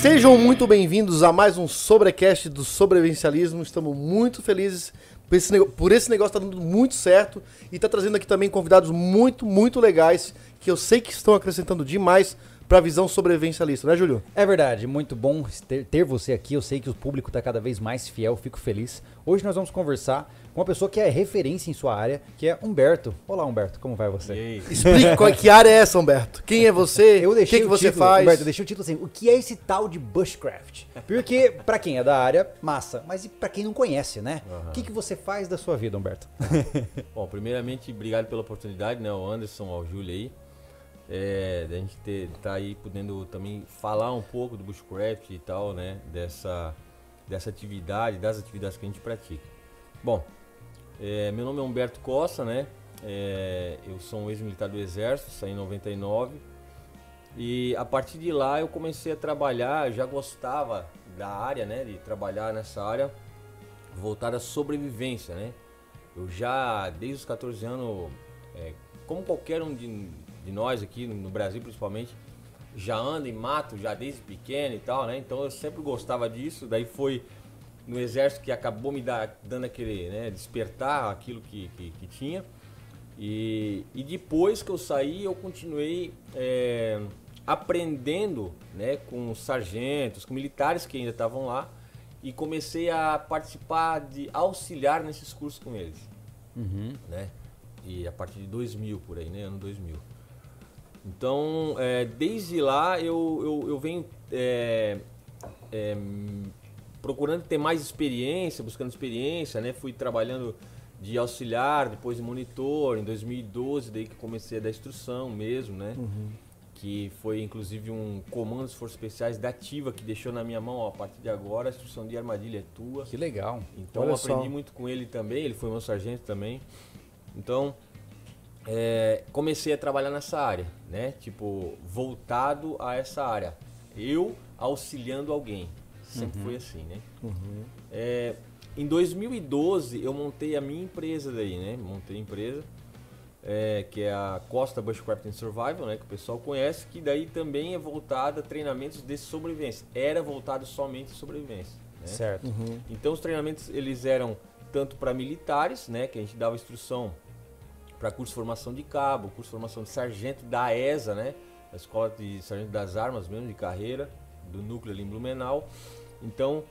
Sejam muito bem-vindos a mais um Sobrecast do Sobrevivencialismo. Estamos muito felizes por esse, nego- por esse negócio estar dando muito certo e está trazendo aqui também convidados muito, muito legais que eu sei que estão acrescentando demais para a visão sobrevivencialista, né, Júlio? É verdade, muito bom ter, ter você aqui. Eu sei que o público está cada vez mais fiel, fico feliz. Hoje nós vamos conversar com uma pessoa que é referência em sua área, que é Humberto. Olá, Humberto, como vai você? E? Explique qual, que área é essa, Humberto. Quem é você? Eu o deixei que, que o você título, faz? Humberto, eu deixei o título assim, o que é esse tal de bushcraft? Porque, pra quem é da área, massa. Mas e pra quem não conhece, né? O que, que você faz da sua vida, Humberto? Bom, primeiramente, obrigado pela oportunidade, né? O Anderson, ao Júlio aí. É, da gente ter, tá aí podendo também falar um pouco do Bushcraft e tal, né? Dessa, dessa atividade, das atividades que a gente pratica. Bom, é, meu nome é Humberto Costa, né? É, eu sou um ex-militar do Exército, saí em 99. E a partir de lá eu comecei a trabalhar, já gostava da área, né? De trabalhar nessa área voltada à sobrevivência, né? Eu já, desde os 14 anos, é, como qualquer um de, de nós aqui no Brasil principalmente, já anda em mato, já desde pequeno e tal, né? Então eu sempre gostava disso. Daí foi no exército que acabou me dar, dando aquele, né, despertar aquilo que, que, que tinha. E, e depois que eu saí, eu continuei é, aprendendo né, com os sargentos, com militares que ainda estavam lá, e comecei a participar de auxiliar nesses cursos com eles. Né? E a partir de 2000, por aí, né? Ano 2000. Então, é, desde lá eu, eu, eu venho é, é, procurando ter mais experiência, buscando experiência, né? Fui trabalhando de auxiliar, depois de monitor, em 2012, daí que comecei a dar instrução mesmo, né? Que foi inclusive um comando das Forças Especiais da Ativa que deixou na minha mão, ó, a partir de agora a instrução de armadilha é tua. Que legal. Então Olha eu aprendi só. muito com ele também, ele foi meu sargento também. Então é, comecei a trabalhar nessa área, né? Tipo, voltado a essa área. Eu auxiliando alguém. Sempre foi assim, né? É, em 2012 eu montei a minha empresa daí, né? Montei a empresa. é, que é a Costa Bushcraft and Survival, né, que o pessoal conhece, que daí também é voltada a treinamentos de sobrevivência. Era voltado somente a sobrevivência. Né? Certo. Então os treinamentos eles eram tanto para militares, né, que a gente dava instrução para curso de formação de cabo, curso de formação de sargento da ESA, né, da Escola de Sargento das Armas mesmo de carreira do núcleo ali em Blumenau. Então,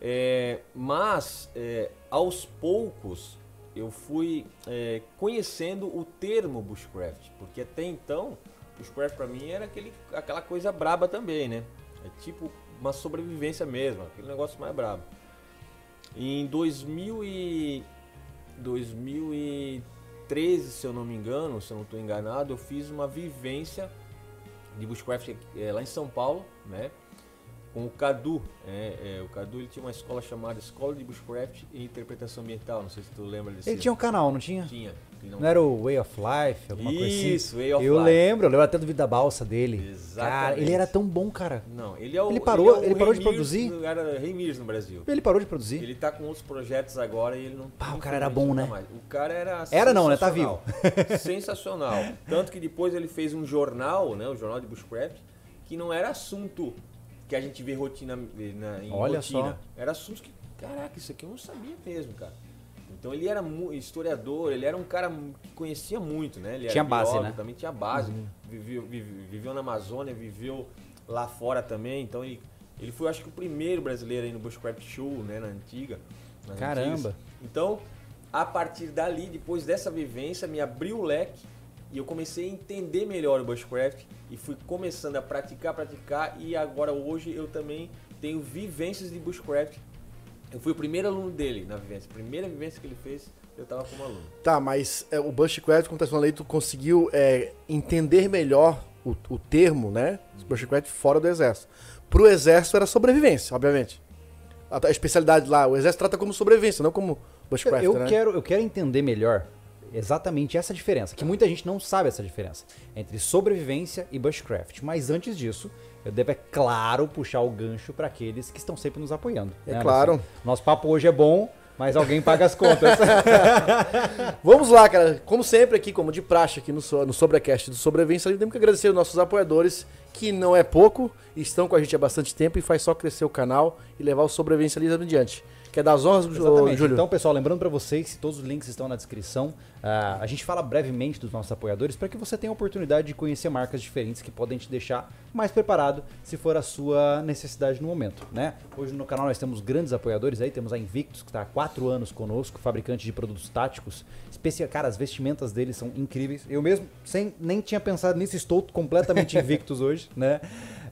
é, mas é, aos poucos eu fui é, conhecendo o termo bushcraft, porque até então bushcraft para mim era aquele, aquela coisa braba também, né? É tipo uma sobrevivência mesmo, aquele negócio mais brabo. Em 2000 e 2013, se eu não me engano, se eu não estou enganado, eu fiz uma vivência de bushcraft eh, lá em São Paulo, né? Com o Cadu. É, é, o Cadu ele tinha uma escola chamada Escola de Bushcraft e Interpretação Ambiental. Não sei se tu lembra desse. Ele tinha um canal, não tinha? Tinha. Ele não- Não era o Way of Life, alguma coisa assim? Isso, Way of eu Life. lembro, eu lembro até do Vida da Balsa dele. Cara, Exatamente. ele era tão bom, cara. Não, ele é o. Ele parou- é o ele parou de produzir? no- Era Rei Mirs no Brasil. Ele parou de produzir. Ele tá com outros projetos agora e ele não. Pá, o cara era bom, né? mais. O cara era. Era não, né? Tá sensacional. Sensacional. Tanto que depois ele fez um jornal, né? O jornal de Bushcraft, que não era assunto que a gente vê rotina na, em Olha rotina. só. Era assunto que, caraca, isso aqui eu não sabia mesmo, cara. Então ele era historiador, ele era um cara que conhecia muito, né? Ele era Tinha base, biólogo, né? Também tinha base. Viveu, vive- viveu na Amazônia, viveu lá fora também. Então ele, ele foi, acho que, o primeiro brasileiro aí no Bushcraft Show, né? Na antiga. Caramba. antigas. Então, a partir dali, depois dessa vivência, me abriu o leque e eu comecei a entender melhor o Bushcraft e fui começando a praticar, praticar e agora hoje eu também tenho vivências de Bushcraft. Eu fui o primeiro aluno dele na vivência. A primeira vivência que ele fez, eu estava como aluno. Tá, mas é, o Bushcraft, como tá falando aí, tu conseguiu é, entender melhor o, o termo, né? Bushcraft fora do exército. Pro exército era sobrevivência, obviamente. A, a especialidade lá, o exército trata como sobrevivência, não como Bushcraft, eu, né? quero, eu quero entender melhor exatamente essa diferença, que muita gente não sabe essa diferença entre sobrevivência e bushcraft. Mas antes disso, eu devo, é claro, puxar o gancho para aqueles que estão sempre nos apoiando. É né, claro. Anderson? Nosso papo hoje é bom, mas alguém paga as contas. Vamos lá, cara. Como sempre aqui, como de praxe aqui no, no Sobrecast do Sobrevivência, temos que agradecer os nossos apoiadores, que não é pouco, estão com a gente há bastante tempo e faz só crescer o canal e levar o Sobrevivencialismo adiante. Quer dar as honras, Exatamente. Júlio? Então, pessoal, lembrando para vocês, todos os links estão na descrição. ah, a gente fala brevemente dos nossos apoiadores para que você tenha a oportunidade de conhecer marcas diferentes que podem te deixar mais preparado se for a sua necessidade no momento, né? Hoje no canal nós temos grandes apoiadores aí, temos a Invictus que está há quatro anos conosco, fabricante de produtos táticos. Especia, cara, as vestimentas deles são incríveis. Eu mesmo sem, nem tinha pensado nisso, estou completamente Invictus hoje, né?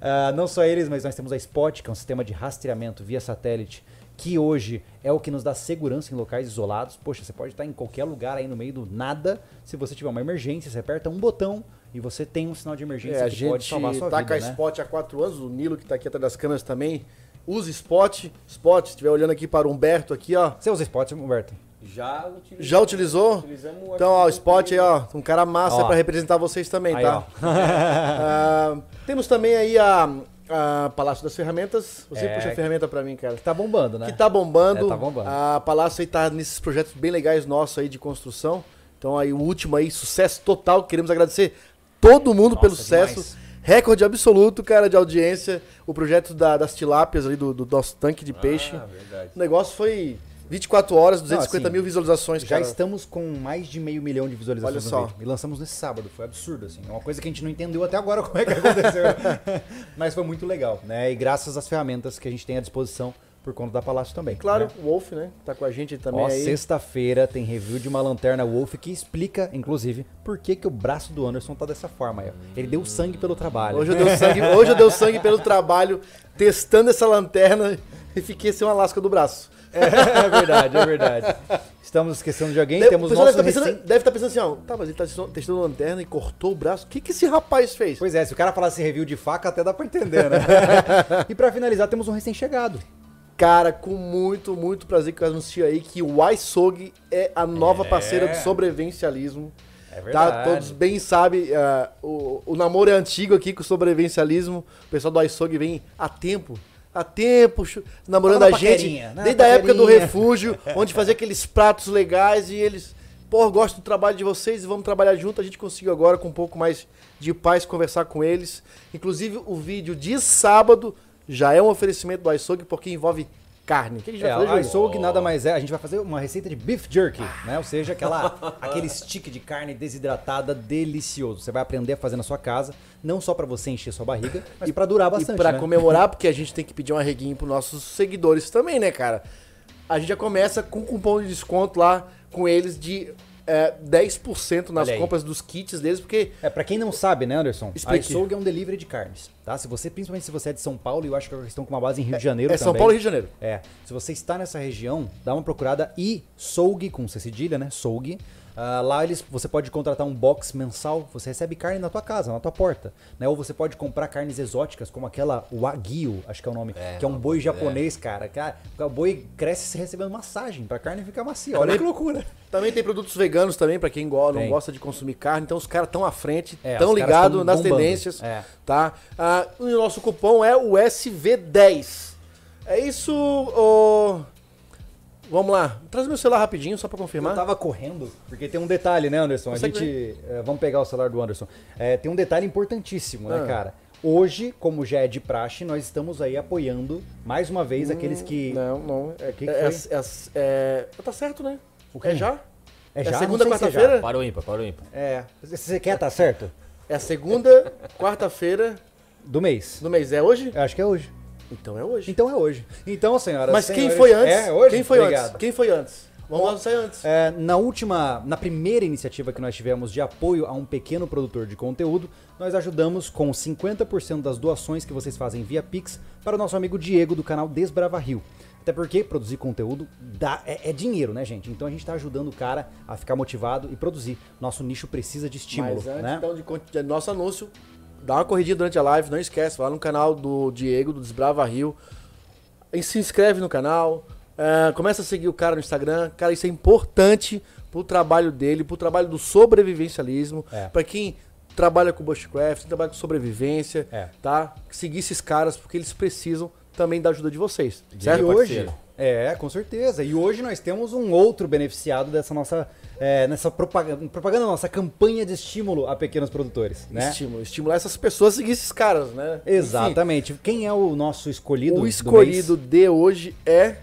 Ah, não só eles, mas nós temos a Spot, que é um sistema de rastreamento via satélite que hoje é o que nos dá segurança em locais isolados. Poxa, você pode estar em qualquer lugar aí no meio do nada. Se você tiver uma emergência, você aperta um botão e você tem um sinal de emergência É, a que pode gente salvar a sua tá vida, com a né? Spot há quatro anos, o Nilo que tá aqui atrás das câmeras também. Usa Spot. Spot, se estiver olhando aqui para o Humberto aqui, ó. Você usa Spot, Humberto? Já utilizamos. Já utilizou? Utilizamos, Então, ó, o Spot aí, ó, um cara massa para representar vocês também, Aí, tá? Ah, temos também aí a, a Palácio das Ferramentas. Você É. puxa a ferramenta para mim, cara. Que tá bombando, né? Que tá bombando. É, tá bombando. A Palácio aí tá nesses projetos bem legais nossos aí de construção. Então aí o último aí, sucesso total. Queremos agradecer todo mundo Nossa, pelo sucesso. demais. Recorde absoluto, cara, de audiência. O projeto da- das tilápias ali, do, do nosso tanque de peixe. Ah, verdade. O negócio foi 24 horas, 250 assim, mil visualizações, Já cara. estamos com mais de meio milhão de visualizações Olha só. E lançamos nesse sábado, foi absurdo, assim. É uma coisa que a gente não entendeu até agora como é que aconteceu. Mas foi muito legal, né? E graças às ferramentas que a gente tem à disposição por conta da Palácio também. Claro, né? o Wolf, né? Tá com a gente também Ó, aí. sexta-feira tem review de uma lanterna Wolf que explica, inclusive, por que, que o braço do Anderson tá dessa forma aí. Ele deu sangue pelo trabalho. Hoje eu dei sangue, hoje eu dei sangue pelo trabalho, testando essa lanterna e fiquei sem uma lasca do braço. É, verdade, é verdade. Estamos esquecendo de alguém, Deve- temos nosso deve estar recém... pensando, assim, ó, tá, mas ele tá testando lanterna e cortou o braço. O que, que esse rapaz fez? Pois é, se o cara falasse review de faca, até dá pra entender, né? e pra finalizar, temos um recém-chegado. Cara, com muito, muito prazer que eu anuncio aí que o iSog é a nova parceira do sobrevivencialismo. É Tá, todos bem sabem, ah, o, o namoro é antigo aqui com o sobrevivencialismo. O pessoal do iSog vem há tempo, há tempo, namorando a gente. né? Desde a época do refúgio, onde fazia aqueles pratos legais e eles, pô, gosto do trabalho de vocês e vamos trabalhar junto. A gente conseguiu agora com um pouco mais de paz conversar com eles. Inclusive, o vídeo de sábado já é um oferecimento do iSog porque envolve carne. O que a gente É, vai fazer, a Júlio? iSog nada mais é, a gente vai fazer uma receita de beef jerky, né? Ou seja, aquela, aquele stick de carne desidratada delicioso. Você vai aprender a fazer na sua casa, não só pra você encher sua barriga, mas pra durar bastante, E pra né? comemorar, porque a gente tem que pedir um arreguinho pros nossos seguidores também, né, cara? A gente já começa com cupom de desconto lá com eles de é, 10% nas compras dos kits deles, porque É, pra quem não sabe, né, Anderson? Explique. A é um delivery de carnes, tá? Se você, principalmente se você é de São Paulo, e eu acho que eles estão com uma base em Rio de Janeiro é São também. Paulo e Rio de Janeiro. É, se você está nessa região, dá uma procurada e Soug, com C cedilha, né? Soug. Ah, lá eles, você pode contratar um box mensal, você recebe carne na tua casa, na tua porta. Né? Ou você pode comprar carnes exóticas, como aquela Wagyu, acho que é o nome, É, que é um boi é. japonês, cara. cara. O boi cresce se recebendo massagem pra carne ficar macia. Olha Também- que loucura. Também tem produtos veganos também, pra quem go não gosta de consumir carne. Então os caras estão à frente, É, estão os caras ligados nas bombando. tendências. É. Tá? Ah, o nosso cupom é o SV10. É isso, ô... Vamos lá. Traz meu celular rapidinho, só pra Eu confirmar. tava correndo, porque tem um detalhe, né, Anderson? A gente. é, vamos pegar o celular do Anderson. É, tem um detalhe importantíssimo, né, Ah. cara? Hoje, como já é de praxe, nós estamos aí apoiando mais uma vez aqueles que. Não, não. É, que que é, foi? é- é- tá certo, né? O quê? É já? É é já? segunda, sei se é quarta-feira? Para o ímpar, para o ímpar. É. Você quer tá certo? É a segunda, quarta-feira Do mês. do mês. É hoje? Eu acho que é hoje. Então é hoje. Então é hoje. Então, senhoras Mas e quem senhores- foi antes? É hoje? Quem foi Obrigado. antes? Quem foi antes? Vamos lá, sair antes. É, na última, na primeira iniciativa que nós tivemos de apoio a um pequeno produtor de conteúdo, nós ajudamos com 50% das doações que vocês fazem via Pix para o nosso amigo Diego do canal Desbrava Rio. Até porque produzir conteúdo dá, é, é dinheiro, né, gente? Então a gente está ajudando o cara a ficar motivado e produzir. Nosso nicho precisa de estímulo, Mas antes né? então de, de nosso anúncio, dá uma corridinha durante a live, não esquece, vai lá no canal do Diego, do Desbrava Rio. E se inscreve no canal, é, começa a seguir o cara no Instagram. Cara, isso é importante pro trabalho dele, pro trabalho do sobrevivencialismo, É. pra quem trabalha com bushcraft, trabalha com sobrevivência, É. tá? Seguir esses caras porque eles precisam também da ajuda de vocês, E certo? hoje, parceiro. É, com certeza. E hoje nós temos um outro beneficiado dessa nossa, é, nessa propaganda, propaganda, nossa campanha de estímulo a pequenos produtores, né? Estímulo, estimular essas pessoas a seguir esses caras, né? Exatamente. Enfim, Quem é o nosso escolhido? o escolhido de hoje é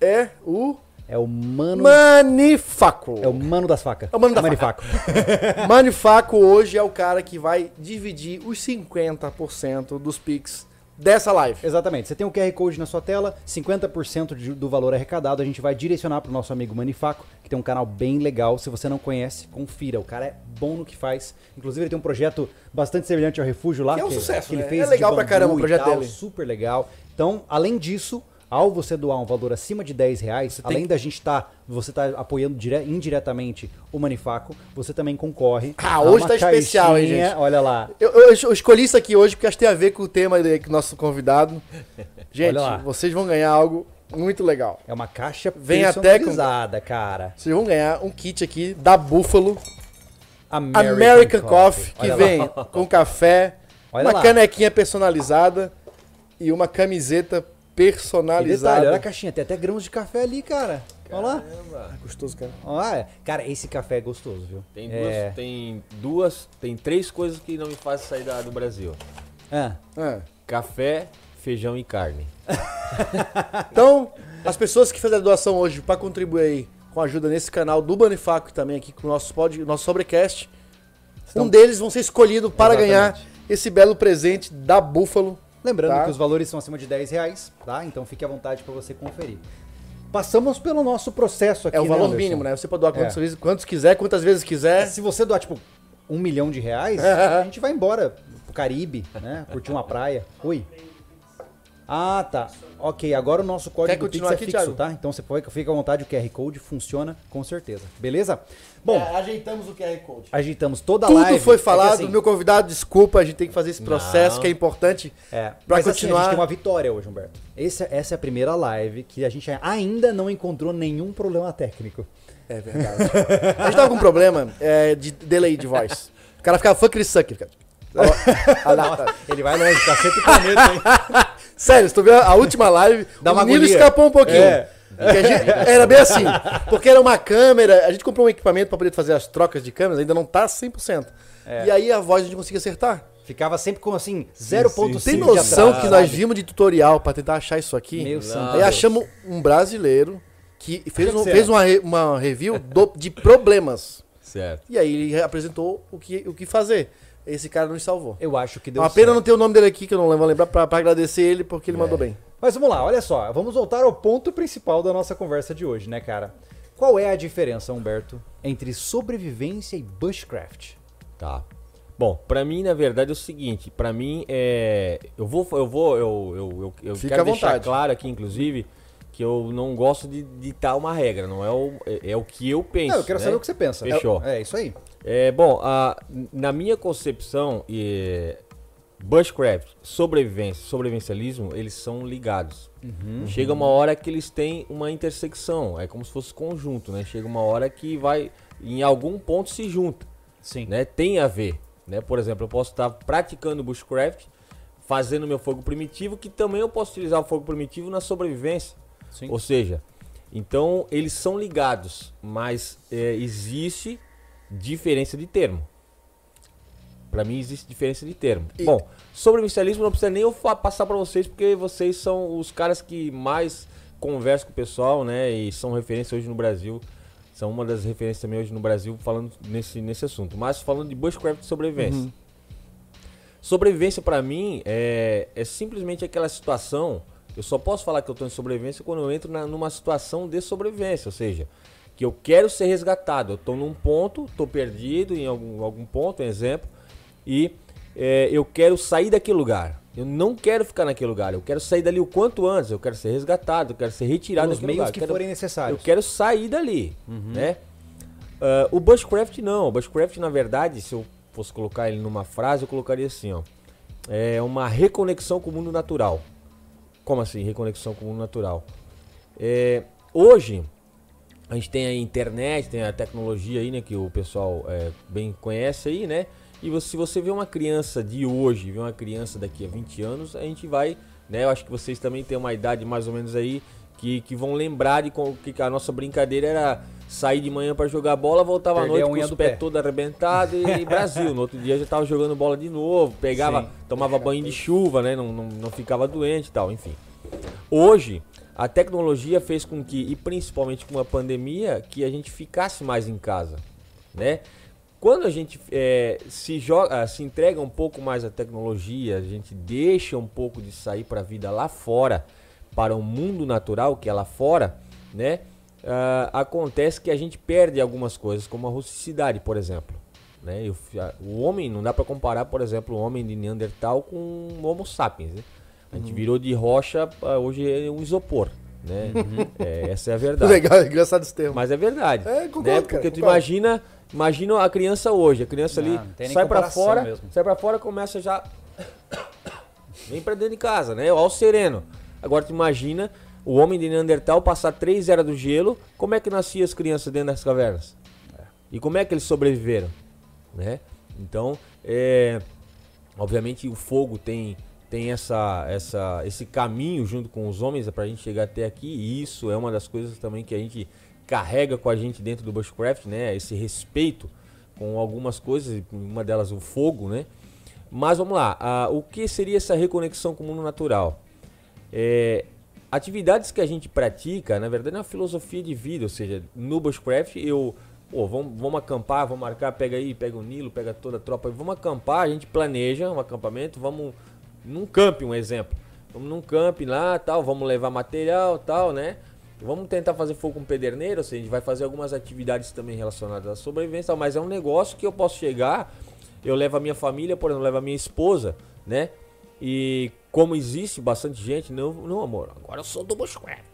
é o é o mano Manifaco. É o mano das facas. É o mano da Manifaco. Manifaco hoje é o cara que vai dividir os 50% dos Pix dessa live. Exatamente. Você tem o QR Code na sua tela, 50% de- do valor arrecadado a gente vai direcionar pro nosso amigo Manifaco, que tem um canal bem legal. Se você não conhece, confira. O cara é bom no que faz. Inclusive, ele tem um projeto bastante semelhante ao Refúgio lá. Que é um sucesso, ele né? fez É legal pra caramba o projeto tal, dele. Super legal. Então, além disso, ao você doar um valor acima de 10 reais, tem além da gente estar, você tá apoiando dire- indiretamente o Manifaco, você também concorre. Ah, hoje tá especial, hein, gente? Olha lá. Eu, eu- eu escolhi isso aqui hoje porque acho que tem a ver com o tema do nosso convidado. Gente, vocês vão ganhar algo muito legal. É uma caixa Vem até com- personalizada, cara. Vocês vão ganhar um kit aqui da Búfalo American, American, Coffee, que Olha lá. vem com café, Olha uma lá. canequinha personalizada e uma camiseta Personalizada. detalhe, olha a caixinha, tem até grãos de café ali, cara. Olha lá. Caramba. Gostoso, cara. Olha, cara, esse café é gostoso, viu? Tem duas, É. tem duas, tem três coisas que não me fazem sair da- do Brasil. Ah, Ah. Café, feijão e carne. Então, as pessoas que fizeram a doação hoje para contribuir aí com a ajuda nesse canal do Banifaco e também aqui com o nosso, pod, nosso sobrecast, um deles vão ser escolhidos para Exatamente. ganhar esse belo presente da Búfalo. Lembrando Tá. que os valores são acima de 10 reais, tá? Então fique à vontade para você conferir. Passamos pelo nosso processo aqui, É o valor Anderson? mínimo, né? Você pode doar quantas É. vezes, quantos quiser, quantas vezes quiser. Se você doar, tipo, um milhão de reais, a gente vai embora pro Caribe, né? Curtir uma praia. Oi. Ah, tá. Ok, agora o nosso Quer código Pix é aqui, fixo, Thiago? tá? Então você pode, fica à vontade, o QR Code funciona com certeza. Beleza? Bom, É, ajeitamos o QR Code. ajeitamos toda a Tudo live. foi É falado, assim, meu convidado, desculpa, a gente tem que fazer esse processo Não. que é importante. É, Pra mas assim, a continuar- gente tem uma vitória hoje, Humberto. Esse- essa é a primeira live que a gente ainda não encontrou nenhum problema técnico. É verdade. a gente tava com um problema é, de delay de voz. O cara ficava fuck suck. Fica... Ó, lá, tá. Ele vai longe, tá sempre com medo, hein? Sério, se tu viu a última live, Dá uma o Nilo agonia. escapou um pouquinho. É. Gente- era bem assim, porque era uma câmera, a gente comprou um equipamento pra poder fazer as trocas de câmeras, ainda não tá 100%. É. E aí a voz a gente conseguia acertar. Ficava sempre com assim, 0.5 Tem noção que nós vimos de tutorial pra tentar achar isso aqui? Meu santo Aí achamos um brasileiro que fez, um- fez uma, uma review do- de problemas. Certo. E aí ele apresentou o que, o que fazer. Esse cara nos salvou. Eu acho que É deu uma pena certo. não ter o nome dele aqui, que eu não vou lembrar, pra, pra agradecer ele, porque ele mandou bem. Mas vamos lá, olha só, vamos voltar ao ponto principal da nossa conversa de hoje, né, cara? Qual é a diferença, Humberto, entre sobrevivência e bushcraft? Tá. Bom, pra mim, na verdade, é o seguinte, pra mim é. Eu vou. Eu vou. Eu, eu, eu, eu quero deixar claro aqui, inclusive, que eu não gosto de ditar uma regra, não é o, é, é o que eu penso. Não, eu quero né? saber o que você pensa. Fechou. É, é isso aí. É, bom, a- na minha concepção, é, bushcraft, sobrevivência, sobrevivencialismo, eles são ligados. Chega uma hora que eles têm uma intersecção, é como se fosse conjunto, né? Chega uma hora que vai, em algum ponto se junta, Sim. né? Tem a ver, né? Por exemplo, eu posso estar praticando bushcraft, fazendo meu fogo primitivo, que também eu posso utilizar o fogo primitivo na sobrevivência. Sim. Ou seja, então eles são ligados, mas é, existe diferença de termo. Pra mim existe diferença de termo. E- Bom, sobrevivencialismo não precisa nem eu passar pra vocês, porque vocês são os caras que mais conversam com o pessoal, né? E são referência hoje no Brasil. São uma das referências também hoje no Brasil falando nesse, nesse assunto. Mas falando de bushcraft e sobrevivência. Sobrevivência pra mim é, é simplesmente aquela situação. Eu só posso falar que eu tô em sobrevivência quando eu entro na- numa situação de sobrevivência, ou seja, que eu quero ser resgatado. Eu tô num ponto, tô perdido em algum, algum ponto, um exemplo, e é, eu quero sair daquele lugar. Eu não quero ficar naquele lugar. Eu quero sair dali o quanto antes. Eu quero ser resgatado. Eu quero ser retirado daquele meios lugar. que Eu quero- forem necessários. eu quero sair dali, né? Ah, o Bushcraft não. O Bushcraft, na verdade, se eu fosse colocar ele numa frase, eu colocaria assim, ó. É uma reconexão com o mundo natural. Como assim, reconexão com o mundo natural? É, hoje, a gente tem a internet, tem a tecnologia aí, né? Que o pessoal é, bem conhece aí, né? E você- se você vê uma criança de hoje, vê uma criança daqui a 20 anos, a gente vai, né? Eu acho que vocês também têm uma idade mais ou menos aí, que, que vão lembrar de com- que a nossa brincadeira era sair de manhã para jogar bola, voltava Perder à a noite com os pés pé. todo arrebentado e Brasil. No outro dia já tava jogando bola de novo, pegava, Sim. tomava banho de chuva, né? Não, não, não ficava doente e tal, enfim. Hoje, a tecnologia fez com que, e principalmente com a pandemia, que a gente ficasse mais em casa, né? Quando a gente eh, se joga, ah, se entrega um pouco mais à tecnologia, a gente deixa um pouco de sair para a vida lá fora, para o mundo natural que é lá fora, né? Ah, acontece que a gente perde algumas coisas, como a rusticidade, por exemplo. Né? Eu fi- a- o homem, não dá para comparar, por exemplo, o homem de Neandertal com o Homo sapiens. Né? A gente virou de rocha, ah, hoje é um isopor. Né? É, essa é a verdade. Legal, engraçado esse termo. Mas é verdade. É, concordo, né? cara, Porque tu concordo. imagina, imagina a criança hoje, a criança Não, ali não sai pra comparação fora, mesmo. sai para fora, começa já vem pra dentro de casa, né? Ó o sereno. Agora tu imagina o homem de Neandertal passar três eras do gelo, como é que nasciam as crianças dentro das cavernas? E como é que eles sobreviveram, né? Então, é, obviamente o fogo tem tem essa, essa esse caminho junto com os homens para a gente chegar até aqui e isso é uma das coisas também que a gente carrega com a gente dentro do bushcraft, né? Esse respeito com algumas coisas, uma delas o fogo, né? Mas vamos lá, o que seria essa reconexão com o mundo natural? É, atividades que a gente pratica, na verdade, é uma filosofia de vida, ou seja, no bushcraft eu, pô, vamos, vamos acampar, vamos marcar, pega aí, pega o Nilo, pega toda a tropa, vamos acampar, a gente planeja um acampamento, vamos num camping, um exemplo. Vamos num camping lá, tal, vamos levar material, tal, né? Vamos tentar fazer fogo com pederneiro, seja, a gente vai fazer algumas atividades também relacionadas à sobrevivência, mas é um negócio que eu posso chegar, eu levo a minha família, por exemplo, levo a minha esposa, né? E como existe bastante gente, não, não amor, agora eu sou do bushcraft,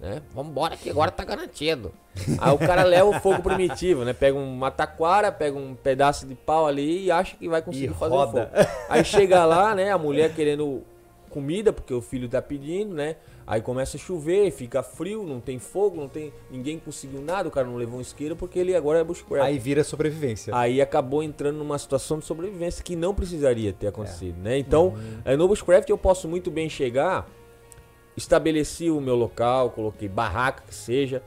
né? Vambora que agora tá garantido. Aí o cara leva o fogo primitivo, né? Pega uma taquara, pega um pedaço de pau ali e acha que vai conseguir E fazer fogo. Aí chega lá, né? A mulher querendo comida, porque o filho tá pedindo, né? Aí começa a chover, fica frio, não tem fogo, não tem. Ninguém conseguiu nada, o cara não levou um isqueiro porque ele agora é bushcraft. Aí vira sobrevivência. Aí acabou entrando numa situação de sobrevivência que não precisaria ter acontecido, né? Então, eh, no Bushcraft eu posso muito bem chegar, estabeleci o meu local, coloquei barraca que seja,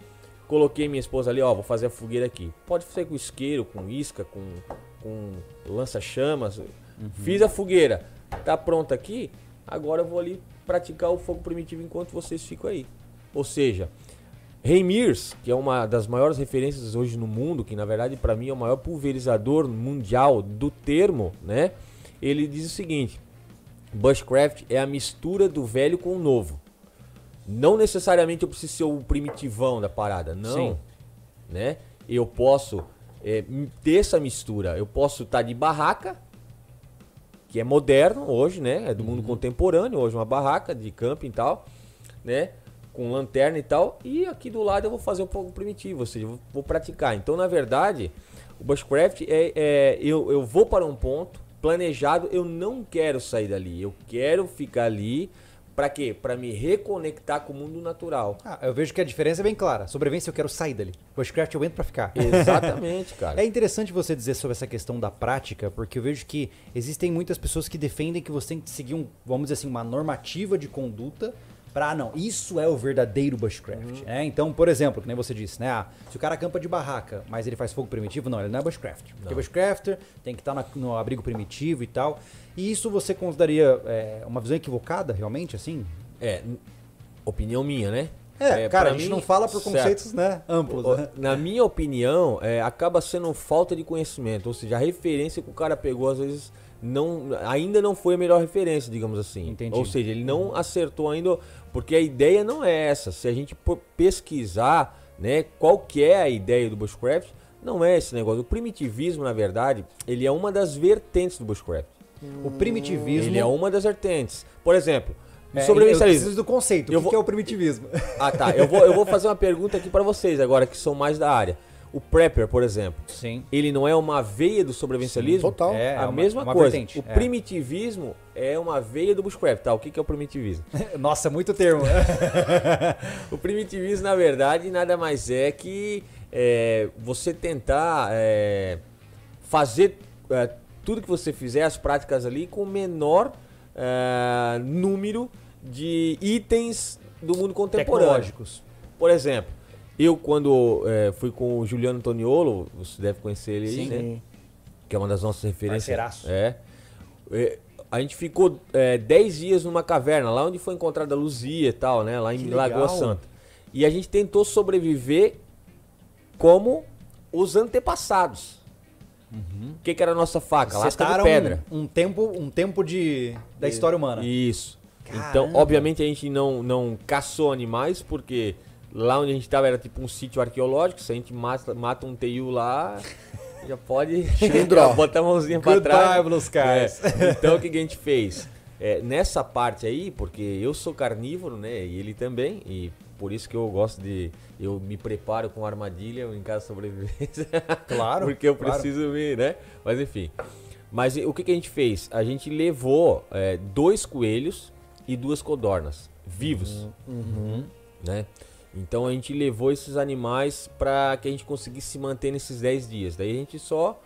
coloquei minha esposa ali, ó, vou fazer a fogueira aqui. Pode ser com isqueiro, com isca, com, com lança-chamas. Fiz a fogueira, tá pronta aqui, agora eu vou ali praticar o fogo primitivo enquanto vocês ficam aí. Ou seja, Ray Mears, que é uma das maiores referências hoje no mundo, que na verdade para mim é o maior pulverizador mundial do termo, né? Ele diz o seguinte: Bushcraft é a mistura do velho com o novo. Não necessariamente eu preciso ser o primitivão da parada, não. Sim. Né? Eu posso é, ter essa mistura. Eu posso estar de barraca, que é moderno hoje, né? É do mundo contemporâneo, hoje uma barraca de camping e tal, né? Com lanterna e tal. E aqui do lado eu vou fazer um pouco primitivo, ou seja, eu vou praticar. Então, na verdade, o Bushcraft é, é eu, eu vou para um ponto planejado, eu não quero sair dali. Eu quero ficar ali. Pra quê? Pra me reconectar com o mundo natural. Ah, eu vejo que a diferença é bem clara. Sobrevivência eu quero sair dali. Bushcraft eu entro pra ficar. Exatamente, cara. É interessante você dizer sobre essa questão da prática, porque eu vejo que existem muitas pessoas que defendem que você tem que seguir um, vamos dizer assim, uma normativa de conduta pra, não, isso é o verdadeiro bushcraft. né? Então, por exemplo, que nem você disse, né? ah, se o cara acampa de barraca, mas ele faz fogo primitivo, não, ele não é bushcraft. Porque bushcrafter tem que estar na- no abrigo primitivo e tal. E isso você consideraria é, uma visão equivocada, realmente, assim? É, opinião minha, né? É, cara, pra a gente mim, não fala por certo. conceitos, né, amplos, né? Na minha opinião, é, acaba sendo falta de conhecimento. Ou seja, a referência que o cara pegou, às vezes, não, ainda não foi a melhor referência, digamos assim. Entendi. Ou seja, ele não acertou ainda, porque a ideia não é essa. Se a gente pesquisar né, qual que é a ideia do Bushcraft, não é esse negócio. O primitivismo, na verdade, ele é uma das vertentes do Bushcraft. O primitivismo... Ele é uma das vertentes. Por exemplo, É, eu sobrevivencialismo. preciso do conceito. Eu o que, vou- que é o primitivismo? Ah, tá. Eu vou, eu vou fazer uma pergunta aqui pra vocês agora, que são mais da área. O Prepper, por exemplo, Sim. ele não é uma veia do sobrevivencialismo? Total. É, a uma- mesma uma coisa. vertente, o é. primitivismo é uma veia do bushcraft, tá? O que, que é o primitivismo? Nossa, muito termo. o primitivismo, na verdade, nada mais é que é, você tentar é, fazer é, tudo que você fizer, as práticas ali, com o menor é, número de itens do mundo contemporâneo. Tecnológicos. Por exemplo, eu quando é, fui com o Juliano Toniolo, você deve conhecer ele aí, Sim. né? Que é uma das nossas referências. Parceiraço. É. É, A gente ficou é, 10 dias numa caverna, lá onde foi encontrada a Luzia e tal, né? Lá em Que Lagoa legal. Santa. E a gente tentou sobreviver como os antepassados. O que, que era a nossa faca? Lasca de pedra. Um, um tempo, um tempo de, da história humana. Isso. Caramba. Então, obviamente, a gente não, não caçou animais, porque lá onde a gente estava era tipo um sítio arqueológico. Se a gente mata, mata um teiu lá, já pode Chilindró. botar a mãozinha pra Goodbye, trás. Blue Skies. É. Então, o que, que a gente fez? É, nessa parte aí, porque eu sou carnívoro, né? E ele também. E por isso que eu gosto de. Eu me preparo com armadilha em caso de sobrevivência. Claro, Porque eu claro. preciso me, né? Mas enfim. Mas o que, que a gente fez? A gente levou é, dois coelhos e duas codornas vivos, Uhum. né? Então a gente levou esses animais para que a gente conseguisse se manter nesses 10 dias. Daí a gente só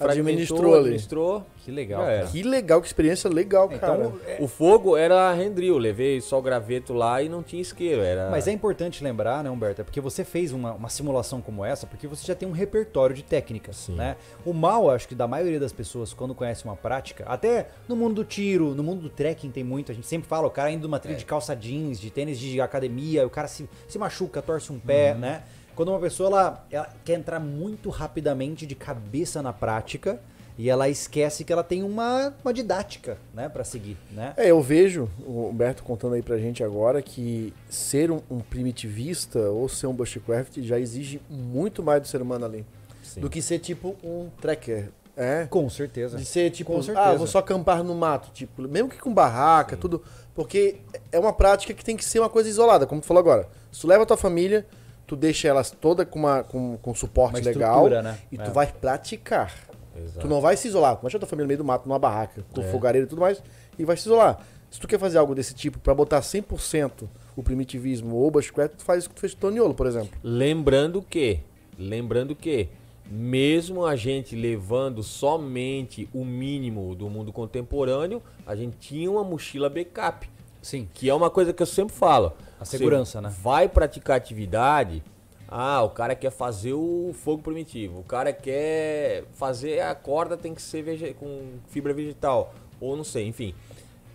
Administrou ali. administrou. Que legal. Cara. Que legal, que experiência legal, cara. Então, é- O fogo era rendril, levei só o graveto lá e não tinha isqueiro. Era... Mas é importante lembrar, né, Humberto? É porque você fez uma, uma simulação como essa, porque você já tem um repertório de técnicas, Sim. né? O mal, acho que da maioria das pessoas, quando conhece uma prática, até no mundo do tiro, no mundo do trekking tem muito, a gente sempre fala, o cara indo numa trilha de calça jeans, de tênis de academia, o cara se, se machuca, torce um pé, né? Quando uma pessoa, ela, ela quer entrar muito rapidamente de cabeça na prática, e ela esquece que ela tem uma, uma didática, né, para seguir, né? É, eu vejo o Humberto contando aí pra gente agora que ser um, um primitivista ou ser um bushcraft já exige muito mais do ser humano ali. Sim. Do que ser tipo um trekker. É. Com certeza. De ser tipo, Com certeza. ah, vou só acampar no mato, tipo, mesmo que com barraca, tudo, porque é uma prática que tem que ser uma coisa isolada, como tu falou agora. Se tu leva a tua família, tu deixa elas toda com uma com, com suporte Uma legal né? e É. tu vai praticar. Exato. Tu não vai se isolar, deixar tua família no meio do mato, numa barraca, com É. fogareiro e tudo mais, e vai se isolar. Se tu quer fazer algo desse tipo pra botar 100% o primitivismo ou o bushcraft, tu faz o que tu fez com o Toniolo, por exemplo. Lembrando que, lembrando que, mesmo a gente levando somente o mínimo do mundo contemporâneo, a gente tinha uma mochila backup, Sim. que é uma coisa que eu sempre falo. A segurança, Você né? Vai praticar atividade, ah, o cara quer fazer o fogo primitivo, o cara quer fazer a corda tem que ser vege- com fibra vegetal, ou não sei, enfim.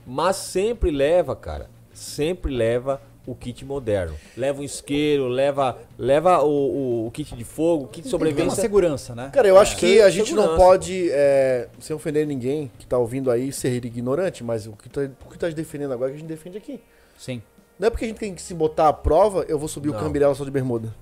Mas sempre leva, cara, sempre leva o kit moderno. Leva um isqueiro, leva, leva o, o- o kit de fogo, o kit de Tem uma sobrevivência. segurança, né? Cara, eu acho que Ter a gente não segurança. pode, é, sem ofender ninguém que tá ouvindo aí, ser ignorante, mas o que tu, o que tá defendendo agora é que a gente defende aqui. Sim. Não é porque a gente tem que se botar à prova, eu vou subir o Não. Cambirela só de bermuda.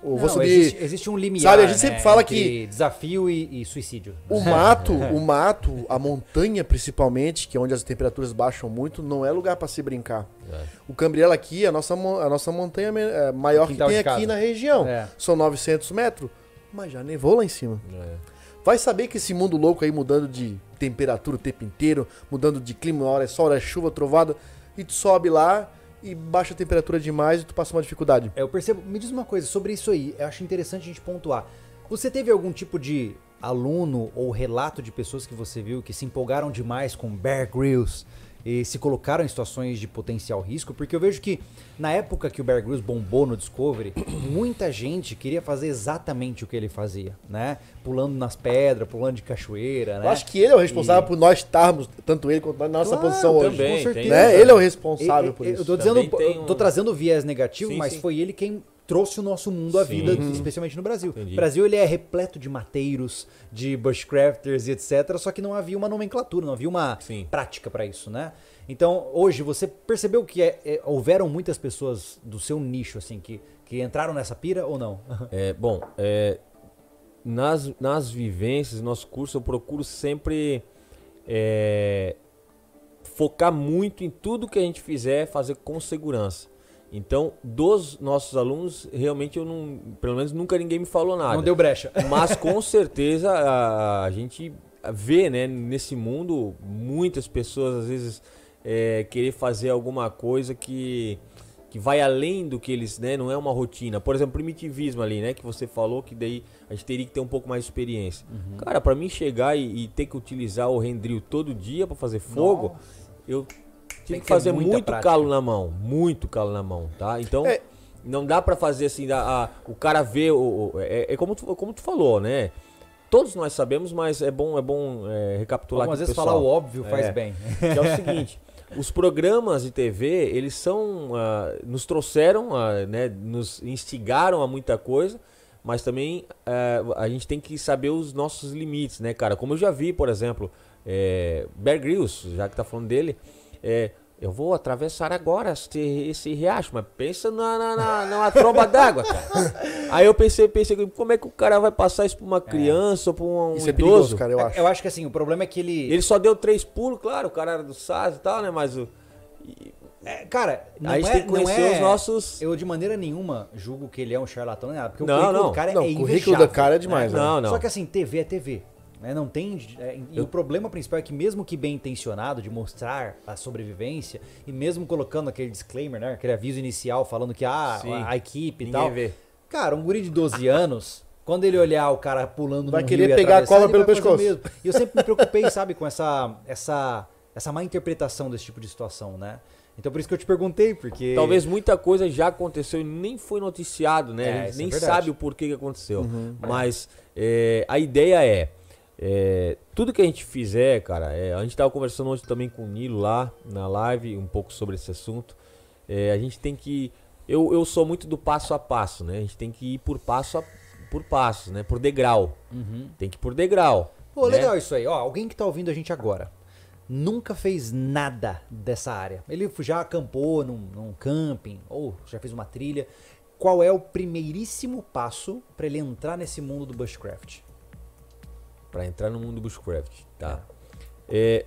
Ou vou Não, subir... existe, existe um limiar, Sabe, a gente né, sempre fala entre que- desafio e, e suicídio. O mato, o mato, a montanha principalmente, que é onde as temperaturas baixam muito, não é lugar pra se brincar. É. O Cambriela aqui, a nossa, a nossa montanha é maior que tem aqui casa. na região. É. São 900 metros, mas já nevou lá em cima. É. Vai saber que esse mundo louco aí mudando de temperatura o tempo inteiro, mudando de clima, uma hora é sol, hora é chuva, trovada, e tu sobe lá e baixa a temperatura demais e tu passa uma dificuldade. É, Eu percebo. Me diz uma coisa sobre isso aí. Eu acho interessante a gente pontuar. Você teve algum tipo de aluno ou relato de pessoas que você viu que se empolgaram demais com Bear Grylls e se colocaram em situações de potencial risco? Porque eu vejo que na época que o Bear Grylls bombou no Discovery, muita gente queria fazer exatamente o que ele fazia, né? Pulando nas pedras, pulando de cachoeira, né? Eu acho que ele é o responsável por nós estarmos, tanto ele quanto nós, na nossa Claro, posição hoje. também, com certeza. Né? Ele é o responsável E- por e- isso. Eu tô, dizendo, tem eu tô um- trazendo o viés negativo, Sim, mas sim. foi ele quem trouxe o nosso mundo à vida, especialmente no Brasil. Entendi. O Brasil ele é repleto de mateiros, de bushcrafters e etc, só que não havia uma nomenclatura, não havia uma Sim. prática para isso, né? Então, hoje você percebeu que é- é- houveram muitas pessoas do seu nicho assim que, que entraram nessa pira ou não? É, bom, é, nas, nas vivências, no nosso curso, eu procuro sempre é, focar muito em tudo que a gente fizer, fazer com segurança. Então, dos nossos alunos, realmente eu não, pelo menos nunca ninguém me falou nada. Não deu brecha. Mas com certeza a, a gente vê, né, nesse mundo, muitas pessoas às vezes é, querer fazer alguma coisa que, que vai além do que eles, né, não é uma rotina. Por exemplo, primitivismo ali, né, que você falou que daí a gente teria que ter um pouco mais de experiência. Cara, pra mim chegar e, e ter que utilizar o rendril todo dia pra fazer fogo, eu tem, que ter fazer muito prática. calo na mão, muito calo na mão, tá? Então, É. não dá pra fazer assim, a, a- o cara vê, o, o- é, é como, tu, como tu falou, né? Todos nós sabemos, mas é bom, é bom é, recapitular Algumas vezes falar o óbvio faz É. bem. Que é o seguinte, os programas de TV, eles são, ah, nos trouxeram, ah, né, nos instigaram a muita coisa, mas também ah, a gente tem que saber os nossos limites, né, cara? Como eu já vi, por exemplo, é, Bear Grylls, já que tá falando dele, é, eu vou atravessar agora esse, esse riacho, mas pensa na, na, na, numa tromba d'água, cara. Aí eu pensei, pensei, como é que o cara vai passar isso pra uma criança ou pra um, Isso é idoso? perigoso, cara, eu acho. Eu acho que assim, o problema é que ele. Ele só deu três pulos, claro, o cara era do SAS e tal, né? Mas o. e- É, cara, não a gente é, tem que não conhecer é- os nossos. Eu de maneira nenhuma julgo que ele é um charlatão, nada, porque Não, o currículo não. do cara Não, é o currículo do cara é demais, né? né? Não, não. Só que assim, TV é TV. Né? Não tem. é, e o problema principal é que, mesmo que bem intencionado de mostrar a sobrevivência, e mesmo colocando aquele disclaimer, né? Aquele aviso inicial falando que ah, a, a equipe e tal. vê. Cara, um guri de 12 anos, quando ele olhar o cara pulando Vai no querer rio pegar a cobra pelo pescoço. mesmo. E eu sempre me preocupei, sabe, com essa, essa, essa má interpretação desse tipo de situação, né? Então por isso que eu te perguntei, porque. Talvez muita coisa já aconteceu e nem foi noticiado, né? É, a gente isso nem é sabe o porquê que aconteceu. Mas é, a ideia é, é, Tudo que a gente fizer, cara, é, a gente tava conversando hoje também com o Nilo lá na live, um pouco sobre esse assunto. É, a gente tem que. Eu, eu sou muito do passo a passo, né? A gente tem que ir por passo a, por passo, né? Por degrau. Uhum. Tem que ir por degrau. Pô, né? legal isso aí. Ó, alguém que tá ouvindo a gente agora nunca fez nada dessa área. Ele já acampou num, num camping ou já fez uma trilha. Qual é o primeiríssimo passo para ele entrar nesse mundo do bushcraft? Pra entrar no mundo do bushcraft, tá? É,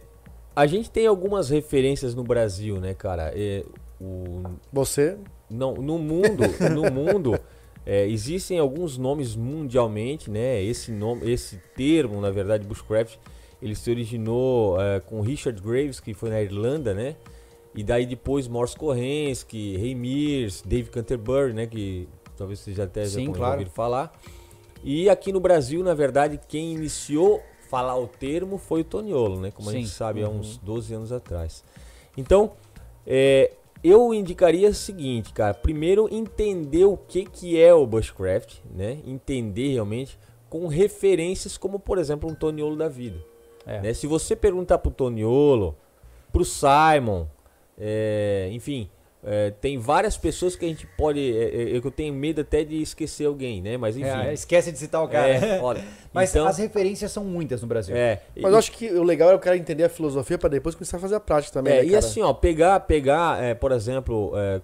a gente tem algumas referências no Brasil, né, cara? É, o, Você, não, no mundo, no mundo é, existem alguns nomes mundialmente, né? Esse nome, esse termo, na verdade, bushcraft, ele se originou é, com Richard Graves, que foi na Irlanda, né? E daí depois Morse Korensky, Ray Mears, Dave Canterbury, né? Que talvez vocês já até já Sim, tenham claro. ouvido falar. E aqui no Brasil, na verdade, quem iniciou falar o termo foi o Toniolo, né? Como a Sim. gente sabe, há uns 12 anos atrás. Então, é, eu indicaria o seguinte, cara. Primeiro, entender o que, que é o bushcraft, né? Entender realmente com referências como, por exemplo, um Toniolo da vida. É. né? Se você perguntar pro Toniolo, pro Simon, é, enfim, é, tem várias pessoas que a gente pode. É, é, eu tenho medo até de esquecer alguém, né? Mas enfim. É, esquece de citar o cara. É, olha, Mas então, as referências são muitas no Brasil. é, mas eu acho que o legal é o cara entender a filosofia pra depois começar a fazer a prática também, É, né, e cara? assim, ó, pegar, pegar, é, por exemplo, é,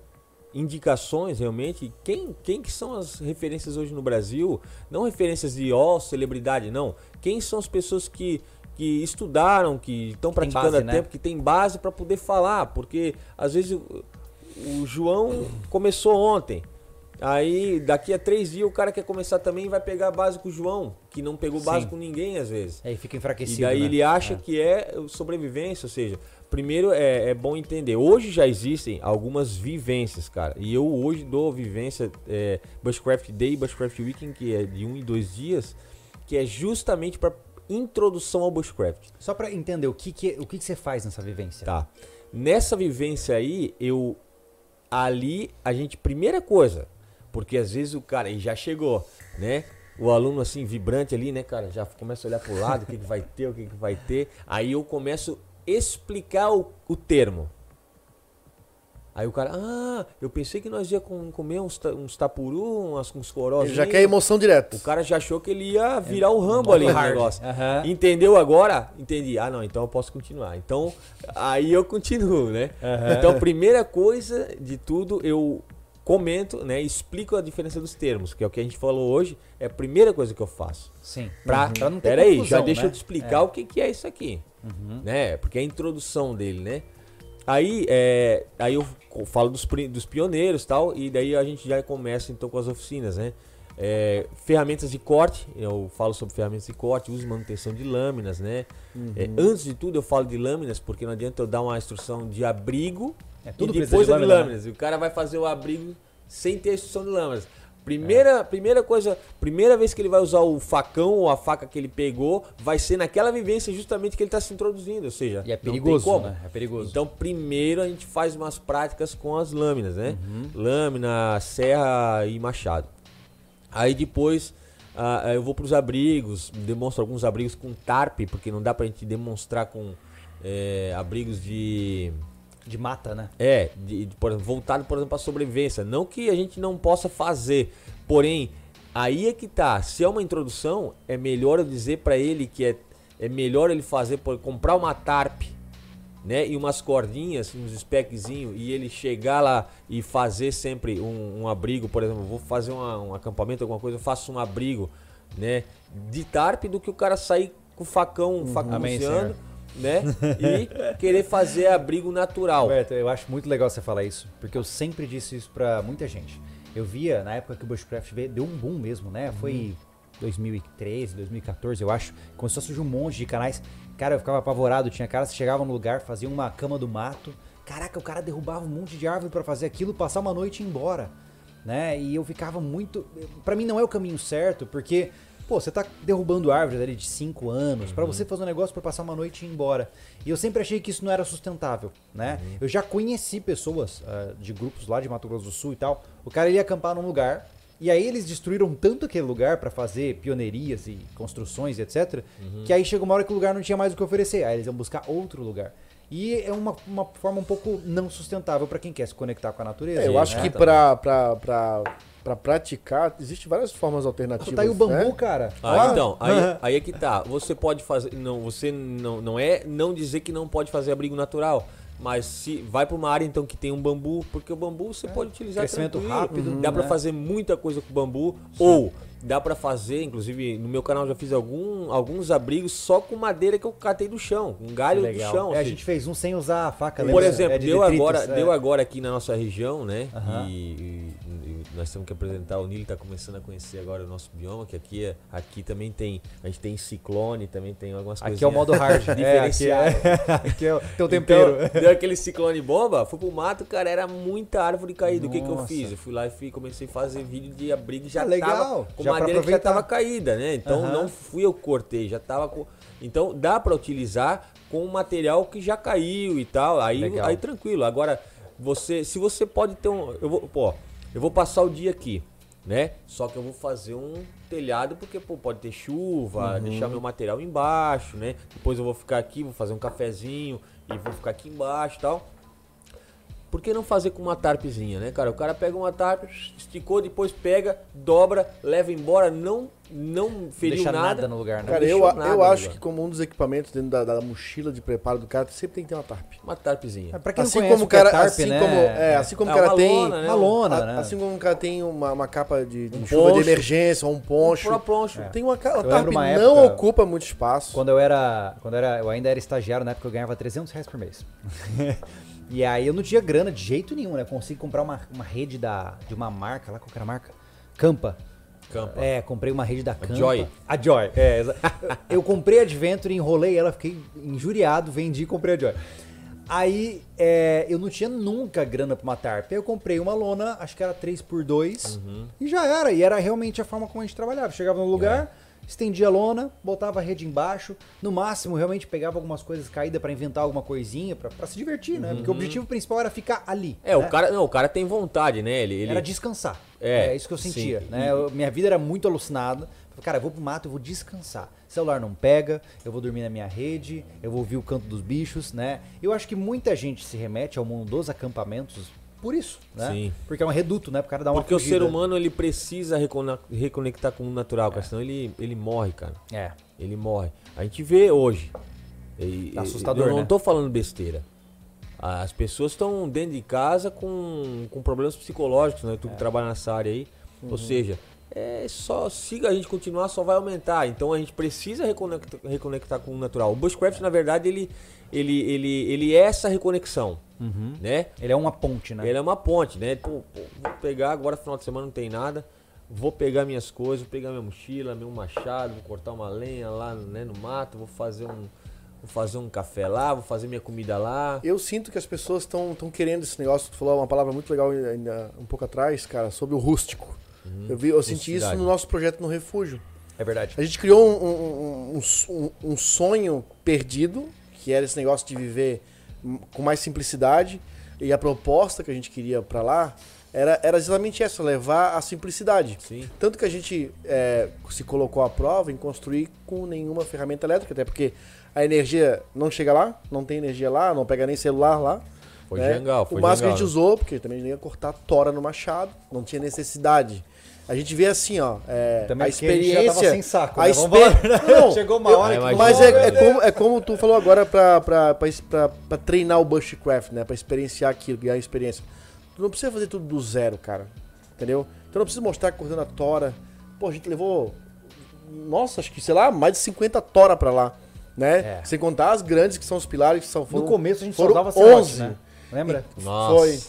indicações realmente, quem, quem que são as referências hoje no Brasil? Não referências de ó, celebridade, não. Quem são as pessoas que, que estudaram, que estão praticando base, há né? tempo, que tem base para poder falar? Porque às vezes o, João começou ontem. Aí daqui a três dias o cara quer começar também e vai pegar a base com o João, que não pegou base Sim. com ninguém às vezes. Aí fica enfraquecido. E daí né? ele acha É. que é sobrevivência, ou seja, primeiro é, é bom entender. Hoje já existem algumas vivências, cara. E eu hoje dou vivência é, Bushcraft Day e Bushcraft Weekend, que é de um e dois dias, que é justamente para introdução ao Bushcraft. Só pra entender o que, que, o que, que você faz nessa vivência. Tá. Nessa vivência aí, eu. Ali, a gente. Primeira coisa, porque às vezes o cara aí já chegou, né? O aluno assim, vibrante ali, né, cara? Já começa a olhar pro lado, o que, que vai ter, o que, que vai ter. Aí eu começo explicar o, o termo. Aí o cara, ah, eu pensei que nós ia com- comer uns, uns tapuru, uns, uns corós. Ele já quer emoção direto. O cara já achou que ele ia virar o Rambo ali no negócio. Aham. Entendeu agora? Entendi. Ah, não, então eu posso continuar. Então, aí eu continuo, né? Aham. Então, primeira coisa de tudo, eu comento, né? Explico a diferença dos termos, que é o que a gente falou hoje, é a primeira coisa que eu faço. Sim. Pra, Pra não ter Peraí, já deixa né? eu te explicar É. o que, que é isso aqui. Né? Porque é a introdução dele, né? Aí, é, aí eu falo dos, dos pioneiros e tal, e daí a gente já começa então com as oficinas, né? É, ferramentas de corte, eu falo sobre ferramentas de corte, uso e manutenção de lâminas, né? É, antes de tudo eu falo de lâminas, porque não adianta eu dar uma instrução de abrigo É, tudo e depois de a de lâmina, né? lâminas. E o cara vai fazer o abrigo sem ter a instrução de lâminas. Primeira, primeira coisa, primeira vez que ele vai usar o facão ou a faca que ele pegou, vai ser naquela vivência justamente que ele está se introduzindo, ou seja, E é não tem perigoso, como. né? É perigoso. Então, primeiro a gente faz umas práticas com as lâminas, né? Uhum. Lâmina, serra e machado. Aí depois ah, eu vou para os abrigos, demonstro alguns abrigos com tarp, porque não dá pra gente demonstrar com eh, abrigos de De mata, né? é, de, de, por exemplo, voltado, por exemplo, para sobrevivência. Não que a gente não possa fazer, porém, aí é que tá. Se é uma introdução, é melhor eu dizer para ele que é, é melhor ele fazer, por, comprar uma tarp, né, e umas cordinhas, uns speczinho, e ele chegar lá e fazer sempre um, um abrigo, por exemplo, vou fazer uma- um acampamento, alguma coisa, eu faço um abrigo, né, de tarp do que o cara sair com o facão, facão Amém, facunciando, né, e querer fazer abrigo natural. Roberto, eu acho muito legal você falar isso, porque eu sempre disse isso pra muita gente. Eu via, na época que o Bushcraft deu um boom mesmo, né? Foi 2013, 2014, eu acho. Começou a surgir um monte de canais. Cara, eu ficava apavorado. Tinha caras que chegavam no lugar, faziam uma cama do mato. Caraca, o cara derrubava um monte de árvore pra fazer aquilo, passar uma noite e ir embora. Né? E eu ficava muito. Pra mim não é o caminho certo, porque. Pô, você tá derrubando árvores ali de 5 anos, pra você fazer um negócio pra passar uma noite e ir embora. E eu sempre achei que isso não era sustentável, né? Eu já conheci pessoas ah, de grupos lá de Mato Grosso do Sul e tal. O cara ia acampar num lugar, e aí eles destruíram tanto aquele lugar pra fazer pioneirias e construções e etc, que aí chegou uma hora que o lugar não tinha mais o que oferecer. Aí eles iam buscar outro lugar. E é uma, uma forma um pouco não sustentável pra quem quer se conectar com a natureza. É, eu acho né? que pra, pra praticar, existem várias formas alternativas. Tá aí o bambu, né? cara. Ah, Ó. então, aí, aí é que tá. Você pode fazer. Não, você não, não é não dizer que não pode fazer abrigo natural. Mas se vai para uma área então que tem um bambu, porque o bambu você pode utilizar Crescimento tranquilo. rápido, Dá pra né? fazer muita coisa com bambu ou dá pra fazer, inclusive no meu canal já fiz algum, alguns abrigos só com madeira que eu catei do chão, um galho do chão. É, a seja, gente fez um sem usar a faca. por lembra? exemplo, É de deu, detritos, agora, é. deu agora aqui na nossa região, né? Aham. E, e- e nós temos que apresentar, o Nilo está começando a conhecer agora o nosso bioma, que aqui, é, aqui também tem, a gente tem ciclone, também tem algumas coisas. Aqui é o modo hard. é, aqui é, aqui é o teu tempero. Então, deu aquele ciclone bomba, fui pro mato, cara, era muita árvore caída. O que, que eu Nossa. fiz? Eu fui lá e fui, comecei a fazer vídeo de abrigo já Ah, legal. tava madeira que já aproveitar. tava caída, né? Então Aham. não fui eu que cortei, já tava com. Então dá pra utilizar com material que já caiu e tal. Aí, Legal. aí tranquilo. Agora, você, se você pode ter um. Eu vou, pô, eu vou passar o dia aqui, né? Só que eu vou fazer um telhado porque pô, pode ter chuva, Uhum. deixar meu material embaixo, né? Depois eu vou ficar aqui, vou fazer um cafezinho e vou ficar aqui embaixo e tal. Por que não fazer com uma tarpezinha, né, cara? O cara pega uma tarpe, esticou, depois pega, dobra, leva embora, não não feriu Deixa nada. nada no lugar, né? Cara, eu, nada eu acho lugar. que como um dos equipamentos dentro da, da mochila de preparo do cara, sempre tem que ter uma tarp. Uma tarpezinha. Pra quem Assim não como o é cara, tarp, assim né? como, é, assim como É o cara tem lona, né? Uma lona, a- né? assim como o cara tem uma, uma capa de, de Um chuva de poncho. emergência, ou um poncho. Pro poncho. Tem uma, uma tarp uma não época- ocupa muito espaço. Quando eu era, quando eu era, eu ainda era estagiário, na época eu ganhava 300 reais por mês. e aí eu não tinha grana de jeito nenhum, né? Eu consegui comprar uma, uma rede da, de uma marca, lá qual que era a marca? Campa. Campa. É, comprei uma rede da Campa. Joy. A Joy, é. eu comprei a Adventure, enrolei ela, fiquei injuriado, vendi e comprei a Joy. Aí é, eu não tinha nunca grana pra uma tarp. Aí eu comprei uma lona, acho que era 3x2, Uhum. e já era. E era realmente a forma como a gente trabalhava. Chegava no lugar, estendia a lona, botava a rede embaixo. No máximo, realmente pegava algumas coisas caídas pra inventar alguma coisinha, pra, pra se divertir, né? Porque o objetivo principal era ficar ali. É, né? o cara, não, o cara tem vontade, né? Ele, ele Era descansar. É, É, isso que eu sentia, sim. né? Eu- minha vida era muito alucinada. Cara, eu vou pro mato, eu vou descansar. Celular não pega, eu vou dormir na minha rede, eu vou ouvir o canto dos bichos, né? Eu acho que muita gente se remete ao mundo dos acampamentos por isso, né? Sim. Porque é um reduto, né? Pro cara dar uma Porque o fugida. ser humano ele precisa recone- reconectar com o natural, cara, senão ele, ele morre, cara. É. Ele morre. A gente vê hoje. E- Tá assustador, Eu não né? tô falando besteira. As pessoas estão dentro de casa com, com problemas psicológicos, né? Tu É. que trabalha nessa área aí. Uhum. Ou seja, é só siga a gente continuar, só vai aumentar. Então a gente precisa reconectar, reconectar com o natural. O Bushcraft, na verdade, ele, ele, ele, ele é essa reconexão, Uhum. né? Ele é uma ponte, né? Ele é uma ponte, né? Pô, pô, vou pegar agora, final de semana não tem nada. Vou pegar minhas coisas, vou pegar minha mochila, meu machado, vou cortar uma lenha lá né, no mato, vou fazer um. Vou fazer um café lá, vou fazer minha comida lá. Eu sinto que as pessoas estão querendo esse negócio. Tu falou uma palavra muito legal ainda um pouco atrás, cara, sobre o rústico. Eu, vi, eu senti isso no nosso projeto no Refúgio. É verdade. A gente criou um, um- um- um- um sonho perdido, que era esse negócio de viver com mais simplicidade. E a proposta que a gente queria pra lá era, era exatamente essa, levar a simplicidade. Sim. Tanto que a gente é, se colocou à prova em construir com nenhuma ferramenta elétrica, até porque a energia não chega lá, não tem energia lá, não pega nem celular lá. Foi né? Jangal, foi O máximo que a gente né? usou, porque também não ia cortar tora no machado, não tinha necessidade. A gente vê assim, ó, é, Também a porque a gente já experiência. tava sem saco, a né? Vamos exper- Não, Chegou uma eu- hora que- Mas é, é como, é como tu falou agora pra, pra, pra, pra, pra treinar o Bushcraft, né? Pra experienciar aquilo, ganhar experiência. Tu não precisa fazer tudo do zero, cara. Entendeu? Tu não precisa mostrar cortando a tora. Pô, a gente levou. Nossa, acho que, sei lá, mais de 50 tora pra lá. Né? É. Sem contar as grandes que são os pilares que são. No Foram, começo a gente só foram usava serrote, 11. né? Lembra? Nossa. Foi.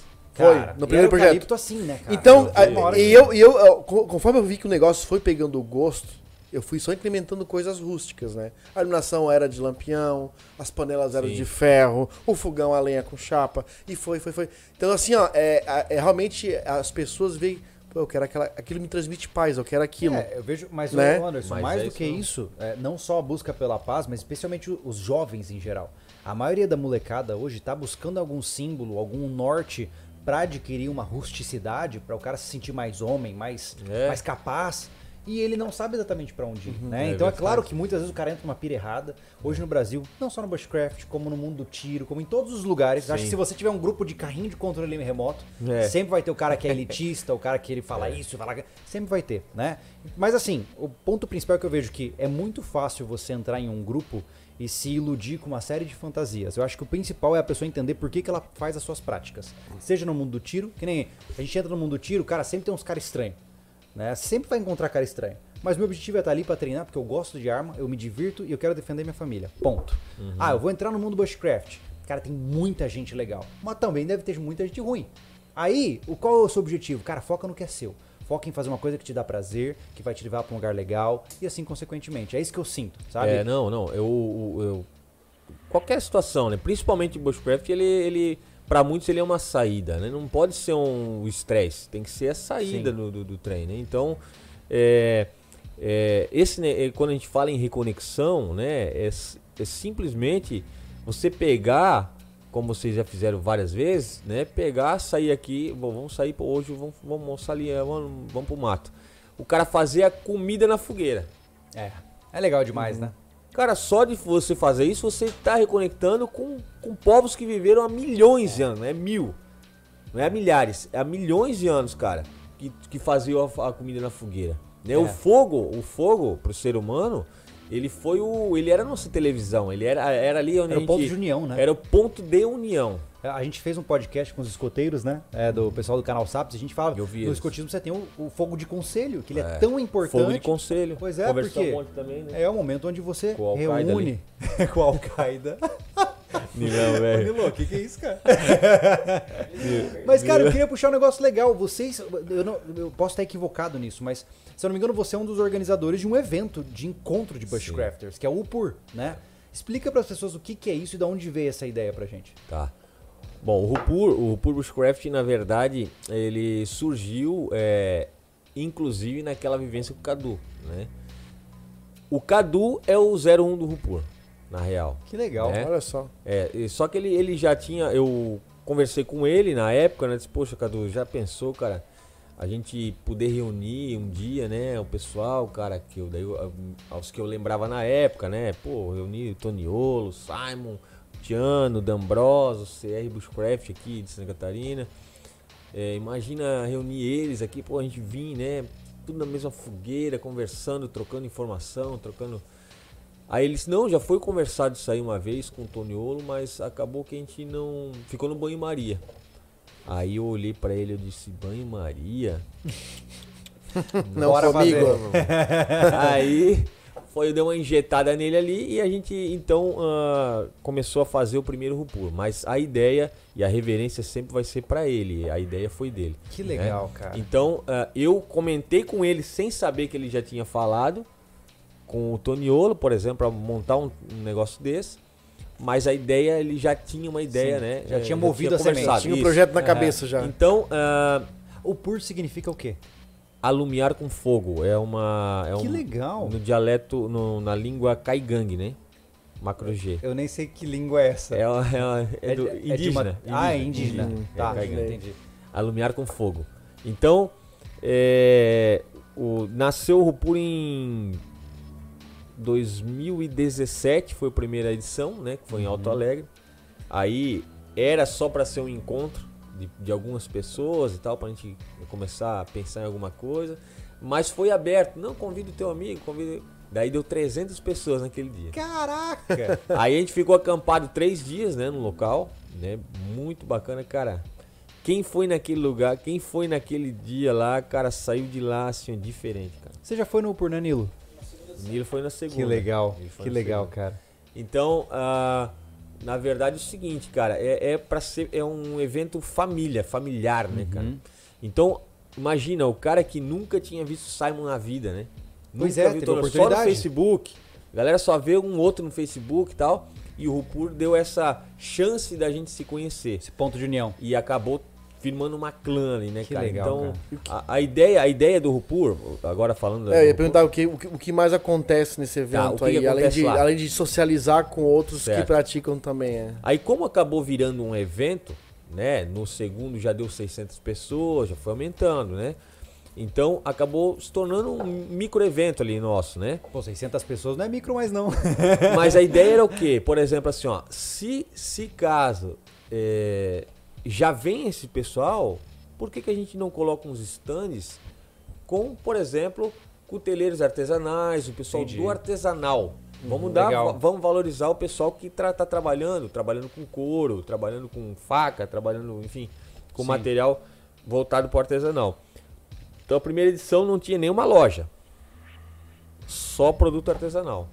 Foi. No e primeiro era projeto. eucalipto assim, né, cara? Então, hora e eu, e eu, eu, co- conforme eu vi que o negócio foi pegando o gosto, eu fui só implementando coisas rústicas, né? A iluminação era de lampião, as panelas eram Sim. de ferro, o fogão a lenha com chapa, e foi, foi, foi. Então, assim, ó, é, é- realmente as pessoas veem, pô, eu quero aquela, aquilo me transmite paz, eu quero aquilo. É, eu vejo, mas Né? Anderson, Mas mais é do isso que não. isso, é, não só a busca pela paz, mas especialmente os jovens em geral. A maioria da molecada hoje tá buscando algum símbolo, algum norte pra adquirir uma rusticidade, pra o cara se sentir mais homem, mais, É. mais capaz. E ele não sabe exatamente pra onde ir, né? é então é verdade. claro que muitas vezes o cara entra numa pira errada. Hoje no Brasil, não só no Bushcraft, como no mundo do tiro, como em todos os lugares. Acho que Sim. se você tiver um grupo de carrinho de controle remoto, É. sempre vai ter o cara que é elitista, o cara que ele fala isso, fala sempre vai ter, né? Mas assim, o ponto principal que eu vejo que é muito fácil você entrar em um grupo e se iludir com uma série de fantasias. Eu acho que o principal é a pessoa entender por que, que ela faz as suas práticas. Seja no mundo do tiro, que nem a gente entra no mundo do tiro, cara, sempre tem uns caras estranhos. Né? Sempre vai encontrar cara estranho. Mas meu objetivo é estar ali pra treinar, porque eu gosto de arma, eu me divirto e eu quero defender minha família. Ponto. Ah, eu vou entrar no mundo Bushcraft. Cara, tem muita gente legal. Mas também deve ter muita gente ruim. Aí, o, qual é o seu objetivo? Cara, foca no que é seu. Foca em fazer uma coisa que te dá prazer, que vai te levar pra um lugar legal e assim consequentemente. É isso que eu sinto, sabe? É, não, não. Eu, eu- qualquer situação, né? Principalmente o Bushcraft, ele, ele para muitos ele é uma saída, né? Não pode ser um estresse, tem que ser a saída do, do, do trem, né? Então, é, é, esse, né, é, quando a gente fala em reconexão, né? É, é simplesmente você pegar, como vocês já fizeram várias vezes, né? Pegar, sair aqui, bom, vamos sair hoje, vamos, vamos almoçar ali, é, vamos, vamos pro mato. O cara fazer a comida na fogueira. É. É legal demais, né? Cara, só de você fazer isso, você está reconectando com, com povos que viveram há milhões de anos, não é mil. Não é milhares, é há milhões de anos, cara, que, que faziam a, a comida na fogueira. Né? O É. fogo, o fogo pro ser humano, ele foi o. Ele era a nossa televisão, ele era, era ali onde Era o ponto de união, né? Era o ponto de união. A gente fez um podcast com os escoteiros, né? É, do pessoal do canal Saps. A gente fala Eu vi no eles. escotismo você tem o, o fogo de conselho, que ele é, É, tão importante. Fogo de conselho. Pois é, porque um também, né? é o momento onde você Com reúne com a Al-Qaeda. Nilão, velho. O que, que é isso, cara? mas, cara, eu queria puxar um negócio legal. Vocês, eu, não- eu posso estar equivocado nisso, mas se eu não me engano, você é um dos organizadores de um evento de encontro de Bushcrafters, que é o UPUR, né? Explica para as pessoas o que, que é isso e de onde veio essa ideia pra gente. Tá. Bom, o Rupur, o Rupur Bushcraft, na verdade, ele surgiu, é, inclusive, naquela vivência com o Cadu, né? O Cadu é o 01 do Rupur, na real. Que legal. É. Olha só. É, só que ele, ele já tinha. Eu conversei com ele na época, né? Disse, poxa, Cadu, já pensou, cara, a gente poder reunir um dia, né? O pessoal, cara, que eu, daí, aos que eu lembrava na época, né? Pô, reuni o Toniolo, Simon, Tiano, D'Ambroso, CR Bushcraft aqui de Santa Catarina. É, imagina reunir eles aqui, pô, a gente vir, né? Tudo na mesma fogueira, conversando, trocando informação, trocando. Aí eles, não, já foi conversado isso aí uma vez com o Toniolo, mas acabou que a gente não. Ficou no banho-maria. Aí eu olhei pra ele e disse, banho-maria? Não, Bora comigo. Aí foi, eu dei uma injetada nele ali e a gente então ah, começou a fazer o primeiro Rupur. Mas a ideia e a reverência sempre vai ser pra ele. A ideia foi dele. Que né? legal, cara. Então ah, eu comentei com ele sem saber que ele já tinha falado com o Toniolo, por exemplo, para montar um, um negócio desse. Mas a ideia, ele já tinha uma ideia, Sim, né? já É, tinha movido a semente. Tinha um isso. projeto na É. cabeça já. Então, ah, O PUR significa o quê? alumiar com fogo. É uma. É Que um, legal. No dialeto, no- na língua caigangue, né? Macro G. Eu nem sei que língua é essa. É, uma- é, uma- é do, de- de indígena, uma- Ah, é indígena. indígena. Tá, É, entendi. Alumiar com fogo. Então, é, o, nasceu o Rupur em 2017, foi a primeira edição, né? Que foi em Alto Alegre. Aí era só para ser um encontro de, de algumas pessoas e tal, pra gente começar a pensar em alguma coisa. Mas foi aberto. Não, convida o teu amigo, convida. Daí deu 300 pessoas naquele dia. Caraca! Aí a gente ficou acampado três dias, né, no local, né? Muito bacana, cara. Quem foi naquele lugar, quem foi naquele dia lá, cara, saiu de lá assim, diferente, cara. Você já foi no Purnanilo? O Nilo foi na segunda. Que legal, que legal, segunda. cara. Então, ah, na verdade é o seguinte, cara, é, é para ser é um evento família, familiar, né, cara? Uhum. Então, imagina o cara que nunca tinha visto Simon na vida, né? Pois nunca é, viu teve todo- só no. Facebook. A galera só vê um outro no Facebook e tal. E o Rupur deu essa chance da gente se conhecer. Esse ponto de união. E acabou firmando uma clã ali, né, Que cara? legal, então, A, a ideia, a ideia do Rupur, agora falando É, eu ia Rupur, perguntar o que, o que, o que mais acontece nesse evento Tá, o que aí, que além, de, lá? além de socializar com outros que Certo. praticam também. É. Aí como acabou virando um evento, né? No segundo já deu 600 pessoas, já foi aumentando, né? Então acabou se tornando um micro evento ali nosso, né? Pô, 600 pessoas não é micro mais não. Mas a ideia era o quê? Por exemplo, assim, ó, se, se caso é, já vem esse pessoal, por que, que a gente não coloca uns stands com, por exemplo, cuteleiros artesanais, o pessoal Entendi. do artesanal? Vamos dar, legal. va- vamos valorizar o pessoal que está trabalhando, trabalhando com couro, trabalhando com faca, trabalhando, enfim, com Sim. material voltado para o artesanal. Então a primeira edição não tinha nenhuma loja, só produto artesanal,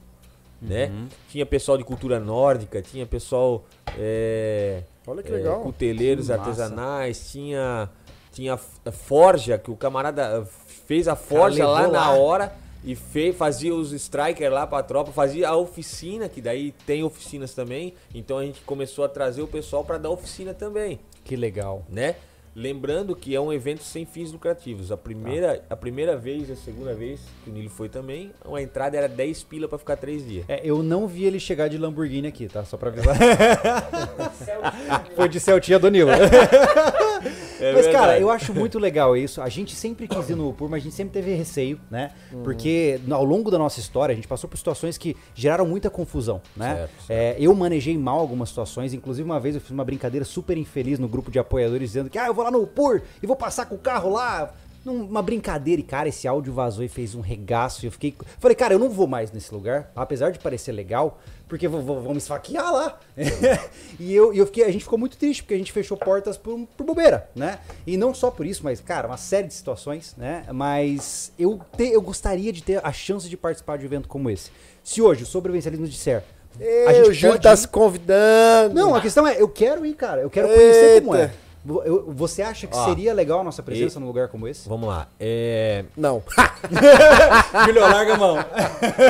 né? Uhum. Tinha pessoal de cultura nórdica, tinha pessoal é, Olha que é, legal. cuteleiros Que massa. artesanais, tinha tinha f- forja que o camarada fez a forja levou lá na lá. hora e fez, fazia os strikers lá pra tropa, fazia a oficina, que daí tem oficinas também. Então a gente começou a trazer o pessoal para dar oficina também, Que legal. né? Lembrando que é um evento sem fins lucrativos. A primeira, a primeira vez e a segunda vez que o Nilo foi também, a entrada era 10 pila pra ficar 3 dias. É, eu não vi ele chegar de Lamborghini aqui, tá? Só pra avisar. Foi de Celtinha do Nilo. É mas, cara, verdade. eu acho muito legal isso. A gente sempre quis ir no Upur, mas a gente sempre teve receio, né? Porque ao longo da nossa história, a gente passou por situações que geraram muita confusão, né? Certo, certo. É, eu manejei mal algumas situações. Inclusive, uma vez eu fiz uma brincadeira super infeliz no grupo de apoiadores, dizendo que, ah, eu vou lá no Upur e vou passar com o carro lá. Numa brincadeira, e cara, esse áudio vazou e fez um regaço. E eu fiquei. Falei, cara, eu não vou mais nesse lugar, apesar de parecer legal, porque vão me esfaquear lá. e eu, e eu fiquei, a gente ficou muito triste, porque a gente fechou portas por, por bobeira, né? E não só por isso, mas, cara, uma série de situações, né? Mas eu, te- eu gostaria de ter a chance de participar de um evento como esse. Se hoje o sobrevivencialismo disser. a Ei, gente o Júlio pode tá se convidando. Não, a questão é, eu quero ir, cara. Eu quero conhecer como é. Eu- Você acha que Ó, seria legal a nossa presença num lugar como esse? Vamos lá. É, Não. Julio, larga a mão.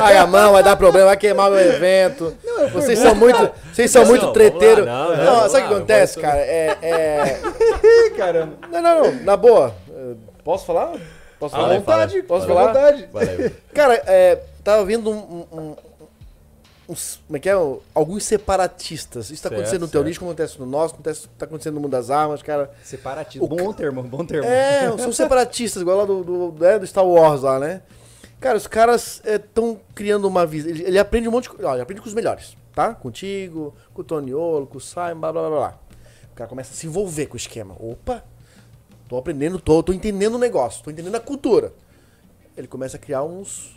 Ai, a mão vai dar problema, vai queimar meu evento. vocês são muito, vocês são Não, muito treteiros. lá, Não, não, não, sabe o que acontece, cara? É, é... Caramba. Não, não, não, na boa. Posso falar? Posso Fala falar? fala aí. vontade, Posso fica à falar? vontade. valeu. Cara, é, tava vendo um, um- um- uns, como é que é? Alguns separatistas. Isso tá Certo, acontecendo no teu nicho, acontece no nosso, acontece, tá acontecendo no mundo das armas, cara. Separatismo. O Bom termo, bom termo. É, são separatistas, igual lá do, do, né, do Star Wars lá, né? Cara, os caras estão criando uma visão. Ele, ele aprende um monte de coisa. Ele aprende com os melhores, tá? Contigo, com o Toniolo, com o Simon, blá blá blá blá. O cara começa a se envolver com o esquema. Opa! Tô aprendendo, tô, tô entendendo o negócio, tô entendendo a cultura. Ele começa a criar uns.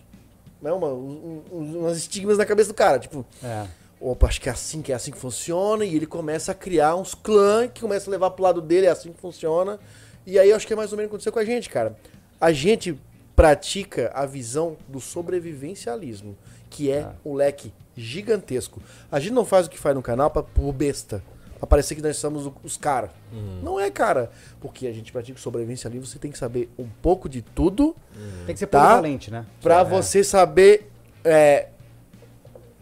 Né, uma, um, um, umas estigmas na cabeça do cara, tipo. É. Opa, acho que é assim que é assim que funciona. E ele começa a criar uns clãs que começa a levar pro lado dele, é assim que funciona. E aí eu acho que é mais ou menos o que aconteceu com a gente, cara. A gente pratica a visão do sobrevivencialismo, que é Ah. um leque gigantesco. A gente não faz o que faz no canal pra por besta. Pra parecer que nós somos os caras. Não é, cara. Porque a gente pratica o sobrevivencialismo, você tem que saber um pouco de tudo Tem que ser Tá. polivalente, né? Pra É. você saber é,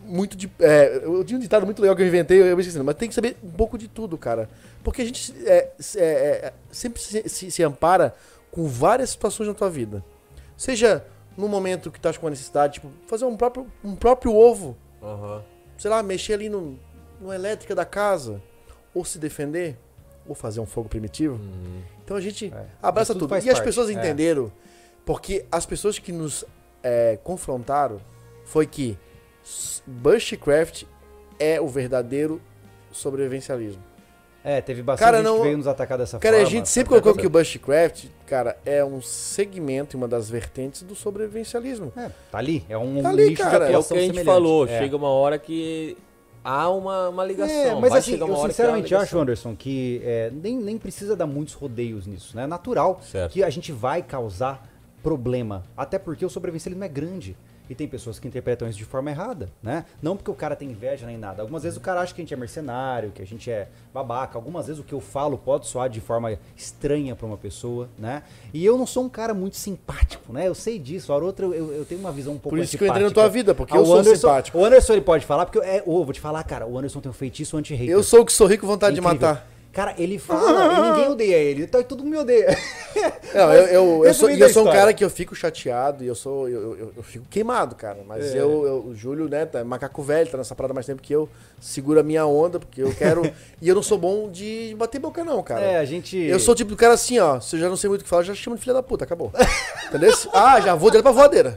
muito de. É, eu tinha um ditado muito legal que eu inventei, eu esqueci, mas tem que saber um pouco de tudo, cara. Porque a gente é, é, é, sempre se, se- se ampara com várias situações na tua vida. Seja no momento que tu tá com uma necessidade, tipo, fazer um próprio, um próprio ovo. Aham. Sei lá, mexer ali no, no elétrica da casa. Ou se defender. Ou fazer um fogo primitivo. Uhum. Então a gente É. abraça Tudo tudo. faz E as parte, pessoas é. entenderam, porque as pessoas que nos é, confrontaram foi que Bushcraft é o verdadeiro sobrevivencialismo. É, teve bastante Cara, gente não- que veio nos atacar dessa Cara, a forma. gente sempre colocou que o Bushcraft, cara, é um segmento, uma das vertentes do sobrevivencialismo. É, tá ali, é um Tá ali, nicho cara. de É o que a gente semelhante. falou, É. chega uma hora que há uma, uma ligação. É, mas vai assim, eu sinceramente acho. Anderson, que é, nem, nem precisa dar muitos rodeios nisso, né? É natural Certo. que a gente vai causar problema. Até porque o sobrevivencialismo é grande. E tem pessoas que interpretam isso de forma errada, né? Não porque o cara tem inveja nem nada. Algumas vezes o cara acha que a gente é mercenário, que a gente é babaca. Algumas vezes o que eu falo pode soar de forma estranha pra uma pessoa, né? E eu não sou um cara muito simpático, né? Eu sei disso. A outra eu, eu- eu tenho uma visão um pouco Por isso que eu entrei na tua vida, porque Ah, eu sou Anderson- simpático. O Anderson ele pode falar, porque eu, é, ô, vou te falar, cara, o Anderson tem um feitiço anti-hater. Eu sou o que sorri com vontade de Incrível. matar. Cara, ele fala e ninguém odeia ele. Então todo mundo me odeia. Não, eu, eu, eu, sou, eu sou um cara que eu fico chateado e eu sou. Eu, eu, eu fico queimado, cara. Mas É. eu, eu- o Júlio, né, tá macaco velho, tá nessa parada mais tempo que eu, segura a minha onda, porque eu quero. e eu não sou bom de bater boca, não, cara. É, a gente. Eu sou o tipo do cara assim, ó. Se eu já não sei muito o que falar, já chamo de filha da puta, acabou. Entendeu? Ah, já vou direto pra voadeira.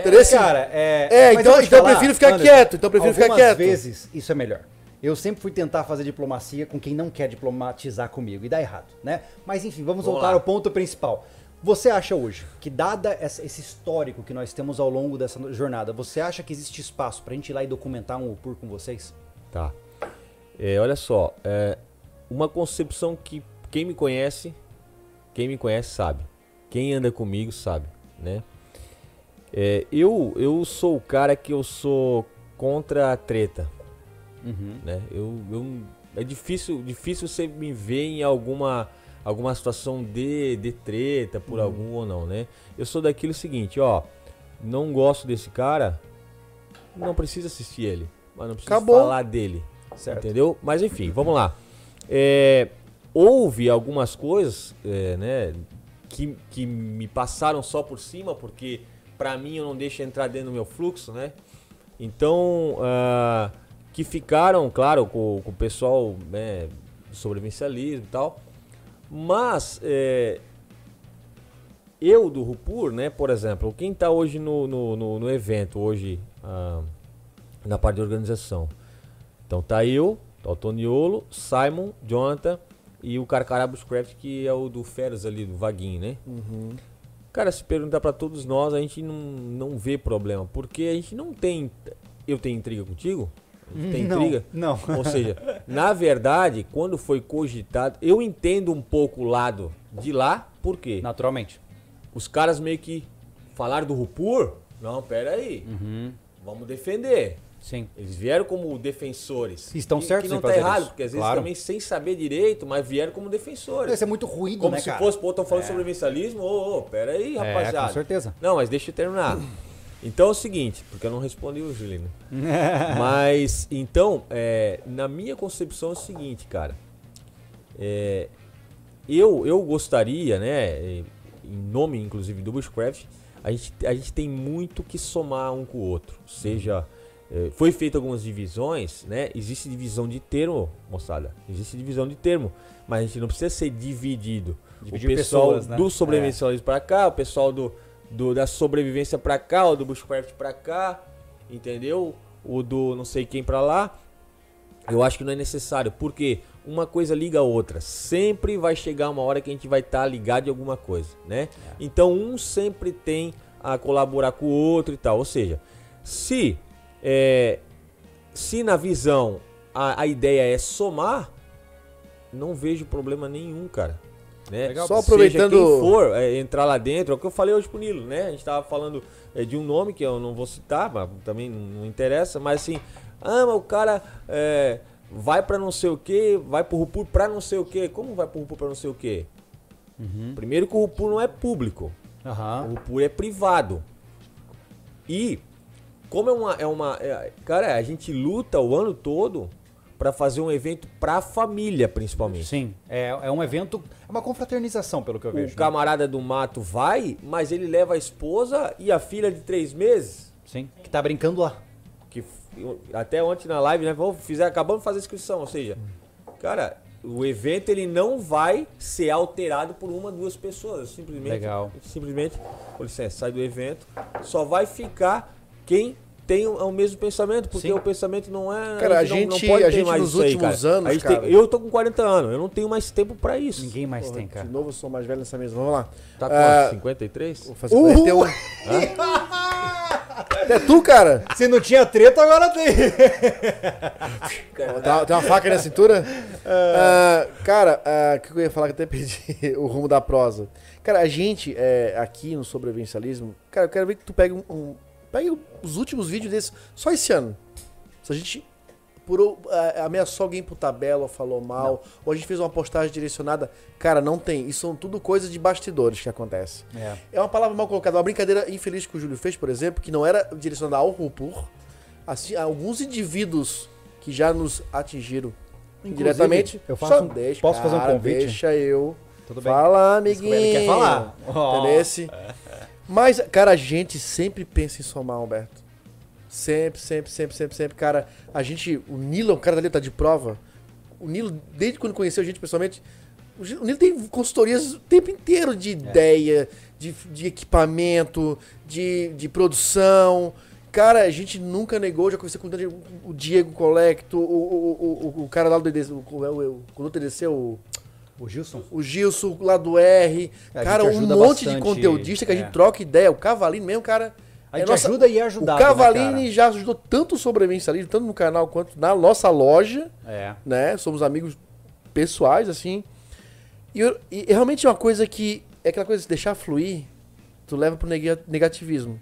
Entendeu? Cara, é. É, então- então eu prefiro ficar quieto, então eu prefiro ficar quieto. vezes isso é melhor. Eu sempre fui tentar fazer diplomacia com quem não quer diplomatizar comigo e dá errado, né? Mas enfim, vamos, Vamos voltar lá. ao ponto principal. Você acha hoje que, dada essa- esse histórico que nós temos ao longo dessa jornada, você acha que existe espaço pra gente ir lá e documentar um Opur com vocês? Tá. É, olha só, é, uma concepção que quem me conhece, quem me conhece sabe. Quem anda comigo sabe, né? É, eu, eu sou o cara que eu sou contra a treta, Uhum. né? Eu, eu- é difícil, difícil você me ver em alguma, alguma situação de, de treta por Uhum. algum ou não, né? Eu sou daquilo seguinte, ó, não gosto desse cara, não precisa assistir ele, mas não precisa Acabou. falar dele, Certo. entendeu? Mas enfim, vamos lá. É, houve algumas coisas, é, né, que, que me passaram só por cima, porque pra mim eu não deixo entrar dentro do meu fluxo, né? Então, ah, que ficaram, claro, com, com o pessoal né, do sobrevivencialismo e tal. Mas é, eu do Rupur, né, por exemplo, quem tá hoje no, no, no- no evento, hoje ah, na parte de organização. Então tá eu, tá o Toniolo, Simon, Jonathan e o Carcará Bushcraft, que é o do Feras ali, do Vaguinho, né? Cara, se perguntar pra todos nós, a gente não, não vê problema. Porque a gente não tem. Eu tenho intriga contigo? Tem Não, intriga? não. Ou seja, na verdade, quando foi cogitado, eu entendo um pouco o lado de lá, por quê? Naturalmente. Os caras meio que falaram do Rupur. Não, pera aí. Uhum. Vamos defender. Sim. Eles vieram como defensores. Estão Que- certos Que não em tá fazer errado, isso. porque às vezes Claro. também sem saber direito, mas vieram como defensores. Deve ser muito ruído, Como né, se cara? fosse, pô, estão falando É. sobre sobrevivencialismo. Ô, ô, pera aí, É, rapaziada. com certeza. Não, mas deixa eu terminar. Então é o seguinte, porque eu não respondi o Julino. mas, então, é, na minha concepção é o seguinte, cara. É, eu, eu gostaria, né, é, em nome inclusive do Bushcraft, a gente, a gente tem muito que somar um com o outro. Seja, é, foi feito algumas divisões, né? Existe divisão de termo, moçada. Existe divisão de termo, mas a gente não precisa ser dividido. Dividir o pessoal pessoas, né? do sobrevivencialismo pra cá, o pessoal do, do- da sobrevivência pra cá, o do Bushcraft pra cá, entendeu? O do não sei quem pra lá. Eu acho que não é necessário, porque uma coisa liga a outra. Sempre vai chegar uma hora que a gente vai estar ligado em alguma coisa, né? Então um sempre tem a colaborar com o outro e tal. Ou seja, se é, se na visão a, a ideia é somar, não vejo problema nenhum, cara. Né? Legal. Só Seja aproveitando- quem for é, entrar lá dentro, é o que eu falei hoje pro Nilo, né? A gente tava falando é, de um nome que eu não vou citar, mas também não interessa, mas assim, ah, mas o cara é, vai pra não sei o que, vai pro Rupur pra não sei o que. Como vai pro Rupur pra não sei o que? Primeiro que o Rupur não é público. O Aham. Rupur é privado. E como é uma. É uma é- cara, a gente luta o ano todo para fazer um evento pra família, principalmente. Sim, é, é um evento, é uma confraternização, pelo que eu vejo. O né? camarada do mato vai, mas ele leva a esposa e a filha de três meses, Sim, que tá brincando lá. que até ontem na live, né? Fizer, acabamos de fazer a inscrição, ou seja, cara, o evento ele não vai ser alterado por uma, duas pessoas, simplesmente. Legal. Simplesmente, com licença, sai do evento, só vai ficar quem tem o, o mesmo pensamento, porque Sim. o pensamento não é. Cara, a não- não gente- pode a gente mais nos aí, últimos cara. anos, A gente tem- cara- eu tô com 40 anos, eu não tenho mais tempo pra isso. Ninguém mais Porra, tem, cara. De novo, eu sou mais velho nessa mesa. Vamos lá. Tá com Ah, 53? Vou fazer 41. Até tu, cara. Se não tinha treta, agora tem. Tem uma, tem uma faca na cintura? Ah, cara, ah, o que eu ia falar que até perdi o rumo da prosa. Cara, a gente é, aqui no sobrevivencialismo, cara, eu quero ver que tu pegue um, um- pegue os últimos vídeos desses, só esse ano. Se a gente ah, ameaçou alguém por tabela, ou falou mal, ou a gente fez uma postagem direcionada, cara, não tem. Isso são tudo coisas de bastidores que acontece. É. É uma palavra mal colocada. Uma brincadeira infeliz que o Júlio fez, por exemplo, que não era direcionada ao RUPUR. Assim, alguns indivíduos que já nos atingiram diretamente. eu faço um- deixa, posso fazer um cara, convite? Deixa eu. Tudo bem. Fala, amiguinho. Ele quer falar. Entendesse? Mas, cara, a gente sempre pensa em somar, Humberto. Sempre, sempre, sempre, sempre, sempre. Cara, a gente. O Nilo, o cara dali tá de prova. O Nilo, desde quando conheceu a gente pessoalmente, o o Nilo tem consultorias o tempo inteiro É. de ideia, de, de equipamento, de, de produção. Cara, a gente nunca negou, já conversei com o Diego Colecto, o, o, o, o cara lá do EDC, o, o, o, o EDC, o, O Gilson? o Gilson lá do R. É, a cara, um monte de bastante, conteudista que a é. gente troca ideia. O Cavalini mesmo, cara. A gente é nossa- ajuda e é ajudado, O Cavalini né, já ajudou tanto o sobrevivencialismo, tanto no canal quanto na nossa loja, É. né? Somos amigos pessoais, assim. E, eu- e realmente é uma coisa que. É aquela coisa de deixar fluir, tu leva pro nega- negativismo.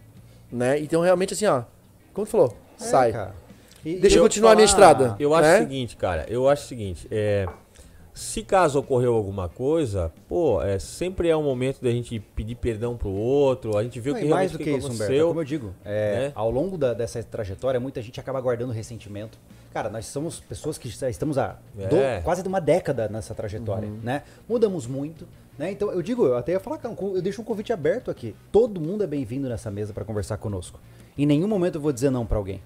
Né? Então, realmente, assim, ó. Como tu falou, É, sai. cara. E- Deixa eu continuar a minha estrada. Eu acho né? o seguinte, cara, eu acho o seguinte, é, se caso ocorreu alguma coisa, pô, é, sempre é um momento da gente pedir perdão pro outro, a gente vê o Não, que e mais realmente do que que isso, Humberto, é aconteceu. como eu digo, é, né? ao longo da- dessa trajetória, muita gente acaba guardando ressentimento. Cara, nós somos pessoas que estamos há do- É. quase de uma década nessa trajetória, né? Mudamos muito, né? Então, eu digo, eu até ia falar, cara, eu deixo um convite aberto aqui. Todo mundo é bem-vindo nessa mesa para conversar conosco. Em nenhum momento eu vou dizer não para alguém.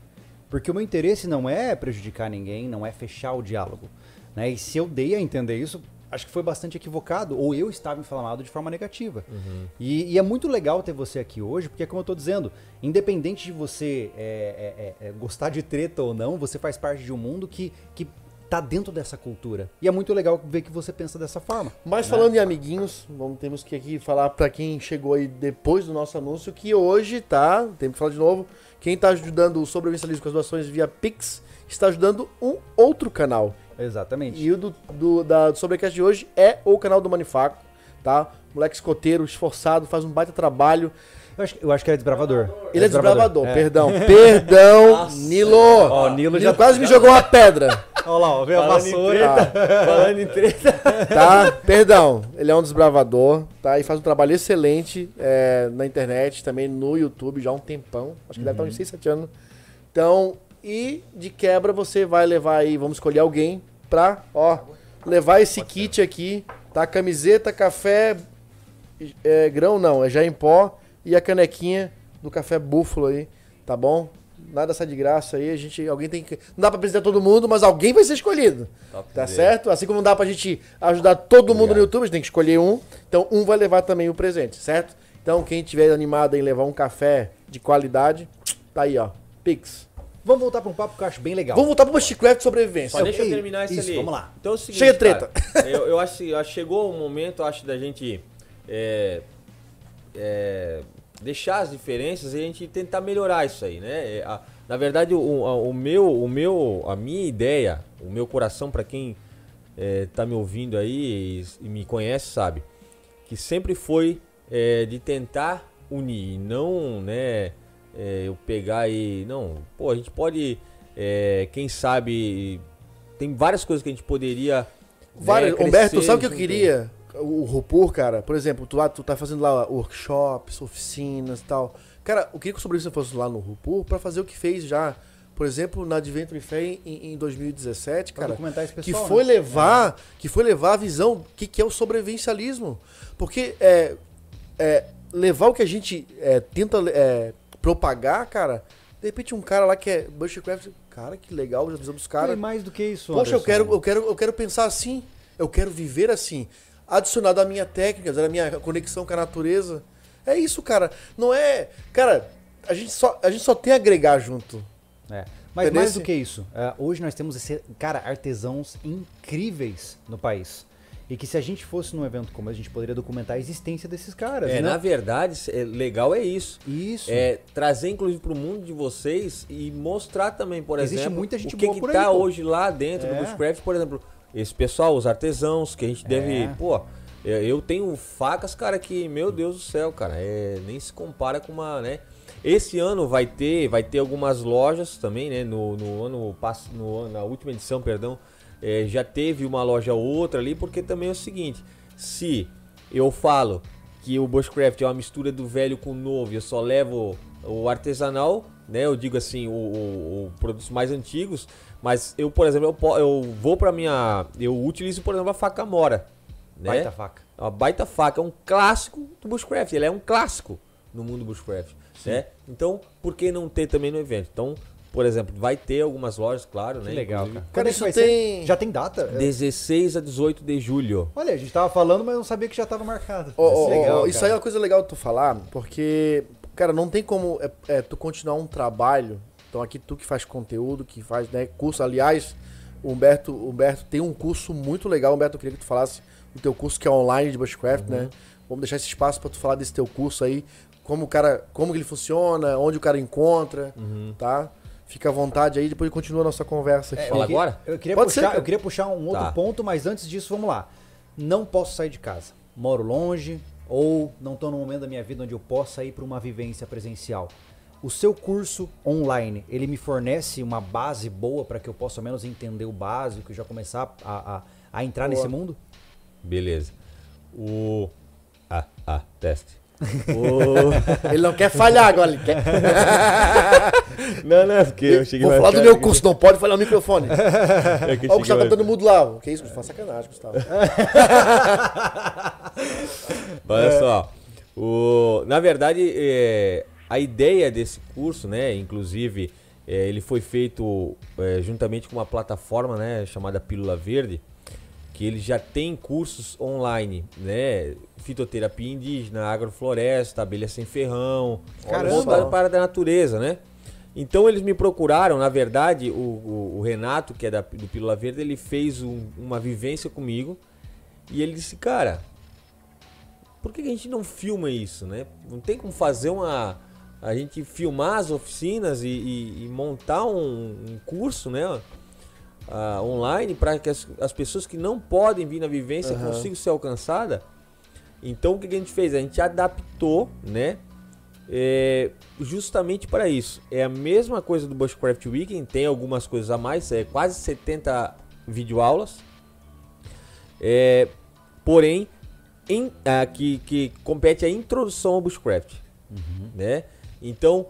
Porque o meu interesse não é prejudicar ninguém, não é fechar o diálogo. Né? E se eu dei a entender isso, acho que foi bastante equivocado, ou eu estava inflamado de forma negativa. E, e é muito legal ter você aqui hoje, porque, como eu estou dizendo, independente de você é, é, é, é, gostar de treta ou não, você faz parte de um mundo que, que tá dentro dessa cultura. E é muito legal ver que você pensa dessa forma. Mas né? falando em amiguinhos, vamos, temos que aqui falar pra quem chegou aí depois do nosso anúncio que hoje tá, temos que falar de novo, quem tá ajudando o Sobrevivencialismo com as doações via Pix está ajudando um outro canal. Exatamente. E o do, do, da, do Sobrecast de hoje é o canal do Manifaco, tá? Moleque escoteiro, esforçado, faz um baita trabalho. Eu acho, eu acho que ele é desbravador. Ele é desbravador, É. perdão. Perdão, Nilo! Ó, o Nilo já- quase me jogou uma pedra. Olha lá, ó, veio a vassoura. treta, falando em treta. tá? Perdão, ele é um desbravador, tá? E faz um trabalho excelente é, na internet, também no YouTube, já há um tempão. Acho que deve estar uns 6, 7 anos. Então, e de quebra você vai levar aí, vamos escolher alguém pra, ó, levar esse kit aqui, tá? Camiseta, café, é, grão não, é já em pó e a canequinha do café búfalo aí, tá bom? Nada sai de graça aí, a gente, alguém tem que, não dá pra apresentar todo mundo, mas alguém vai ser escolhido. Top Tá certo? Assim como não dá pra gente ajudar todo mundo no Obrigado. YouTube, a gente tem que escolher um. Então, um vai levar também o presente, certo? Então, quem tiver animado em levar um café de qualidade, tá aí, ó. Pix. Vamos voltar para um papo que eu acho bem legal. Vamos voltar pro Bushcraft sobrevivência. Só deixa eu terminar esse isso, ali. vamos lá. Então é o seguinte, Chega de treta. cara, eu, eu acho que eu acho que chegou o momento, eu acho, da gente é, é, deixar as diferenças e a gente tentar melhorar isso aí, né? É, a- na verdade, o, a- o meu, o meu, a minha ideia, o meu coração, para quem é, tá me ouvindo aí e, e me conhece, sabe, que sempre foi é, de tentar unir, e não, né, é, eu pegar e, não, pô, a gente pode, é, quem sabe, tem várias coisas que a gente poderia, né, Várias, crescer Humberto, sabe o que eu queria? O, o Rupur, cara, por exemplo, tu, lá, tu tá fazendo lá workshops, oficinas e tal. Cara, eu queria que o sobrevivência fosse lá no Rupur pra fazer o que fez já por exemplo, na Adventure Fair em, em 2017, Pra cara, esse que pessoal, foi né? levar, que foi levar a visão que, que é o sobrevivencialismo, porque é, é, levar o que a gente é, tenta é, propagar, cara. De repente um cara lá que é Bushcraft, cara, que legal a visão dos Cara, caras. e mais do que isso, Poxa, eu Anderson. quero, eu quero, eu quero pensar assim. Eu quero viver assim. Adicionado à minha técnica, à minha conexão com a natureza. É isso, cara. Não é. Cara, a gente só, a gente só tem a agregar junto. É. Mas Entendeu? mais do que isso, é, hoje nós temos, esse, cara, artesãos incríveis no país. E que se a gente fosse num evento como esse, a gente poderia documentar a existência desses caras, É, né? na verdade, é, legal é isso. Isso. É trazer, inclusive, para o mundo de vocês e mostrar também, por Existe exemplo, muita gente o que, que tá aí, hoje lá dentro É. do Bushcraft, por exemplo, esse pessoal, os artesãos, que a gente deve. É. Pô, eu eu tenho facas, cara, que, meu Deus do céu, cara, é, nem se compara com uma, né? Esse ano vai ter, vai ter algumas lojas também, né? No, no ano no na última edição, perdão, é, já teve uma loja ou outra ali, porque também é o seguinte, se eu falo que o Bushcraft é uma mistura do velho com o novo, e eu só levo o artesanal, né? Eu digo assim, o, o- o produtos mais antigos, mas eu, por exemplo, eu, eu vou pra minha, eu utilizo, por exemplo, a faca Mora, né? Baita faca. É uma baita faca, é um clássico do Bushcraft, ele é um clássico no mundo do Bushcraft, né? Então, por que não ter também no evento? Então, por exemplo, vai ter algumas lojas, claro, Que né? legal, cara. Cara, isso tem- ser? Já tem data? 16 a 18 de julho. Olha, a gente tava falando, mas não sabia que já tava marcado. Isso é legal, ó, isso aí é uma coisa legal de tu falar, porque, cara, não tem como é, é, tu continuar um trabalho. Então aqui tu que faz conteúdo, que faz né, curso. Aliás, o Humberto, o Humberto tem um curso muito legal. Humberto, eu queria que tu falasse o teu curso que é online de Bushcraft, né? Vamos deixar esse espaço pra tu falar desse teu curso aí. Como o cara, como que ele funciona, onde o cara encontra, tá? Fica à vontade aí, depois continua a nossa conversa aqui. É, Fala agora? Eu queria, Pode ser, puxar, cara. eu queria puxar um outro Tá. ponto, mas antes disso, vamos lá. Não posso sair de casa. Moro longe ou não estou no momento da minha vida onde eu possa ir para uma vivência presencial. O seu curso online, ele me fornece uma base boa para que eu possa ao menos entender o básico e já começar a, a, a entrar Boa. nesse mundo? Beleza. O. Ah, ah, teste. O... Ele não quer falhar agora, ele quer. não, não, porque eu cheguei Vou mais falar do meu curso, não pode falhar no microfone. É Ó, o Gustavo cheguei tá mais- dando mudo lá. ó. Que isso, Gustavo? Sacanagem, Gustavo. Olha só. O, na verdade, é, a ideia desse curso, né, inclusive, é, ele foi feito é, juntamente com uma plataforma, né, chamada Pílula Verde, que ele já tem cursos online, né, fitoterapia indígena, agrofloresta, abelha sem ferrão, Caramba. para a natureza, né? Então eles me procuraram, na verdade, o, o- o Renato, que é da, do Pílula Verde, ele fez um- uma vivência comigo e ele disse, cara, por que que a gente não filma isso, né? Não tem como fazer uma. A gente filmar as oficinas e, e- e montar um, um curso, né? Ah, online para que as, as pessoas que não podem vir na vivência Aham. consigam ser alcançadas. Então o que, que a gente fez? A gente adaptou, né? é, justamente para isso. É a mesma coisa do Bushcraft Weekend, tem algumas coisas a mais, é quase 70 videoaulas. É, porém, em, ah, que, que compete a introdução ao Bushcraft. Né? Então,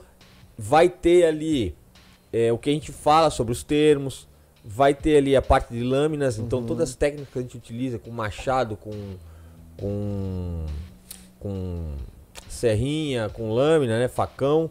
vai ter ali é, o que a gente fala sobre os termos, vai ter ali a parte de lâminas, então todas as técnicas que a gente utiliza com machado, com, com, com serrinha, com lâmina, né? facão,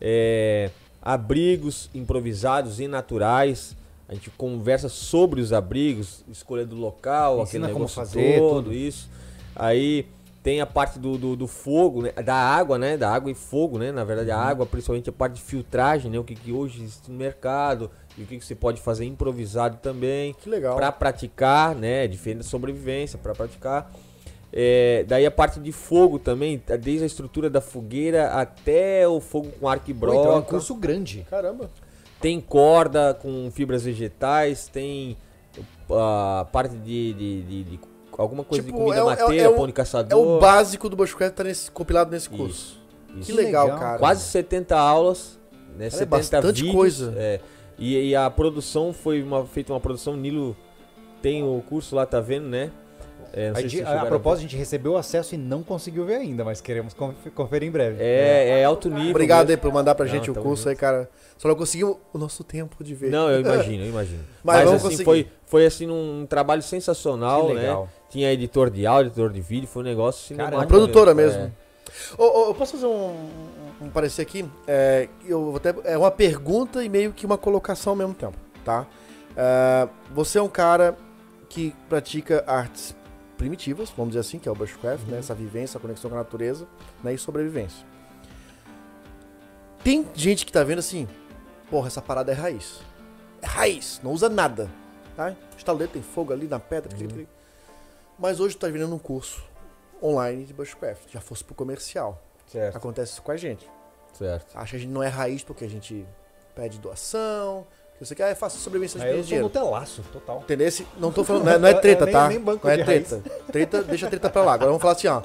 é, abrigos improvisados e naturais. A gente conversa sobre os abrigos, escolha do local, Ensina aquele como negócio fazer, todo, tudo. isso. Aí tem a parte do, do, do fogo, né? da água, né? Da água e fogo, né? Na verdade, a Uhum. água, principalmente a parte de filtragem, né? O que, que hoje existe no mercado e o que, que você pode fazer improvisado também. Que legal. Para praticar, né? Diferente da sobrevivência, para praticar. É, daí a parte de fogo também, tá desde a estrutura da fogueira até o fogo com arco e broca. então é um curso grande. Caramba. Tem corda com fibras vegetais, tem a parte de, de- de- de alguma coisa Tipo, de comida é é mateira, é o- pão de É caçador. o básico do Bushcraft tá nesse, compilado nesse curso. Isso. Que Isso. legal, legal. cara. Quase 70 aulas, né? é 70 bastante vídeos, coisa. é. E, e a produção foi uma, feita uma produção Nilo tem o curso lá, tá vendo, né? É, não A, sei gente- se a, a propósito, a gente recebeu o acesso e não conseguiu ver ainda, mas queremos conf- conferir em breve. É, é alto nível. Obrigado aí mesmo. por mandar pra Não, gente o tamo curso aí, cara. Só não conseguimos o nosso tempo de ver. Não, eu imagino, eu imagino. Mas Mas, vamos assim, conseguir. foi, foi assim um trabalho sensacional, Que legal. né? Tinha editor de áudio, editor de vídeo, foi um negócio cinemático. Caramba. produtora mesmo. mesmo. Ô, ô, eu posso fazer um, um parecer aqui? É, eu vou até, é uma pergunta e meio que uma colocação ao mesmo tempo, tá? É, você é um cara que pratica artes primitivas, vamos dizer assim, que é o bushcraft, né? Essa vivência, a conexão com a natureza, né? E sobrevivência. Tem gente que tá vendo assim, porra, essa parada é raiz. É raiz, não usa nada, tá? Estaleiro tem fogo ali na pedra. Mas hoje tu tá vendendo um curso online de bushcraft. Já fosse pro comercial. Certo, Acontece isso com a gente. certo. Acha que a gente não é raiz porque a gente pede doação. Que você quer, ah, é fácil sobrevivência de Aí eu perder sou dinheiro. Nutelaço, total. Entendeu? Não tô falando, não é, não é treta, Nem- tá? nem banco não é treta. Treta, deixa a treta pra lá. Agora vamos falar assim, ó.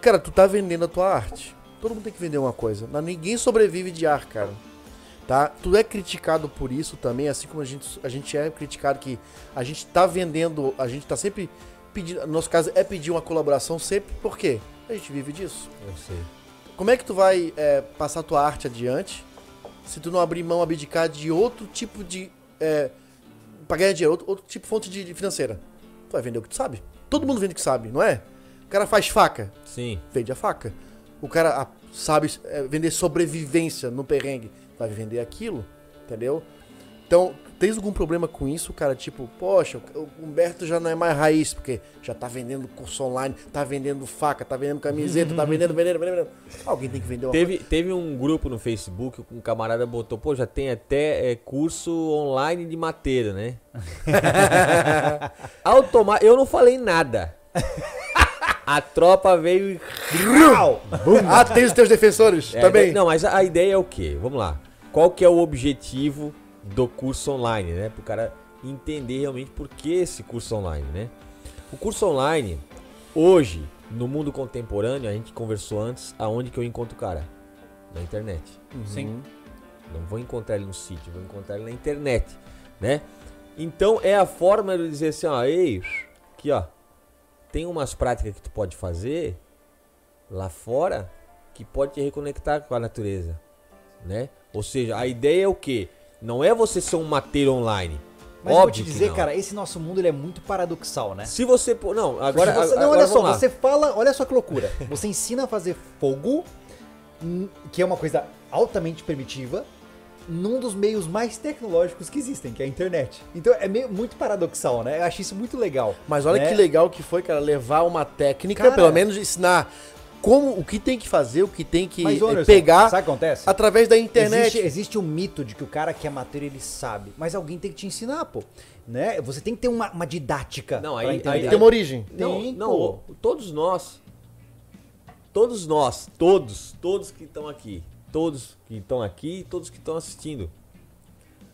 Cara, tu tá vendendo a tua arte. Todo mundo tem que vender uma coisa. Ninguém sobrevive de arte, cara. Tá? Tu é criticado por isso também, assim como a gente, a gente é criticado que a gente tá vendendo, a gente tá sempre pedindo, no nosso caso é pedir uma colaboração sempre, por quê? A gente vive disso. Eu sei. Como é que tu vai é, passar tua arte adiante se tu não abrir mão, abdicar de outro tipo de. É, pra ganhar dinheiro, outro, outro tipo de fonte de, de financeira? Tu vai vender o que tu sabe. Todo mundo vende o que sabe, não é? O cara faz faca, Sim. vende a faca. O cara ah, sabe é, vender sobrevivência no perrengue, vai vender aquilo, entendeu? Então, tens algum problema com isso, cara? Tipo, poxa, o Humberto já não é mais raiz, porque já tá vendendo curso online, tá vendendo faca, tá vendendo camiseta, tá vendendo, vendendo, vendendo. Alguém tem que vender uma coisa. Teve, teve um grupo no Facebook um camarada botou, pô, já tem até é, curso online de mateira, né? Automa eu não falei nada. A tropa veio e. Ah, tem os teus defensores É, também. Não, mas a, a ideia é o quê? Vamos lá. Qual que é o objetivo do curso online, né? Para o cara entender realmente por que esse curso online, né? O curso online, hoje, no mundo contemporâneo, a gente conversou antes, aonde que eu encontro o cara? Na internet. Sim. Não vou encontrar ele no sítio, vou encontrar ele na internet, né? Então é a forma de dizer assim, ó, ei, aqui ó, tem umas práticas que tu pode fazer lá fora que pode te reconectar com a natureza, né? Ou seja, a ideia é o quê? Não é você ser um mateiro online. Mas eu vou Óbvio te dizer, não. cara, esse nosso mundo ele é muito paradoxal, né? Se você, não, agora, você, agora não, olha só, lá. você fala, olha só que loucura. Você ensina a fazer fogo, que é uma coisa altamente primitiva, num dos meios mais tecnológicos que existem, que é a internet. Então é meio, muito paradoxal, né? Eu acho isso muito legal. Mas olha né? que legal que foi, cara, levar uma técnica, Cara- pelo menos ensinar como o que tem que fazer, o que tem que Mas, eh, Anderson, pegar sabe o que acontece? através da internet. Existe, existe um mito de que o cara que é matéria ele sabe, mas alguém tem que te ensinar, pô. Né? Você tem que ter uma, uma didática. Não, aí- aí- Tem uma origem. Não, Tem, não, pô. todos nós, todos nós, todos, todos que estão aqui, todos que estão aqui, todos que estão assistindo,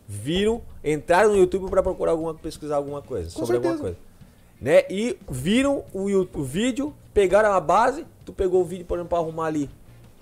viram, entraram no YouTube para procurar alguma, pesquisar alguma coisa Com sobre alguma certeza. coisa, né? E viram o, o vídeo, pegaram a base, tu pegou o vídeo por exemplo para arrumar ali,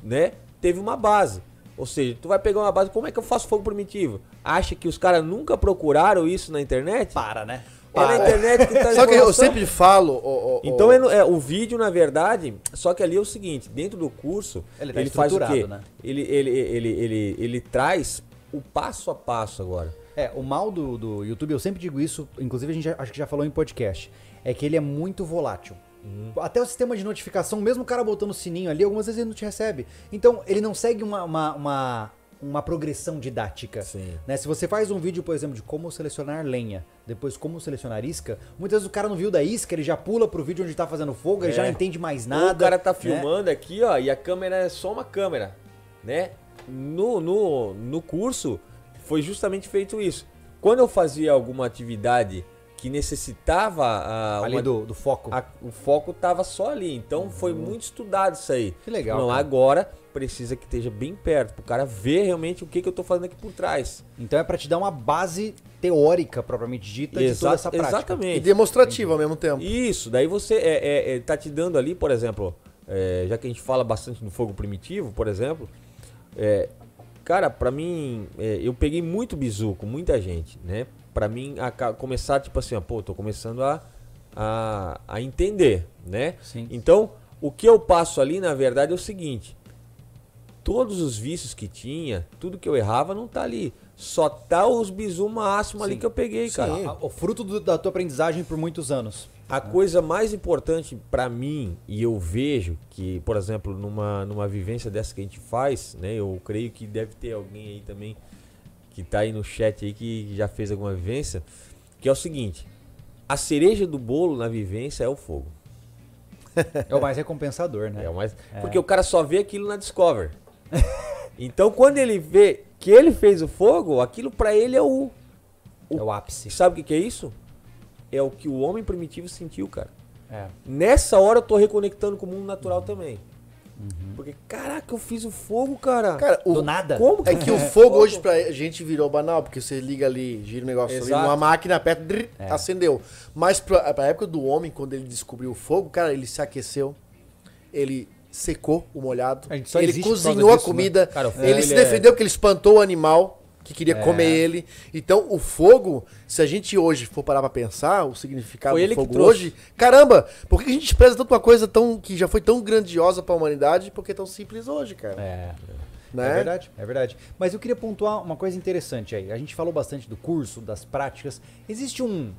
né? Teve uma base. Ou seja, tu vai pegar uma base, como é que eu faço fogo primitivo? Acha que os caras nunca procuraram isso na internet? Para, né? É na internet que tá Só que eu sempre falo. ó, ó, Então ó, é é, o vídeo, na verdade, só que ali é o seguinte, dentro do curso, Ele ele, tá faz o quê? né? Ele, ele, ele, ele, ele traz o passo a passo agora. É, o mal do, do YouTube, eu sempre digo isso, inclusive a gente já- acho que já falou em podcast, é que ele é muito volátil. Até o sistema de notificação, mesmo o cara botando o sininho ali, algumas vezes ele não te recebe. Então, ele não segue uma, uma, uma, uma progressão didática. Sim. Né? Se você faz um vídeo, por exemplo, de como selecionar lenha, depois como selecionar isca, muitas vezes o cara não viu da isca, ele já pula pro vídeo onde tá fazendo fogo, ele É. já não entende mais Ou nada. o cara tá né? filmando aqui, ó, e a câmera é só uma câmera, né? No, no, no curso foi justamente feito isso. Quando eu fazia alguma atividade que necessitava a, Ali uma- do, do foco. a- o foco tava só ali. Então foi muito estudado isso aí. Uhum. Que legal, Não, cara. agora precisa que esteja bem perto, pro cara ver realmente o que, que eu tô fazendo aqui por trás. Então é pra te dar uma base teórica, propriamente dita, de toda Exa- essa prática. E Exatamente. demonstrativo ao mesmo tempo. Isso, daí você é, é, é, tá te dando ali, por exemplo, é, já que a gente fala bastante no fogo primitivo, por exemplo, é, cara, pra mim, é, eu peguei muito bizu com muita gente, né? Pra mim, a começar, tipo assim, ó, pô, tô começando a a, a entender, né? Sim. Então, o que eu passo ali, na verdade, é o seguinte: todos os vícios que tinha, tudo que eu errava, não tá ali. Só tá os bisu máximo ali Sim. que eu peguei, cara. A- O fruto do- da tua aprendizagem por muitos anos. A coisa mais importante pra mim, e eu vejo que, por exemplo, numa, numa vivência dessa que a gente faz, né? Eu creio que deve ter alguém aí também que tá aí no chat aí que já fez alguma vivência, que é o seguinte: a cereja do bolo na vivência é o fogo. É o mais recompensador, né? É o mais... É. Porque o cara só vê aquilo na Discover. então, quando ele vê que ele fez o fogo, aquilo pra ele é o. É o ápice. Sabe o que, que é isso? É o que o homem primitivo sentiu, cara. É. Nessa hora eu tô reconectando com o mundo natural também. Uhum. Porque, caraca, eu fiz o fogo, cara. Cara, o, Do nada. Como É que o fogo hoje pra gente virou banal, porque você liga ali, gira o negócio ali Exato. numa máquina, aperta, drrr, É. acendeu. Mas pra, pra época do homem, quando ele descobriu o fogo, cara, ele se aqueceu, ele secou o molhado, A gente só ele cozinhou causa a disso, né? comida, Cara, o fogo, ele ele se é- defendeu porque ele espantou o animal que queria É. comer ele. Então, o fogo, se a gente hoje for parar pra pensar, o significado do fogo hoje, caramba, por que a gente despreza tanto uma coisa tão que já foi tão grandiosa pra humanidade, porque é tão simples hoje, cara? É. Né? É verdade, é verdade. Mas eu queria pontuar uma coisa interessante aí. A gente falou bastante do curso, das práticas. Existe um,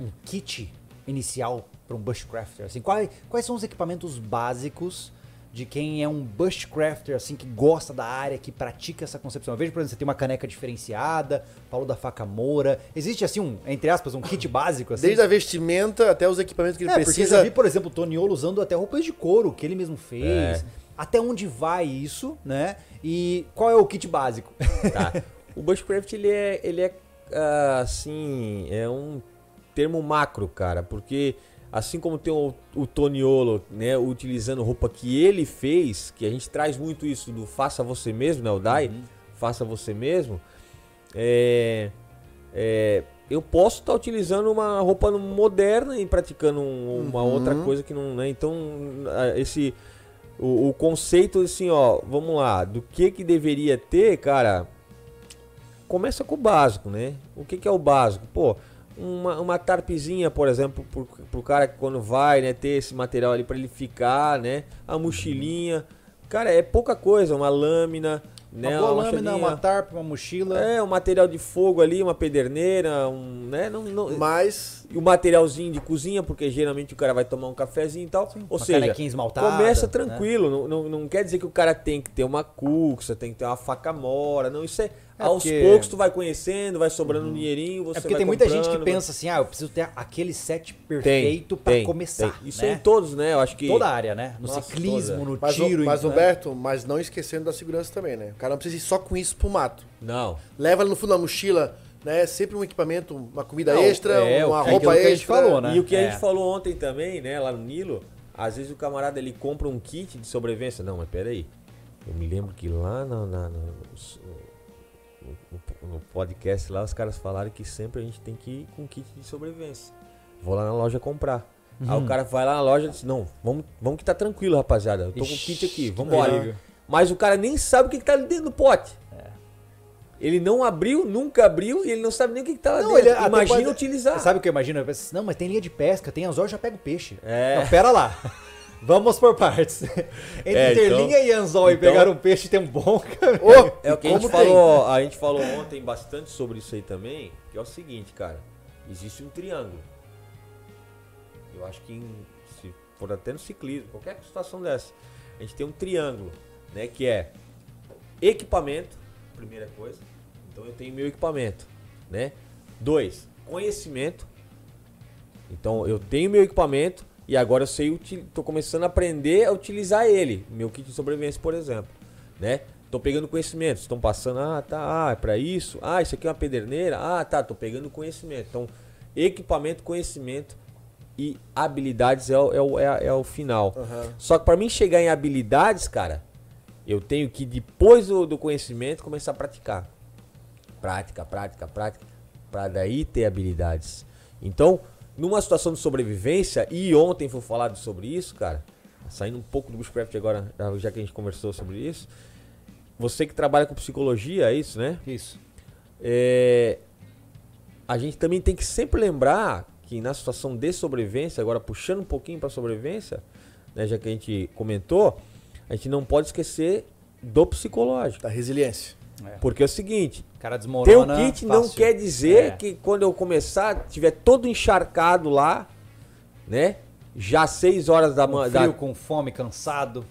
um kit inicial para um bushcrafter? Assim, quais, quais são os equipamentos básicos de quem é um bushcrafter, assim, que gosta da área, que pratica essa concepção? Eu vejo, por exemplo, você tem uma caneca diferenciada, falou da faca moura. Existe, assim, um, entre aspas, um kit básico, assim? Desde a vestimenta até os equipamentos que ele É, porque eu precisa. já vi, por exemplo, o Toniolo usando até roupas de couro que ele mesmo fez. É. Até onde vai isso, né? E qual é o kit básico? Tá. O bushcraft ele é, ele é ah, assim, é um termo macro, cara, porque assim como tem o, o Toniolo, né, utilizando roupa que ele fez, que a gente traz muito isso do faça você mesmo, né, o Dai, faça você mesmo, é, é, eu posso estar utilizando uma roupa moderna e praticando um- uma Uhum. outra coisa que não, né, então esse o, o conceito assim, ó, vamos lá, do que que deveria ter, cara, começa com o básico, né? O que que é o básico? Pô, uma, uma tarpezinha, por exemplo, pro, pro cara que quando vai, né, ter esse material ali para ele ficar, né? A mochilinha. Cara, é pouca coisa, uma lâmina, né? uma boa lâmina, mochilinha. uma tarpa, uma mochila. É, um material de fogo ali, uma pederneira, um, né? Não, não, Mas e o materialzinho de cozinha, porque geralmente o cara vai tomar um cafezinho e tal. Ou uma seja, começa né? tranquilo. Não, não, não quer dizer que o cara tem que ter uma cuxa, tem que ter uma faca mora. Não, isso é. É aos porque- poucos tu vai conhecendo, vai sobrando um dinheirinho, você É porque vai tem muita gente que vai- pensa assim, ah, eu preciso ter aquele set perfeito pra tem, começar. tem. Isso né? em todos, né? Eu acho que. Toda a área, né? No Nossa, ciclismo, toda. no Mas, tiro. mas né? Roberto, mas não esquecendo da segurança também, né? O cara não precisa ir só com isso pro mato. Não. Leva no fundo da mochila, né? Sempre um equipamento, uma comida Não, extra, é, uma é roupa aquilo que a gente extra. falou, né? E o que É. a gente falou ontem também, né, lá no Nilo, às vezes o camarada ele compra um kit de sobrevivência. Não, mas peraí. Eu me lembro que lá na- no- no- no podcast lá os caras falaram que sempre a gente tem que ir com kit de sobrevivência. Vou lá na loja comprar. Aí Uhum. o cara vai lá na loja e diz, não, vamos, vamos que tá tranquilo, rapaziada. Eu tô com o Ixi, kit aqui, vambora. perigo. Mas o cara nem sabe o que, que tá ali dentro do pote. É. Ele não abriu, nunca abriu e ele não sabe nem o que, que tá lá Não, dentro. ele Imagina pode- utilizar. Sabe o que eu imagino? Eu penso não, mas tem linha de pesca, tem anzol, já pega o peixe. É. Não, pera lá. Vamos por partes. Entre É, ter então- e anzol e então- pegar um peixe tem um bom caminho. É o que a gente tem? falou, a gente falou ontem bastante sobre isso aí também, que é o seguinte, cara, existe um triângulo. Eu acho que em- se for até no ciclismo, qualquer situação dessa, a gente tem um triângulo, né, que é equipamento, primeira coisa. Então eu tenho meu equipamento, né? Dois, conhecimento. Então eu tenho meu equipamento e agora eu sei, tô começando a aprender a utilizar ele, meu kit de sobrevivência, por exemplo, né? Tô pegando conhecimento, estão passando, ah, tá, ah, é para isso. Ah, isso aqui é uma pederneira. Ah, tá, tô pegando conhecimento. Então, equipamento, conhecimento e habilidades é o, é o, é é o final. Aham. Só que para mim chegar em habilidades, cara, eu tenho que depois do, do conhecimento começar a praticar. Prática, prática, prática, para daí ter habilidades. Então, numa situação de sobrevivência, e ontem foi falado sobre isso, cara, saindo um pouco do Bushcraft agora, já que a gente conversou sobre isso, você que trabalha com psicologia, é isso, né? Isso. É, a gente também tem que sempre lembrar que na situação de sobrevivência, agora puxando um pouquinho para sobrevivência, né, já que a gente comentou, a gente não pode esquecer do psicológico. Da resiliência. É. Porque é o seguinte, cara ter o kit não fácil. quer dizer É. que quando eu começar, tiver todo encharcado lá, né? Já 6 horas da manhã. frio, com fome, cansado.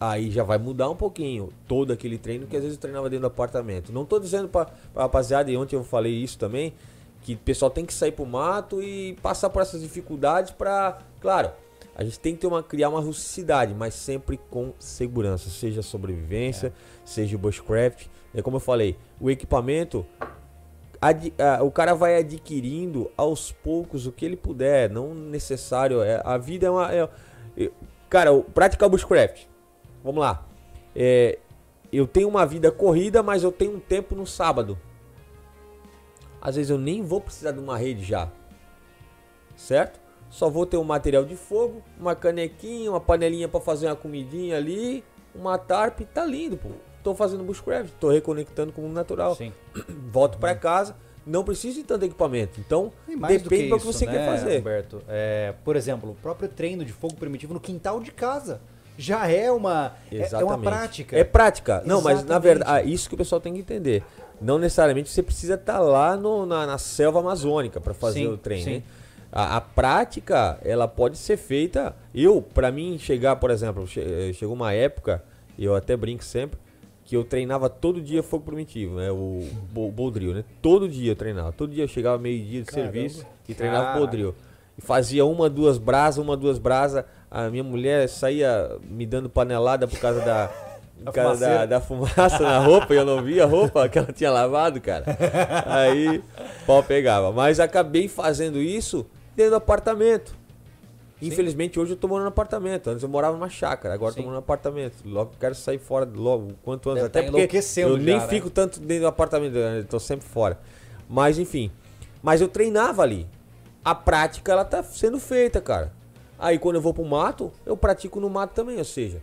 Aí já vai mudar um pouquinho todo aquele treino que às vezes eu treinava dentro do apartamento. Não tô dizendo pra, pra rapaziada, e ontem eu falei isso também, que o pessoal tem que sair pro mato e passar por essas dificuldades pra. Claro, a gente tem que ter uma, criar uma rusticidade, mas sempre com segurança, seja sobrevivência, seja o bushcraft. É como eu falei, o equipamento. ad- ah, o cara vai adquirindo aos poucos o que ele puder, não necessário. É, a vida é uma. é- é- cara, o bushcraft. Vamos lá. É, eu tenho uma vida corrida, mas eu tenho um tempo no sábado. Às vezes eu nem vou precisar de uma rede já. Certo? Só vou ter um material de fogo, uma canequinha, uma panelinha para fazer uma comidinha ali, uma tarp, tá lindo, pô. Tô fazendo bushcraft, tô reconectando com o mundo natural. Sim. Volto para casa, não preciso de tanto equipamento. Então, mais depende do do que, isso, você né, quer fazer. Humberto? É, por exemplo, o próprio treino de fogo primitivo no quintal de casa. Já é uma, é- é uma Exatamente. prática. É prática. Não, mas na Exatamente. verdade, ah, isso que o pessoal tem que entender. Não necessariamente você precisa estar lá no- na, na selva amazônica para fazer Sim, o treino. sim. né? A, a prática, ela pode ser feita. Eu, para mim chegar, por exemplo, che- eh, chegou uma época, e eu até brinco sempre, que eu treinava todo dia fogo primitivo, né? O bo- boldril, né? Todo dia eu treinava. Todo dia eu chegava meio-dia de Caramba. serviço e treinava Caraca. boldril. E fazia uma, duas brasas, uma, duas brasas. A minha mulher saía me dando panelada por causa da. Por causa da, da fumaça na roupa e eu não via a roupa que ela tinha lavado, cara. Aí, pau pegava. Mas acabei fazendo isso dentro do apartamento. Infelizmente hoje eu tô morando no apartamento. Antes eu morava numa chácara, agora eu tô Sim. morando no apartamento. Logo quero sair fora logo, quanto antes. Deve Até tá porque eu nem já, né? fico tanto dentro do apartamento, eu tô sempre fora. Mas enfim. Mas eu treinava ali. A prática ela tá sendo feita, cara. Aí quando eu vou pro mato, eu pratico no mato também, ou seja,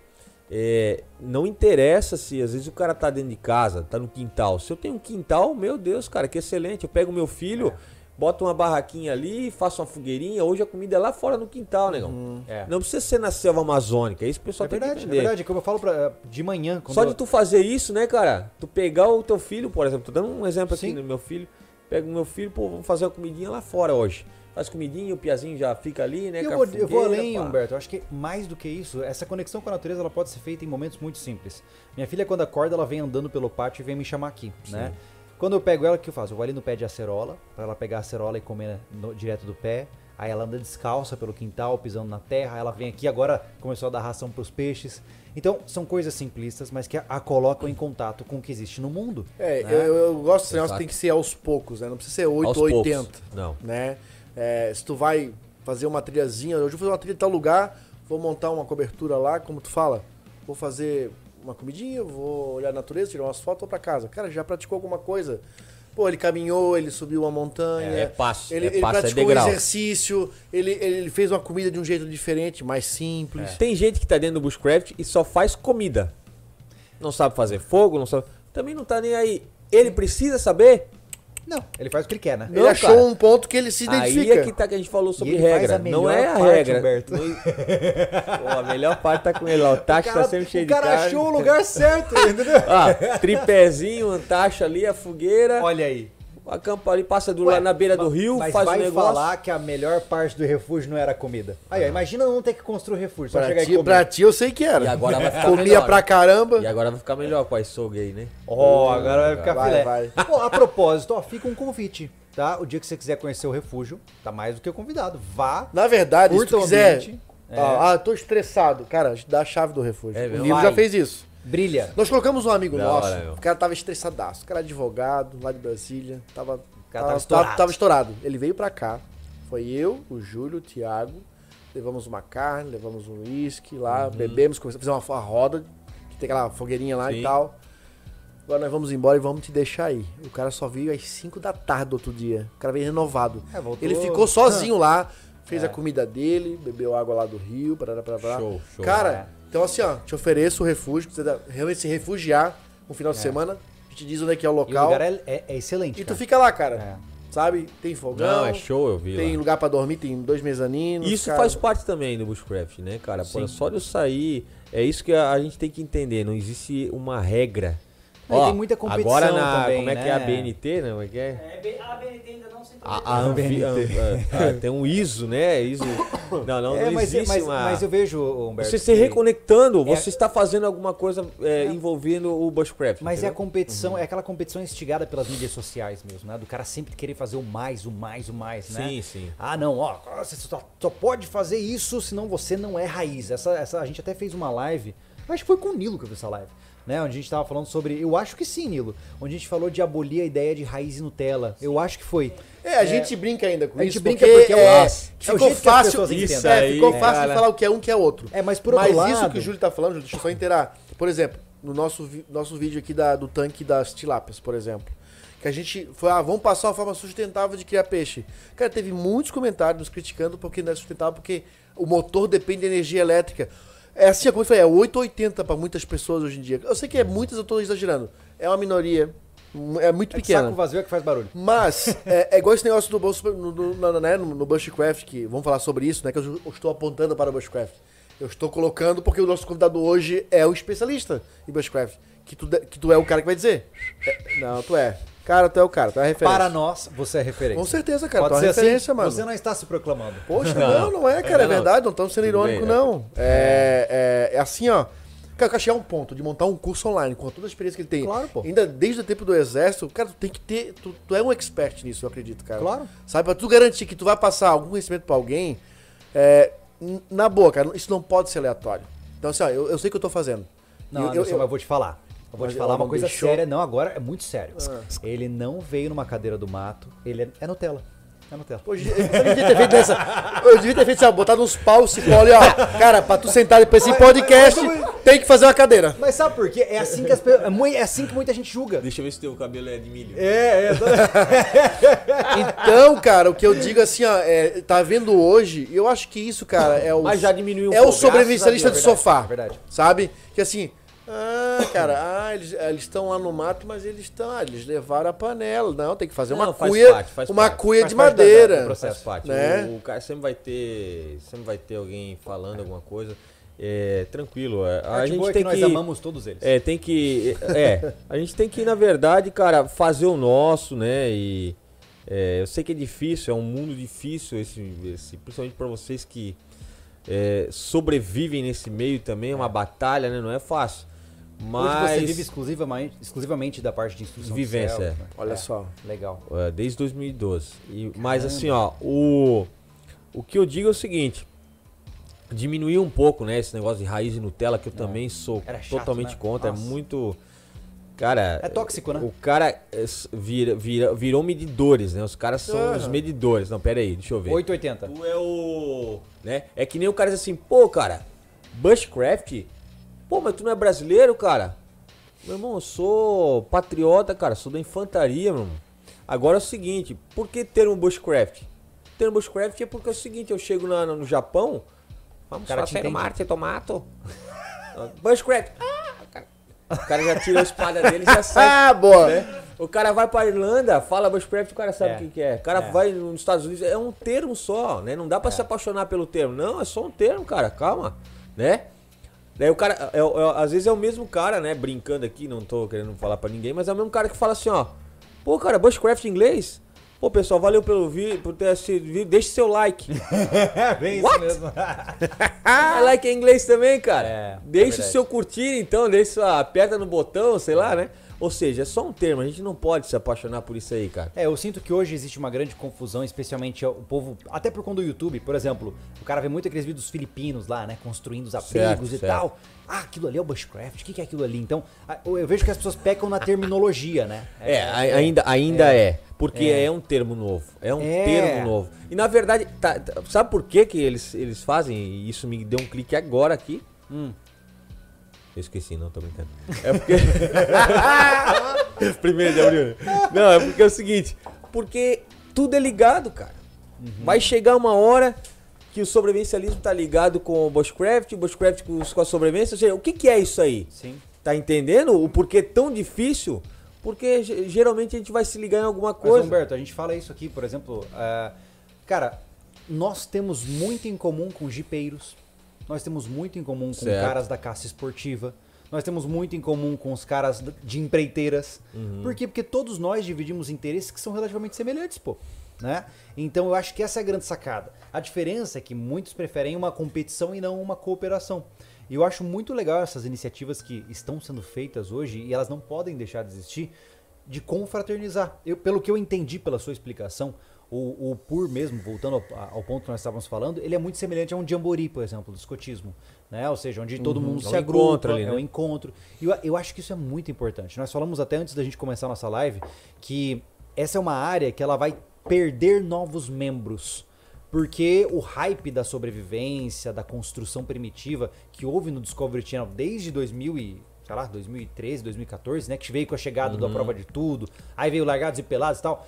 é, não interessa se às vezes o cara tá dentro de casa, tá no quintal. Se eu tenho um quintal, meu Deus, cara, que excelente. Eu pego meu filho, boto uma barraquinha ali, faço uma fogueirinha. Hoje a comida é lá fora no quintal, negão. É. Não precisa ser na selva amazônica, isso o pessoal É tem verdade, que é entender. verdade. Como eu falo pra, de manhã. Só eu- de tu fazer isso, né, cara? Tu pegar o teu filho, por exemplo, tô dando um exemplo aqui Sim. no meu filho. Pega o meu filho, pô, vamos fazer uma comidinha lá fora hoje. Faz comidinha, o piazinho já fica ali, né? E eu a vou, eu vou além, pá. Humberto. Eu acho que mais do que isso, essa conexão com a natureza ela pode ser feita em momentos muito simples. Minha filha, quando acorda, ela vem andando pelo pátio e vem me chamar aqui, né? Quando eu pego ela, o que eu faço? Eu vou ali no pé de acerola, pra ela pegar a acerola e comer no- direto do pé. Aí ela anda descalça pelo quintal, pisando na terra. Ela vem aqui, agora começou a dar ração pros peixes. Então, são coisas simplistas, mas que a, a colocam em contato com o que existe no mundo. É, né? eu, eu gosto desse negócio, Exato. tem que ser aos poucos, né? Não precisa ser 8 Aos ou poucos. 80. Não. Né? É, se tu vai fazer uma trilhazinha, hoje eu vou fazer uma trilha em tal lugar, vou montar uma cobertura lá, como tu fala, vou fazer uma comidinha, vou olhar a natureza, tirar umas fotos, vou pra casa. Cara, já praticou alguma coisa? Pô, ele caminhou, ele subiu uma montanha. É, é passo, Ele, é ele passo, é praticou um degrau. exercício, ele, ele fez uma comida de um jeito diferente, mais simples. Tem gente que tá dentro do bushcraft e só faz comida. Não sabe fazer fogo, não sabe. Também não tá nem aí. Ele precisa saber? Não, ele faz o que ele quer, né? Ele Não, achou cara. um ponto que ele se Aí identifica. é que tá que a gente falou sobre ele regra. Não é a parte, regra. Humberto. Não- Pô, a melhor parte tá com ele lá. O tacho tá sempre cheio o de cara carne. achou o lugar certo, entendeu? Ah, tripézinho, um tacho ali, a fogueira. Olha aí. Acampa ali, passa do Ué, lá na beira do rio, mas faz o vai negócio. falar que a melhor parte do refúgio não era comida. Aí, ó, imagina não ter que construir refúgio, só Pra chegar ti, pra ti eu sei que era. E agora vai ficar Comia melhor, pra caramba. E agora vai ficar melhor com a açougue aí, né? Ó, agora vai ficar Vai, filé. vai. Pô, a propósito, ó, fica um convite, tá? O dia que você quiser conhecer o refúgio, tá mais do que convidado. Vá, Na verdade, se tu o quiser. ambiente. É. Ah, ah, tô estressado. Cara, dá a chave do refúgio. É o livro Vai. já fez isso. Brilha. Nós colocamos um amigo Da nosso, hora, o cara tava estressadaço. O cara é advogado, lá de Brasília. Tava, cara tava, tava estourado. tava- tava estourado. Ele veio pra cá. Foi eu, o Júlio, o Thiago. Levamos uma carne, levamos um uísque lá, Uhum. bebemos, começamos a fazer uma, uma roda, que tem aquela fogueirinha lá Sim. e tal. Agora nós vamos embora e vamos te deixar aí. O cara só veio às 5 da tarde do outro dia. O cara veio renovado. É, Ele ficou sozinho lá, fez É. a comida dele, bebeu água lá do rio, parará, parará. Show, show. Cara, É. então assim, ó, te ofereço o refúgio, pra você realmente se refugiar no final de semana. A gente diz onde é que é o E o local. lugar é, é- é excelente, E tu cara. fica lá, cara. É. sabe? Tem fogão. Não, é show, eu vi Tem lá. lugar pra dormir, tem dois mezaninos. Isso cara. faz parte também do Bushcraft, né, cara? Pô, Sim. só de eu sair, é isso que a, a gente tem que entender, não existe uma regra. Não, e tem muita competição Agora na, também, como é que é a né? BNT, né? Como é que é? É, a BNT ainda não se A, a Anvi- a- a- a- tem um ISO, né? ISO. Não, não, É, não mas, existe mas, uma... mas eu vejo, Humberto. Você se reconectando, É- você está fazendo alguma coisa é, envolvendo o Bushcraft. Mas é a entendeu? competição, é aquela competição instigada pelas mídias sociais mesmo, né? Do cara sempre querer fazer o mais, o mais, o mais, né? Sim, sim. Ah, não, ó, você só, só pode fazer isso, senão você não é raiz. Essa, essa, a gente até fez uma live, acho que foi com o Nilo que eu fiz essa live, né? Onde a gente tava falando sobre, eu acho que sim, Nilo, onde a gente falou de abolir a ideia de raiz e Nutella. Eu acho que foi. É, a gente brinca ainda com A gente isso. brinca porque é o- é, é o ficou jeito que as fácil. pessoas Isso entendem. é, ficou aí, fácil de falar o que é um que é outro. É, mas por outro Mas isso lado- que o Júlio tá falando, Júlio, deixa eu só inteirar. Por exemplo, no nosso, vi- nosso vídeo aqui da- do tanque das tilápias, por exemplo. Que a gente foi, ah, vamos passar uma forma sustentável de criar peixe. Cara, teve muitos comentários nos criticando porque não é sustentável, porque o motor depende de energia elétrica. É assim, como eu falei, é 880 para muitas pessoas hoje em dia. Eu sei que é muitas, eu tô exagerando. É uma minoria. É muito É que pequena. saco vazio é que faz barulho. Mas, é, é igual esse negócio do bolso no, no, né, no, no Bushcraft, que vamos falar sobre isso, né? Que eu, eu estou apontando para o Bushcraft. Eu estou colocando porque o nosso convidado hoje é o especialista em Bushcraft. Que tu, que tu é o cara que vai dizer. É, não, tu é. Cara, tu é o cara, tu é a referência. Para nós, você é referência. Com certeza, cara, Pode tu é assim? referência, mano. Você não está se proclamando. Poxa, não, não é, cara, é não. verdade, não estamos sendo irônico, bem, é. não. É, é, é assim, ó. Cara, eu chegar a um ponto de montar um curso online com toda a experiência que ele tem. Claro, pô. Ainda desde o tempo do exército, cara, tu tem que ter. Tu, tu é um expert nisso, eu acredito, cara. Claro. Sabe, pra tu garantir que tu vai passar algum conhecimento pra alguém, é, na boa, cara, isso não pode ser aleatório. Então, assim, ó, eu, eu sei o que eu tô fazendo. Não, eu, eu, mas eu vou te falar. Eu vou Mas te falar uma coisa deixou- séria. Não, agora é muito sério. Ah. Ele não veio numa cadeira do mato. Ele é, é Nutella. É Nutella. Pô, eu devia ter feito dessa. Eu devia ter feito ó, botado uns paus, cipó ali, ó. Cara, pra tu sentar depois esse podcast, tem que fazer uma cadeira. Mas sabe por quê? É assim que, as é é assim que muita gente julga. Deixa eu ver se teu cabelo é de milho. É, é. Então, cara, o que eu digo assim, ó, é, tá vendo hoje, e eu acho que isso, cara, é o. Mas já diminuiu um É o sobrevivencialista de a Deus. sofá. é verdade. Sabe? Que assim. Ah, cara, ah, eles estão lá no mato, mas eles estão. Ah, eles levaram a panela. Não, tem que fazer uma Não, faz cuia. parte, faz uma parte. cuia Faz de parte da- madeira. do processo. Faz. Né? O, o cara sempre vai ter. Sempre vai ter alguém falando alguma coisa. É, tranquilo. é, A Parte gente boa é tem que nós que. amamos todos eles. É, tem que. É, a gente tem que, na verdade, cara, fazer o nosso, né? E é, eu sei que é difícil, é um mundo difícil, esse, esse, principalmente para vocês que é, sobrevivem nesse meio também, é uma batalha, né? Não é fácil. Mas. Hoje você vive exclusivamente, exclusivamente da parte de instrução de Vivência, é. né? Olha só. Legal. É, desde 2012. E, mas assim, ó, o, o que eu digo é o seguinte. Diminuir um pouco, né, esse negócio de raiz e Nutella, que eu também sou chato, totalmente né? contra. Nossa. É muito. Cara. É tóxico, né? O cara é, vira, vira, virou medidores, né? Os caras são os Aham. medidores. Não, pera aí, deixa eu ver. 880. Tu é o. Né? É que nem o cara diz assim, pô, cara, Bushcraft? Pô, mas tu não é brasileiro, cara? Meu irmão, eu sou patriota, cara, sou da infantaria, meu irmão. Agora é o seguinte, por que termo Bushcraft? Termo Bushcraft é porque é o seguinte, eu chego na- no Japão, vamos cara te fazer entende. Marte, tomato. Bushcraft. Ah, cara. O cara já tira a espada dele e já sai. Ah, boa. né? O cara vai pra Irlanda, fala Bushcraft, o cara sabe É. o que, que é. O cara É. vai nos Estados Unidos, é um termo só, né? Não dá pra se apaixonar pelo termo. Não, é só um termo, cara, calma, né? Daí o cara, é, é- às vezes é o mesmo cara, né? Brincando aqui, não tô querendo falar pra ninguém, mas é o mesmo cara que fala assim, ó. Pô, cara, Bushcraft em inglês? Pô, pessoal, valeu pelo vídeo, por ter assistido o vídeo. Deixe seu like. É, bem What? isso mesmo. Like é inglês também, cara. É, é deixa o verdade. seu curtir, então, deixa sua, aperta no botão, sei lá, né? Ou seja, é só um termo, a gente não pode se apaixonar por isso aí, cara. É, eu sinto que hoje existe uma grande confusão, especialmente o povo, até por conta do YouTube, por exemplo, o cara vê muito aqueles vídeos filipinos lá, né, construindo os apegos Certo, e certo. tal. Ah, aquilo ali é o bushcraft, o que é aquilo ali? Então, eu vejo que as pessoas pecam na terminologia, né? É, a- ainda, ainda é. Porque é. um termo novo. É um É. termo novo. E na verdade, tá- tá- sabe por que, que eles, eles fazem? E isso me deu um clique agora aqui. Hum. Eu esqueci, não, tô brincando. É porque. Primeiro de abril. Não, é porque é o seguinte. Porque tudo é ligado, cara. Vai chegar uma hora que o sobrevivencialismo tá ligado com o Bushcraft, o Bushcraft com, a sobrevivência. Ou seja, o que, que é isso aí? Sim. Tá entendendo o porquê tão difícil Porque ge- geralmente a gente vai se ligar em alguma Mas, coisa. Humberto, a gente fala isso aqui, por exemplo, é, cara, nós temos muito em comum com jipeiros, nós temos muito em comum com Certo. caras da caça esportiva, nós temos muito em comum com os caras de empreiteiras. Uhum. Por quê? Porque todos nós dividimos interesses que são relativamente semelhantes, pô. Né? Então eu acho que essa é a grande sacada. A diferença é que muitos preferem uma competição e não uma cooperação. E eu acho muito legal essas iniciativas que estão sendo feitas hoje e elas não podem deixar de existir de confraternizar. Eu, pelo que eu entendi pela sua explicação, o, o PUR mesmo, voltando ao, ao ponto que nós estávamos falando, ele é muito semelhante a um jamboree, por exemplo, do escotismo. Né? Ou seja, onde todo mundo é se agrupa, ali, é né? um encontro. E eu, eu acho que isso é muito importante. Nós falamos até antes da gente começar a nossa live que essa é uma área que ela vai perder novos membros. Porque o hype da sobrevivência, da construção primitiva que houve no Discovery Channel desde 2000 e, sei lá, 2013, 2014, né, que veio com a chegada da prova de tudo, aí veio largados e pelados e tal,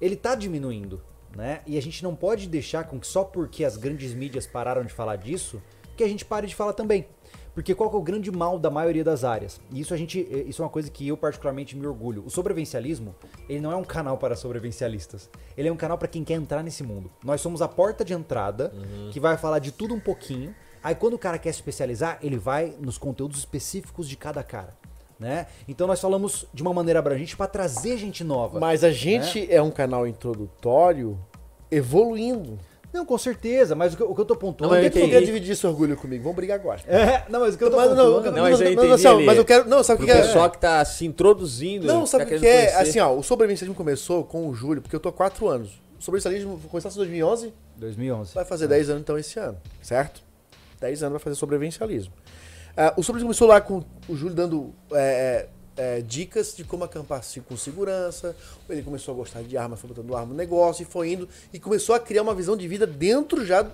ele tá diminuindo, né? E a gente não pode deixar com que só porque as grandes mídias pararam de falar disso, que a gente pare de falar também. Porque qual é o grande mal da maioria das áreas? E isso a gente, isso é uma coisa que eu particularmente me orgulho. O sobrevivencialismo, ele não é um canal para sobrevivencialistas. Ele é um canal para quem quer entrar nesse mundo. Nós somos a porta de entrada que vai falar de tudo um pouquinho. Aí quando o cara quer se especializar, ele vai nos conteúdos específicos de cada cara, né? Então nós falamos de uma maneira abrangente para trazer gente nova. Mas a gente é um canal introdutório evoluindo. Não, com certeza, mas o que, eu- o que eu tô Não, pontuando mas é eu que... não quer dividir esse orgulho comigo. Vamos brigar agora. É, não, mas o que eu tô Mas não, pontuando... não, Não, mas eu entendi assim, mas eu quero. Não, sabe o que, que é? pessoal que tá se introduzindo. Não, sabe o tá que, que querendo é? conhecer. Assim, ó, o sobrevivencialismo começou com o Júlio, porque eu tô há quatro anos. O sobrevivencialismo começou em 2011, 2011. vai fazer 10 anos então esse ano, certo? 10 anos vai fazer sobrevivencialismo. Ah, o sobrevivencialismo começou lá com o Júlio dando é, é, dicas de como acampar se- com segurança. Ele começou a gostar de arma, foi botando arma no negócio e foi indo. E começou a criar uma visão de vida dentro já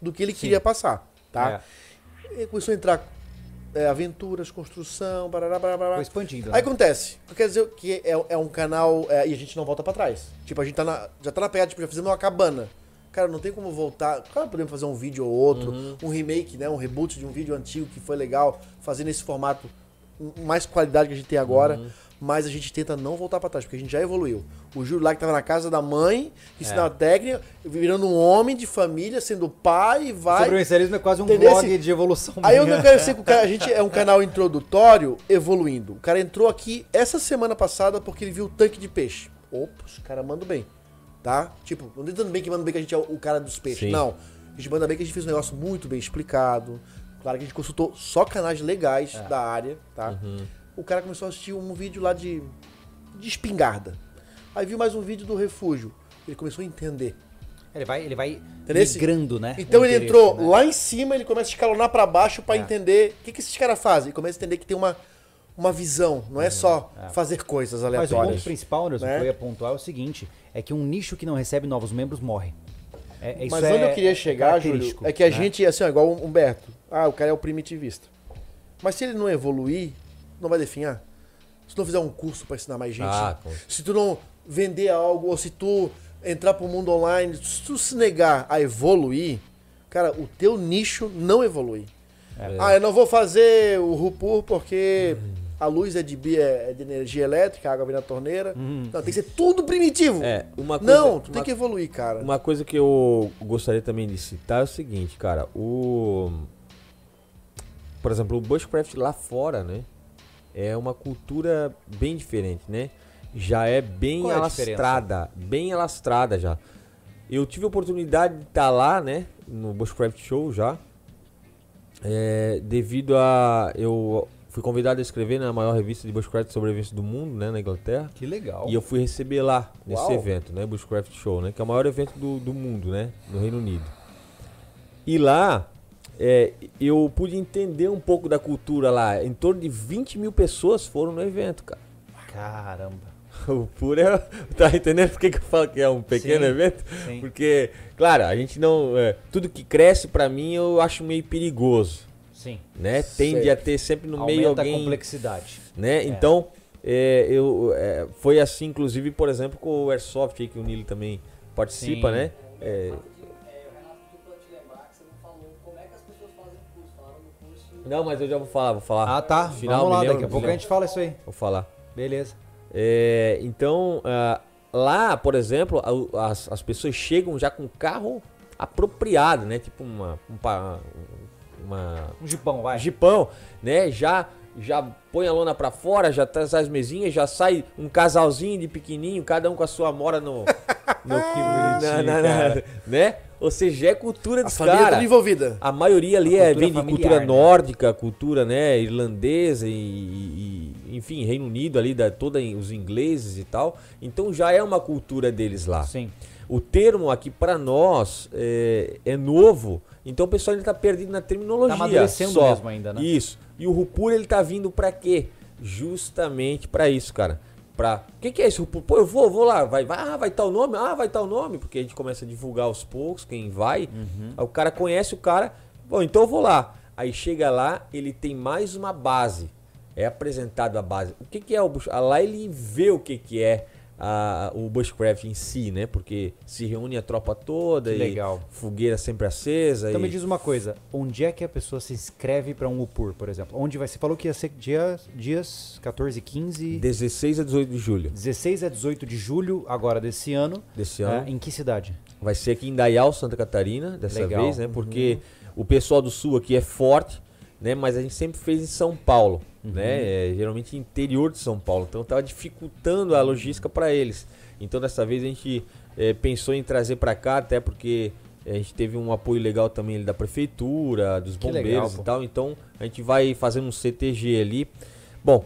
do que ele queria passar, tá? Ele começou a entrar é, aventuras, construção, barará, barará, barará. Foi expandindo, Aí né? acontece, quer dizer que é, é um canal é, e a gente não volta pra trás. Tipo, a gente tá na, já tá na pegada, tipo, já fazendo uma cabana. Cara, não tem como voltar. Claro, podemos fazer um vídeo ou outro, um remake, né? Um reboot de um vídeo antigo que foi legal, fazer nesse formato mais qualidade que a gente tem agora. Mas a gente tenta não voltar pra trás, porque a gente já evoluiu. O Júlio lá que tava na casa da mãe, ensinava técnica, virando um homem de família, sendo pai, O vai. sobrevivencialismo é quase um Entendeu? blog Esse- de evolução. Aí eu minha. não quero ser que o cara, a gente é um canal introdutório evoluindo. O cara entrou aqui essa semana passada porque ele viu o tanque de peixe. Opa, os caras mandam bem. Tá? Tipo, não dizendo bem que manda bem que a gente é o cara dos peixes. Sim. Não. A gente manda bem que a gente fez um negócio muito bem explicado. Claro que a gente consultou só canais legais da área, tá? O cara começou a assistir um vídeo lá de, de espingarda. Aí viu mais um vídeo do refúgio. Ele começou a entender. Ele vai, ele vai Entendeu? migrando, né? Então ele entrou né? lá em cima, ele começa a escalonar pra baixo pra É. entender o que, que esses caras fazem. Ele começa a entender que tem uma, uma visão, não é só fazer coisas Mas o ponto aleatórias. principal, Anderson, né? que eu ia pontuar é o seguinte: é que um nicho que não recebe novos membros morre. É, isso Mas é- onde eu queria é chegar, Júlio, é que a né? gente, assim, ó, igual o Humberto. Ah, o cara é o primitivista. Mas se ele não evoluir, não vai definhar. Se tu não fizer um curso pra ensinar mais gente, Ah, se tu não vender algo, ou se tu entrar pro mundo online, se tu se negar a evoluir, cara, o teu nicho não evolui. É. Ah, eu não vou fazer o Rupur porque a luz é de, bi- é de energia elétrica, a água vem na torneira. Não, tem que ser tudo primitivo. É, uma coisa, não, tu uma, tem que evoluir, cara. uma coisa que eu gostaria também de citar é o seguinte, cara, o por exemplo, o bushcraft lá fora, né? É uma cultura bem diferente, né? Já é bem Qual é alastrada, bem alastrada já. Eu tive a oportunidade de estar lá, né, no Bushcraft Show já. É, devido a eu fui convidado a escrever na maior revista de bushcraft sobrevivência do mundo, né, na Inglaterra. Que legal. E eu fui receber lá, nesse Uau. evento, né? Bushcraft Show, né? Que é o maior evento do, do mundo, né? No Reino Unido. E lá, é, eu pude entender um pouco da cultura lá. Em torno de 20 mil pessoas foram no evento, cara. Caramba. O puro é... Tá entendendo por que, que eu falo que é um pequeno Sim, evento? sim. Porque, claro, a gente não... é, tudo que cresce, pra mim, eu acho meio perigoso, Sim. né? Tende Certo. a ter sempre no meio Aumenta a alguém complexidade. né? Então, é, eu, é, foi assim, inclusive, por exemplo, com o Airsoft aí, que o Nilo também participa, Sim. né? É, É, não falou como é que as pessoas fazem o curso. Falaram no curso. não, mas eu já vou falar, vou falar. Ah, tá. Final, Vamos lá, lembro, daqui a pouco me a gente fala isso aí. Vou falar. Beleza. É, então, ah, lá, por exemplo, as, as pessoas chegam já com o carro apropriado, né? Tipo uma, um uma Um jipão, vai. Jipão, né? Já já põe a lona pra fora, já traz as mesinhas, já sai um casalzinho de pequenininho, cada um com a sua mora no, no na- na- na- né? Ou seja, é cultura A dos família caras. toda envolvida. A maioria ali A é, vem de cultura né? nórdica, cultura né, irlandesa e, e- enfim, Reino Unido ali, da, toda os ingleses e tal. Então já é uma cultura deles lá. Sim. O termo aqui para nós é, é novo, então o pessoal ainda tá perdido na terminologia. Tá amadurecendo só. mesmo ainda, né? Isso. E o Rupur ele tá vindo para quê? Justamente para isso, cara. Pra... O que, que é esse Rupur? Pô, eu vou, vou lá. Vai, vai, ah, vai tal nome? Ah, vai tal nome. Porque a gente começa a divulgar aos poucos, quem vai. Uhum. Aí o cara conhece o cara. Bom, então eu vou lá. Aí chega lá, ele tem mais uma base. É apresentado a base. O que, que é o ah, Lá ele vê o que, que é a- o bushcraft em si, né? Porque se reúne a tropa toda Que e legal. fogueira sempre acesa. Então e... me diz uma coisa, onde é que a pessoa se inscreve para um UPUR, por exemplo? Onde vai? Você falou que ia ser dias, dias 14, 15, 16 a 18 de julho 16 a 18 de julho agora desse ano. desse Ah, ano. em que cidade? Vai ser aqui em Dayal, Santa Catarina, dessa Legal. vez, né? Porque o pessoal do sul aqui é forte, né? Mas a gente sempre fez em São Paulo, né? É, geralmente interior de São Paulo. Então tava dificultando a logística para eles. Então dessa vez a gente é, pensou em trazer para cá, até porque a gente teve um apoio legal também ali da prefeitura, dos Que bombeiros legal, e tal. Então a gente vai fazendo um CTG ali. Bom,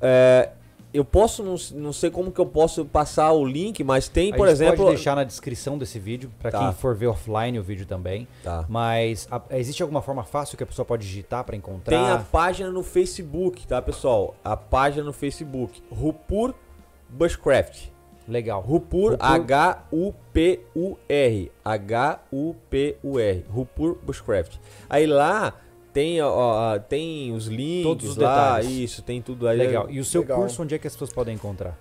é, eu posso, não, não sei como que eu posso passar o link, mas tem, A por exemplo. pode deixar na descrição desse vídeo para Tá. quem for ver offline o vídeo também. Tá. Mas a- existe alguma forma fácil que a pessoa pode digitar para encontrar? Tem a página no Facebook, tá, pessoal? A página no Facebook, Rupur Bushcraft. Legal. Rupur, Rupur. H-U-P-U-R. H-U-P-U-R. Rupur Bushcraft. Aí lá tem, ó, tem os links Todos os lá, detalhes. isso, tem tudo aí. Legal. E o seu Legal. curso, onde é que as pessoas podem encontrar?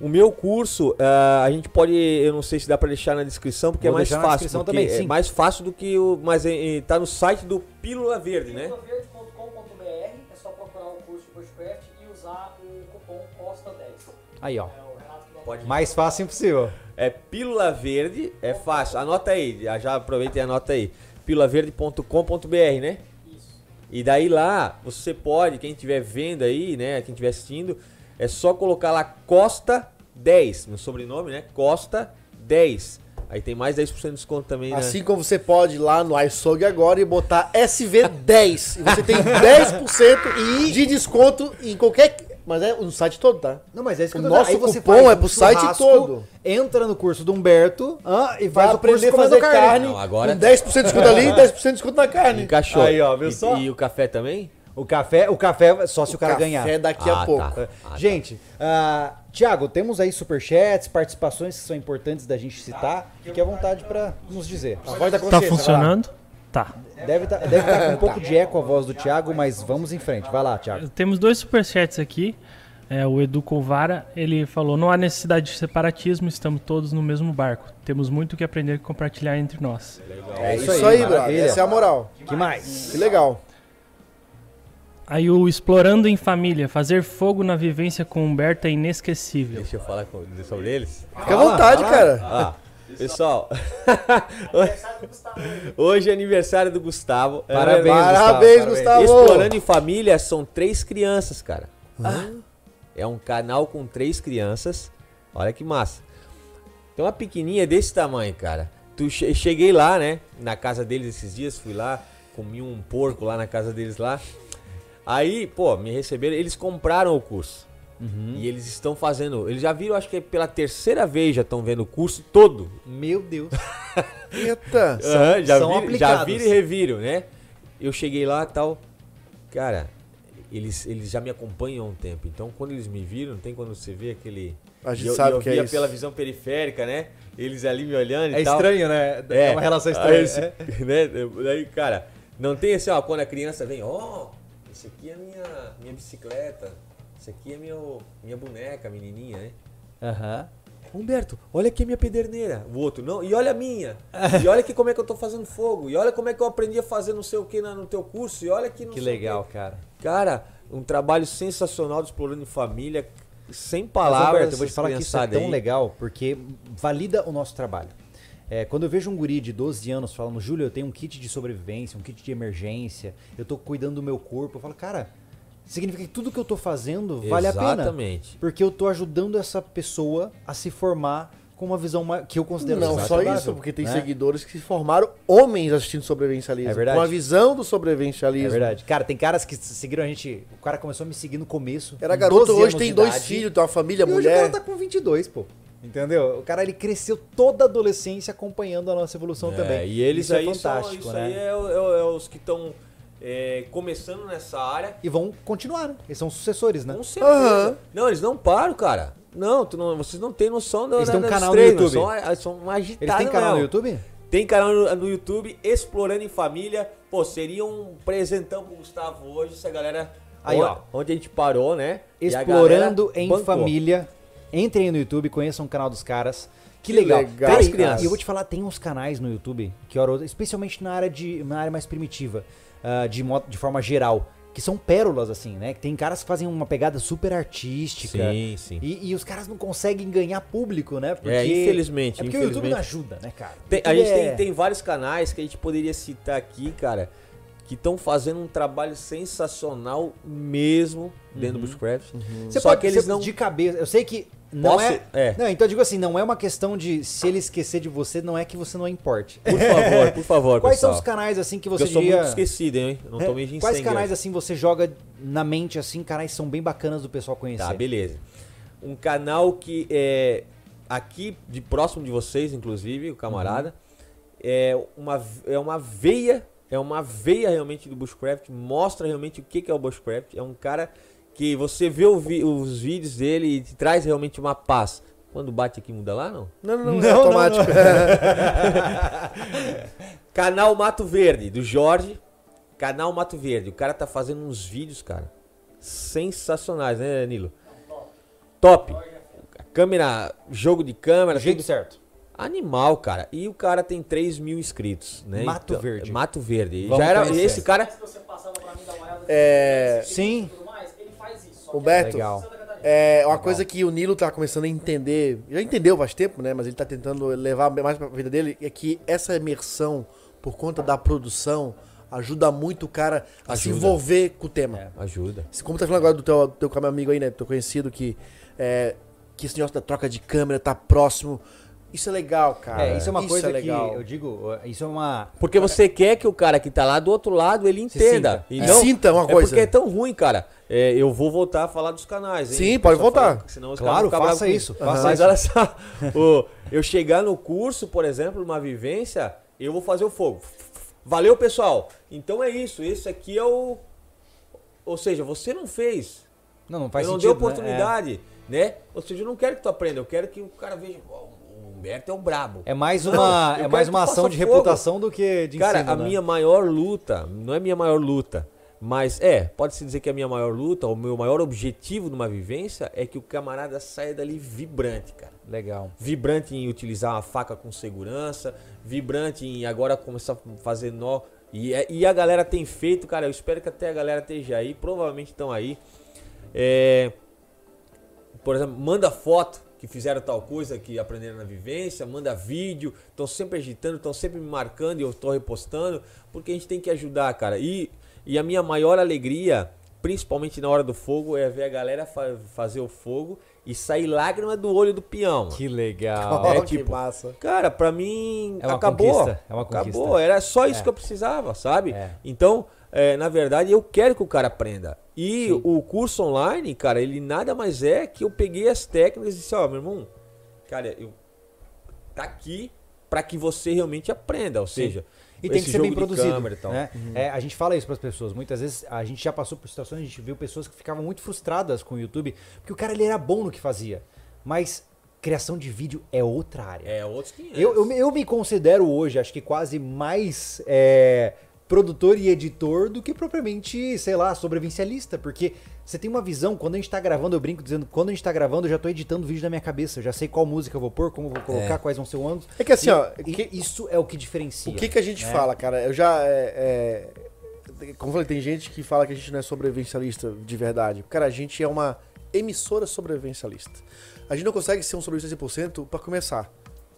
O meu curso, ah, a gente pode, eu não sei se dá pra deixar na descrição, porque Vou é mais fácil. descrição porque também, é sim. mais fácil do que o. Mas é, é, tá no site do Pílula Verde, né? Pilaverde.com.br é só procurar o curso de Bushcraft e usar o cupom COSTA10. Aí, ó. É Pode Mais fácil impossível. É Pílula Verde, é fácil. Anota aí, já- já aproveita e anota aí. pílulaverde.com.br, né? E daí lá, você pode, quem estiver vendo aí, né, quem estiver assistindo, é só colocar lá Costa 10, meu sobrenome, né? Costa 10. Aí tem mais 10% de desconto também, né? Assim como você pode ir lá no iSog agora e botar SV10. E você tem 10% de desconto em qualquer. Mas é no site todo, tá? Não, mas é isso que O eu tô dizendo. nosso Aí você cupom faz é um pro site churrasco, todo. Entra no curso do Humberto ah, e Vai faz o curso aprender a comendo fazer carne, Não, agora- com 10% de desconto ali e 10% de desconto na carne. Encaixou. Aí, ó, viu e, só? E o café também? O café, o café só se o, cara Café ganhar. daqui Ah, a pouco. tá. É. Gente, ah, Tiago, temos aí superchats, participações que são importantes da gente citar. Fique à vontade para nos dizer. A voz da Tá consciência, vai lá. funcionando? Tá. Deve estar deve tá com um pouco de eco a voz do Tiago, mas vamos em frente. Vai lá, Tiago. Temos dois superchats aqui. É, o Edu Colvara, ele falou: não há necessidade de separatismo, estamos todos no mesmo barco. Temos muito o que aprender e compartilhar entre nós. É Isso aí, brother. maravilha. Essa é a moral. que mais? Que legal. Aí o Explorando em Família, fazer fogo na vivência com Humberto é inesquecível. Deixa eu falar sobre eles. Fica à vontade, cara. Ah, pessoal. Hoje é aniversário do Gustavo. É Parabéns, verdade. Parabéns, Gustavo, Gustavo. Explorando em Família são três crianças, cara. É um canal com três crianças. Olha que massa. Tem uma pequenininha desse tamanho, cara. Tu che- cheguei lá, né? Na casa deles esses dias, fui lá, comi um porco lá na casa deles lá. Aí, pô, me receberam, eles compraram o curso. E eles estão fazendo, eles já viram, acho que é pela terceira vez já estão vendo o curso todo. Meu Deus. Eita. Já, são vi- já aplicados. viram e reviram, né? Eu cheguei lá e tal. Cara, eles, eles já me acompanham há um tempo. Então, quando eles me viram, tem quando você vê aquele. A gente eu, sabe eu que é via isso. pela visão periférica, né? Eles ali me olhando É e tal. estranho, né? É, uma relação estranha. Aí, esse- né? Daí, cara, não tem assim, ó, quando a criança vem, ó, esse aqui é minha, minha bicicleta. Esse aqui é meu, minha boneca, menininha, né? Aham. Humberto, olha aqui a minha pederneira. O outro, não, e olha a minha. E olha aqui como é que eu tô fazendo fogo. E olha como é que eu aprendi a fazer não sei o que no teu curso. E olha aqui não Que sei o legal, cara. Cara, um trabalho sensacional de explorando em família. sem Mas, palavras. Alberto, eu vou te falar que isso é tão aí. legal, porque valida o nosso trabalho. É, quando eu vejo um guri de 12 anos falando, Júlio, eu tenho um kit de sobrevivência, um kit de emergência, eu tô cuidando do meu corpo, eu falo, cara, significa que tudo que eu tô fazendo vale a pena. Exatamente. Porque eu tô ajudando essa pessoa a se formar com uma visão que eu considero Não só isso, porque tem né? seguidores que se formaram homens assistindo sobrevivencialismo. É verdade. Com a visão do sobrevivencialismo. É verdade. Cara, tem caras que seguiram a gente. O cara começou a me seguir no começo. Era garoto, 12 hoje tem dois idade, filhos, tem uma família, E hoje o mulher. cara tá com 22, pô. Entendeu? O cara ele cresceu toda a adolescência acompanhando a nossa evolução É, também. E eles isso aí é são- fantástico, isso né? aí é, é é os que estão começando nessa área. E vão continuar, né? Eles são sucessores, né? Com certeza. Aham. Não, eles não param, cara. Não, não, vocês não têm noção da, Eles têm um canal dos no treinos, YouTube. São, ah, são agitados Eles têm canal no. YouTube? Tem canal no, no YouTube, Explorando em Família. Pô, seria um presentão pro Gustavo hoje, se a galera... Aí, ó. Onde a gente parou, né? Explorando em bancou. Família. Entrem aí no YouTube, conheçam o canal dos caras. Que legal. legal, Cara, e- crianças. e eu vou te falar, tem uns canais no YouTube, que especialmente na área, de, na área mais primitiva, ah, de, mo- de forma geral, que são pérolas, assim, né? Que tem caras que fazem uma pegada super artística. Sim, sim. E, e os caras não conseguem ganhar público, né? Porque, É, infelizmente, É porque o YouTube infelizmente. não ajuda, né, cara? Tem- a gente é- tem, tem vários canais que a gente poderia citar aqui, cara, que estão fazendo um trabalho sensacional mesmo dentro do Bushcraft. Você Só pode que eles você- não. de cabeça. Eu sei que não Posso? é, É. Não, então eu digo assim, não é uma questão de se ele esquecer de você, não é que você não importe. Por favor, por favor, Quais pessoal. são os canais assim que Porque você eu sou diria muito esquecido, hein? Não É, tô me Quais ginseng canais assim você joga na mente assim, canais que são bem bacanas do pessoal conhecer? Tá, beleza. Um canal que é aqui de próximo de vocês, inclusive, o camarada, é uma é uma veia, é uma veia realmente do bushcraft, mostra realmente o que que é o bushcraft. É um cara que você vê vi- os vídeos dele e te traz realmente uma paz. Quando bate aqui muda lá, não? Não, não, não, Não, é não, automático. Canal Mato Verde, do Jorge. Canal Mato Verde. O cara tá fazendo uns vídeos, cara, sensacionais, né, Nilo? Top. Câmera, jogo de câmera, jeito tudo certo. Animal, cara. E o cara tem 3 mil inscritos, né? Mato Verde. Mato Verde. Vamos Já era conhecer. esse cara. Se você passava pra mim dar uma olhada É, Sim. mais, ele faz isso. só que Humberto, Legal. Santa Catarina. É uma coisa que o Nilo tá começando a entender, já entendeu faz tempo, né? Mas ele tá tentando levar mais pra vida dele, é que essa imersão, por conta da produção, ajuda muito o cara a se Ajuda. envolver com o tema. É. Ajuda. Como tá falando agora do teu, do teu amigo aí, né? Teu conhecido, que, é, que esse negócio da troca de câmera tá próximo. Isso é legal, cara. é, isso é uma coisa é legal. que eu digo, isso é uma Porque você quer que o cara que tá lá do outro lado, ele entenda. sinta. E É. não, Sinta uma é coisa. porque é tão ruim, cara. É, eu vou voltar a falar dos canais, hein? Sim, pode voltar. falar, senão os Claro, faça isso, faça Mas isso. olha só, o- eu chegar no curso, por exemplo, uma vivência, eu vou fazer o fogo. Valeu, pessoal. Então é isso. Esse aqui é o. Ou seja, você não fez. Não, não faz eu não sentido, dei oportunidade, né? Ou seja, eu não quero que tu aprenda, eu quero que o cara veja. "Ó, O Humberto é um brabo. É, mais Não, uma eu é mais uma ação de fogo. reputação do que de Cara, ensino, a né? minha maior luta, não é minha maior luta, mas é, pode-se dizer que a minha maior luta, o meu maior objetivo numa vivência é que o camarada saia dali vibrante, cara. legal. Vibrante em utilizar uma faca com segurança, vibrante em agora começar a fazer nó. E, é- e a galera tem feito, cara, eu espero que até a galera esteja aí, provavelmente estão aí. É, por exemplo, manda foto que fizeram tal coisa que aprenderam na vivência, manda vídeo, estão sempre agitando, estão sempre me marcando e eu estou repostando, porque a gente tem que ajudar, cara. E, e a minha maior alegria, principalmente na hora do fogo, é ver a galera fa- fazer o fogo e sair lágrima do olho do peão. Que legal. É que tipo- massa. Cara, pra mim É uma acabou. conquista, é uma conquista. Acabou, era só isso É. que eu precisava, sabe? É. Então, é, na verdade, eu quero que o cara aprenda. E o curso online, cara, ele nada mais é que eu peguei as técnicas e disse, ó, meu irmão, cara, eu tá aqui pra que você realmente aprenda, ou seja, E tem que ser bem produzido. né? É, a gente fala isso para as pessoas. Muitas vezes a gente já passou por situações, a gente viu pessoas que ficavam muito frustradas com o YouTube, porque o cara ele era bom no que fazia. Mas criação de vídeo é outra área. É, outros 500. Eu, eu, me- eu me considero hoje, acho que quase mais é, produtor e editor do que propriamente, sei lá, sobrevivencialista. Porque você tem uma visão, quando a gente tá gravando, eu brinco dizendo, quando a gente tá gravando, eu já tô editando o vídeo na minha cabeça. Eu já sei qual música eu vou pôr, como eu vou colocar, quais vão ser os ângulos. É que assim, E- ó, que- isso é o que diferencia. O que, que a gente né? fala, cara? Eu já. É, é, como eu falei, tem gente que fala que a gente não é sobrevivencialista de verdade. Cara, a gente é uma emissora sobrevivencialista. A gente não consegue ser um sobrevivencialista 100% para começar.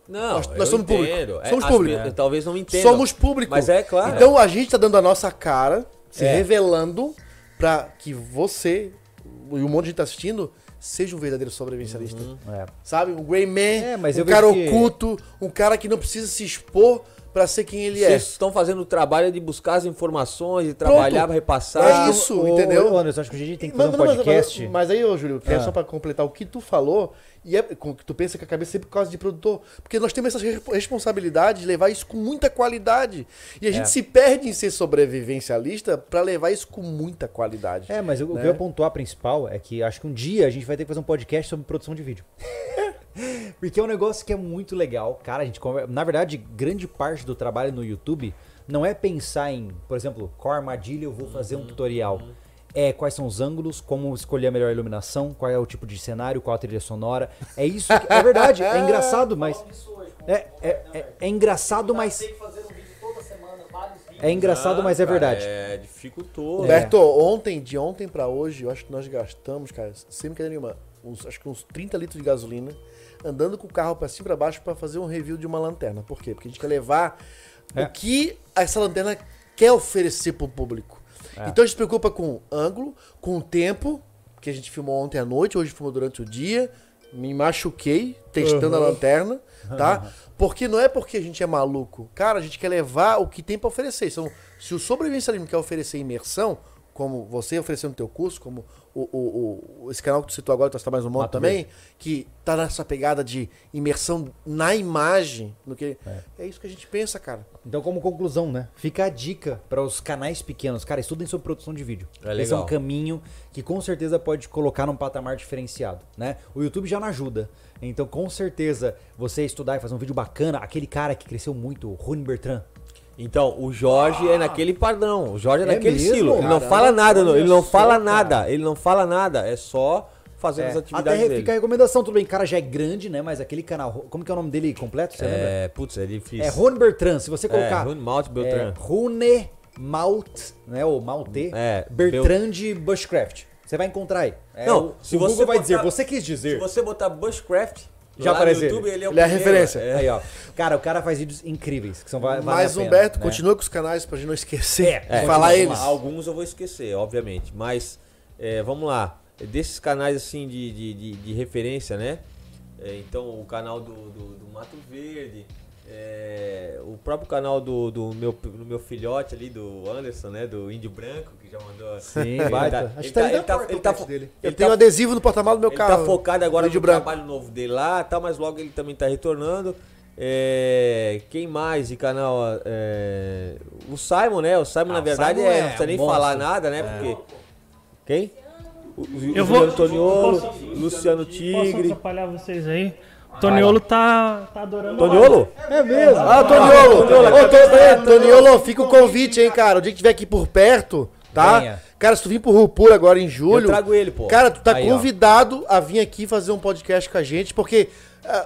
Não, Nós- nós somos público. É, Somos as público. Talvez não entendam. Somos público. Mas é claro. Então a gente tá dando a nossa cara, se É. revelando pra que você e um monte de gente tá assistindo seja um verdadeiro sobrevivencialista. É. Sabe? Um Grey Man, É, mas um cara que- oculto, um cara que não precisa se expor pra ser quem ele Vocês é. estão fazendo o trabalho de buscar as informações, de trabalhar, repassar. É isso, Ô, entendeu? ô, Anderson, acho que a gente tem que fazer Mas, um mas- podcast. mas- mas aí, ô Júlio, que é Ah. só pra completar o que tu falou, e é com o que tu pensa que a cabeça é sempre por causa de produtor. Porque nós temos essa re- responsabilidade de levar isso com muita qualidade. E a gente É. se perde em ser sobrevivencialista pra levar isso com muita qualidade. É, mas o, o né? que eu ia pontuar principal é que acho que um dia a gente vai ter que fazer um podcast sobre produção de vídeo. Porque é um negócio que é muito legal. Cara, a gente conver- Na verdade, grande parte do trabalho no YouTube não é pensar em, por exemplo, qual armadilha eu vou fazer um tutorial. É quais são os ângulos, como escolher a melhor iluminação, qual é o tipo de cenário, qual a trilha sonora. É isso que, É verdade, é engraçado, mas. É, é, né, é, velho? é engraçado, mas. É engraçado, mas é verdade. É, dificultou. Roberto, ontem, de ontem pra hoje, eu acho que nós gastamos, cara, sem brincadeira nenhuma, uns, acho que uns 30 litros de gasolina, andando com o carro pra cima e pra baixo pra fazer um review de uma lanterna. Por quê? Porque a gente quer levar É. o que essa lanterna quer oferecer pro público. É. Então a gente se preocupa com ângulo, com o tempo, que a gente filmou ontem à noite, hoje filmou durante o dia. Me machuquei testando a lanterna, tá? Porque não é porque a gente é maluco. Cara, a gente quer levar o que tem pra oferecer. Então, se o sobrevivencialismo quer oferecer imersão, como você ofereceu no teu curso, como o, o- o- esse canal que tu citou agora, tu está mais um monte também, que tá nessa pegada de imersão na imagem, no que é. isso que a gente pensa, cara. Então, como conclusão, né? Fica a dica para os canais pequenos. Cara, estudem sobre produção de vídeo. É Esse é um legal. caminho que com certeza pode colocar num patamar diferenciado, né? O YouTube já não ajuda. Então, com certeza, você estudar e fazer um vídeo bacana, aquele cara que cresceu muito, o Rony Bertrand. Então, o Jorge é naquele padrão. O Jorge é, É naquele mesmo? estilo. Ele não fala nada, não. ele não fala cara. nada. Ele não fala nada. É só fazendo É, as até atividades re- dele. fica a recomendação, tudo bem, o cara já é grande, né? Mas aquele canal, como que é o nome dele completo, você lembra? É, putz, é difícil. É Rony Bertrand, se você colocar... É, Rune Malt Beltran. É, Rune Malt, né? O Malte. É, Bertrand Bushcraft. Você vai encontrar aí. É, Não, o, se o Google você vai botar- dizer, você quis Se dizer. você botar Bushcraft Já lá aparece no YouTube, ele, é o Ele é a referência. É. Aí, ó. Cara, o cara faz vídeos incríveis, que são va- valem Mas, a pena, Humberto, né? continua com os canais pra gente não esquecer É, de falar eles. lá, Alguns eu vou esquecer, obviamente. Mas, é, vamos lá. Desses canais, assim, de, de, de, de referência, né? É, então, o canal do, do, do Mato Verde, é, o próprio canal do, do, meu, do meu filhote ali, do Anderson, né? Do Índio Branco, que já mandou... Sim, Ele baita. tá- ele tá tá- na ele tá- ele o tá pet fo- dele. Ele ele tem tá um adesivo no porta-malas do meu ele carro. tá focado agora no branco. trabalho novo dele lá, tá, mas logo ele também tá retornando. É, quem mais de canal? É, o Simon, né? O Simon, Ah, na verdade, Simon é, é não precisa nem monstro. falar nada, né? Porque. Quem? O, o, Eu o vou- Juliano Toniolo, posso- Luciano Posso Tigre. atrapalhar vocês aí? O Toniolo tá, tá adorando. Toniolo? É mesmo? Ah, Toniolo! Ô, Tô- é, Toniolo, fica o convite, hein, cara. O dia que tiver aqui por perto, tá? Venha. Cara, se tu vir pro Rupur agora em julho. Eu trago ele, pô. Cara, tu tá Aí, ó. convidado a vir aqui fazer um podcast com a gente, porque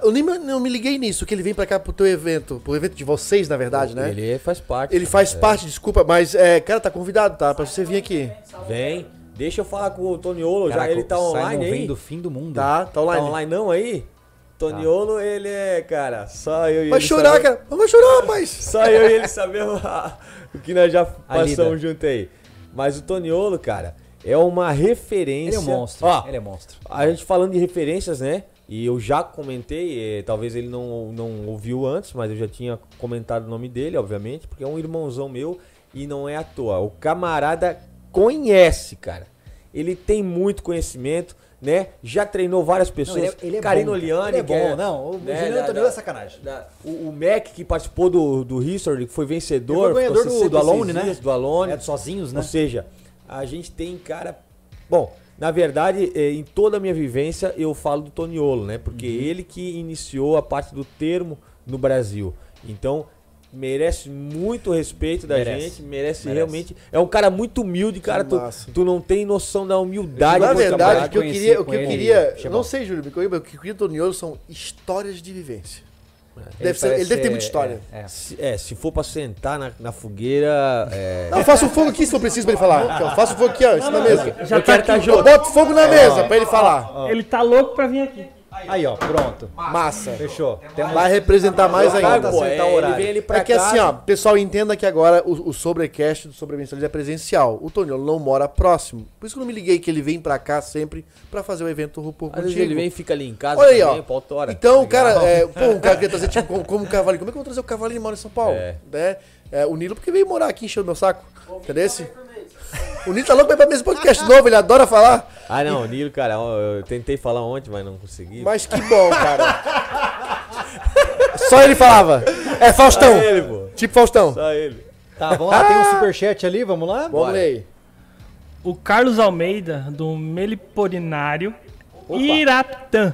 eu nem me- não me liguei nisso, que ele vem pra cá pro teu evento, pro evento de vocês, na verdade, né? Ele, Ele faz parte. faz parte, desculpa, mas, é, cara, tá convidado, tá? Pra você vir aqui. Vem. Deixa eu falar com o Toniolo, já ele tá online vem aí. do fim do mundo. Tá? Tá Tá online. online não aí? Toniolo, ele é, cara, só eu e Vai ele chorar, sabe- cara. Vai chorar, rapaz. Só eu e ele sabemos o que nós já passamos junto aí. Mas o Toniolo, cara, é uma referência. Ele é um monstro. Ó, Ele é monstro. a gente falando de referências, né? E eu já comentei, eh, talvez ele não, não ouviu antes, mas eu já tinha comentado o nome dele, obviamente, porque é um irmãozão meu e não é à toa. O camarada conhece, cara. Ele tem muito conhecimento, né? Já treinou várias Não, pessoas. ele é, ele é Karine bom. Ele é que bom. Não, o né, Juliano Toniolo é sacanagem. da- o, o Mac que participou do, do History, que foi vencedor. Foi ganhador do- do 66 Alone, né? Do Alone. É sozinhos, né? Ou seja, a gente tem cara. Bom, na verdade, eh, em toda a minha vivência, eu falo do Toniolo, né? Porque Uhum. ele que iniciou a parte do termo no Brasil. Então, merece muito respeito da Merece. gente, merece, Merece. realmente. É um cara muito humilde, cara. Tu, tu não tem noção da humildade Na do verdade, o que eu queria, o que eu queria, não sei, Júlio, o que eu queria do Toniolo são histórias de vivência. Deve ser- ele deve ter muita história. É, é. Se, é, se for pra sentar na, na fogueira. É, Não, faça um fogo aqui se for preciso pra ele falar. Faça um fogo aqui, ó, isso na mesa. Já eu tá quero tá aqui. junto. Bota fogo na mesa pra ele falar. Ele tá louco pra vir aqui. Aí, ó, pronto. Massa. Fechou. Temos Vai representar mais ainda. tá é, ele vem ali pra É que casa. assim, ó, pessoal, entenda que agora o, o sobrecast do sobrevivencialismo é presencial. O Toniolo não mora próximo. Por isso que eu não me liguei que ele vem pra cá sempre pra fazer o evento vezes contigo. ele vem e fica ali em casa Olha aí, também, ó. pauta hora. Então, o Legal. cara, é, pô, um cara queria trazer, tipo, como, como o Cavalinho. Como é que eu vou trazer o Cavalinho e mora em São Paulo? É. Né? É, o Nilo, porque veio morar aqui enchendo meu saco. Entendeu? O Nilo tá louco pra ir pra mesa podcast novo, ele adora falar. Ah, não, o Nilo, cara, eu tentei falar ontem, mas não consegui. Mas que bom, cara. Só ele falava. É Faustão. Só ele, pô. Tipo Faustão. Só ele. Tá, vamos lá, tem um superchat ali, vamos lá? Vamos ler aí. O Carlos Almeida, do Meliporinário Iratã.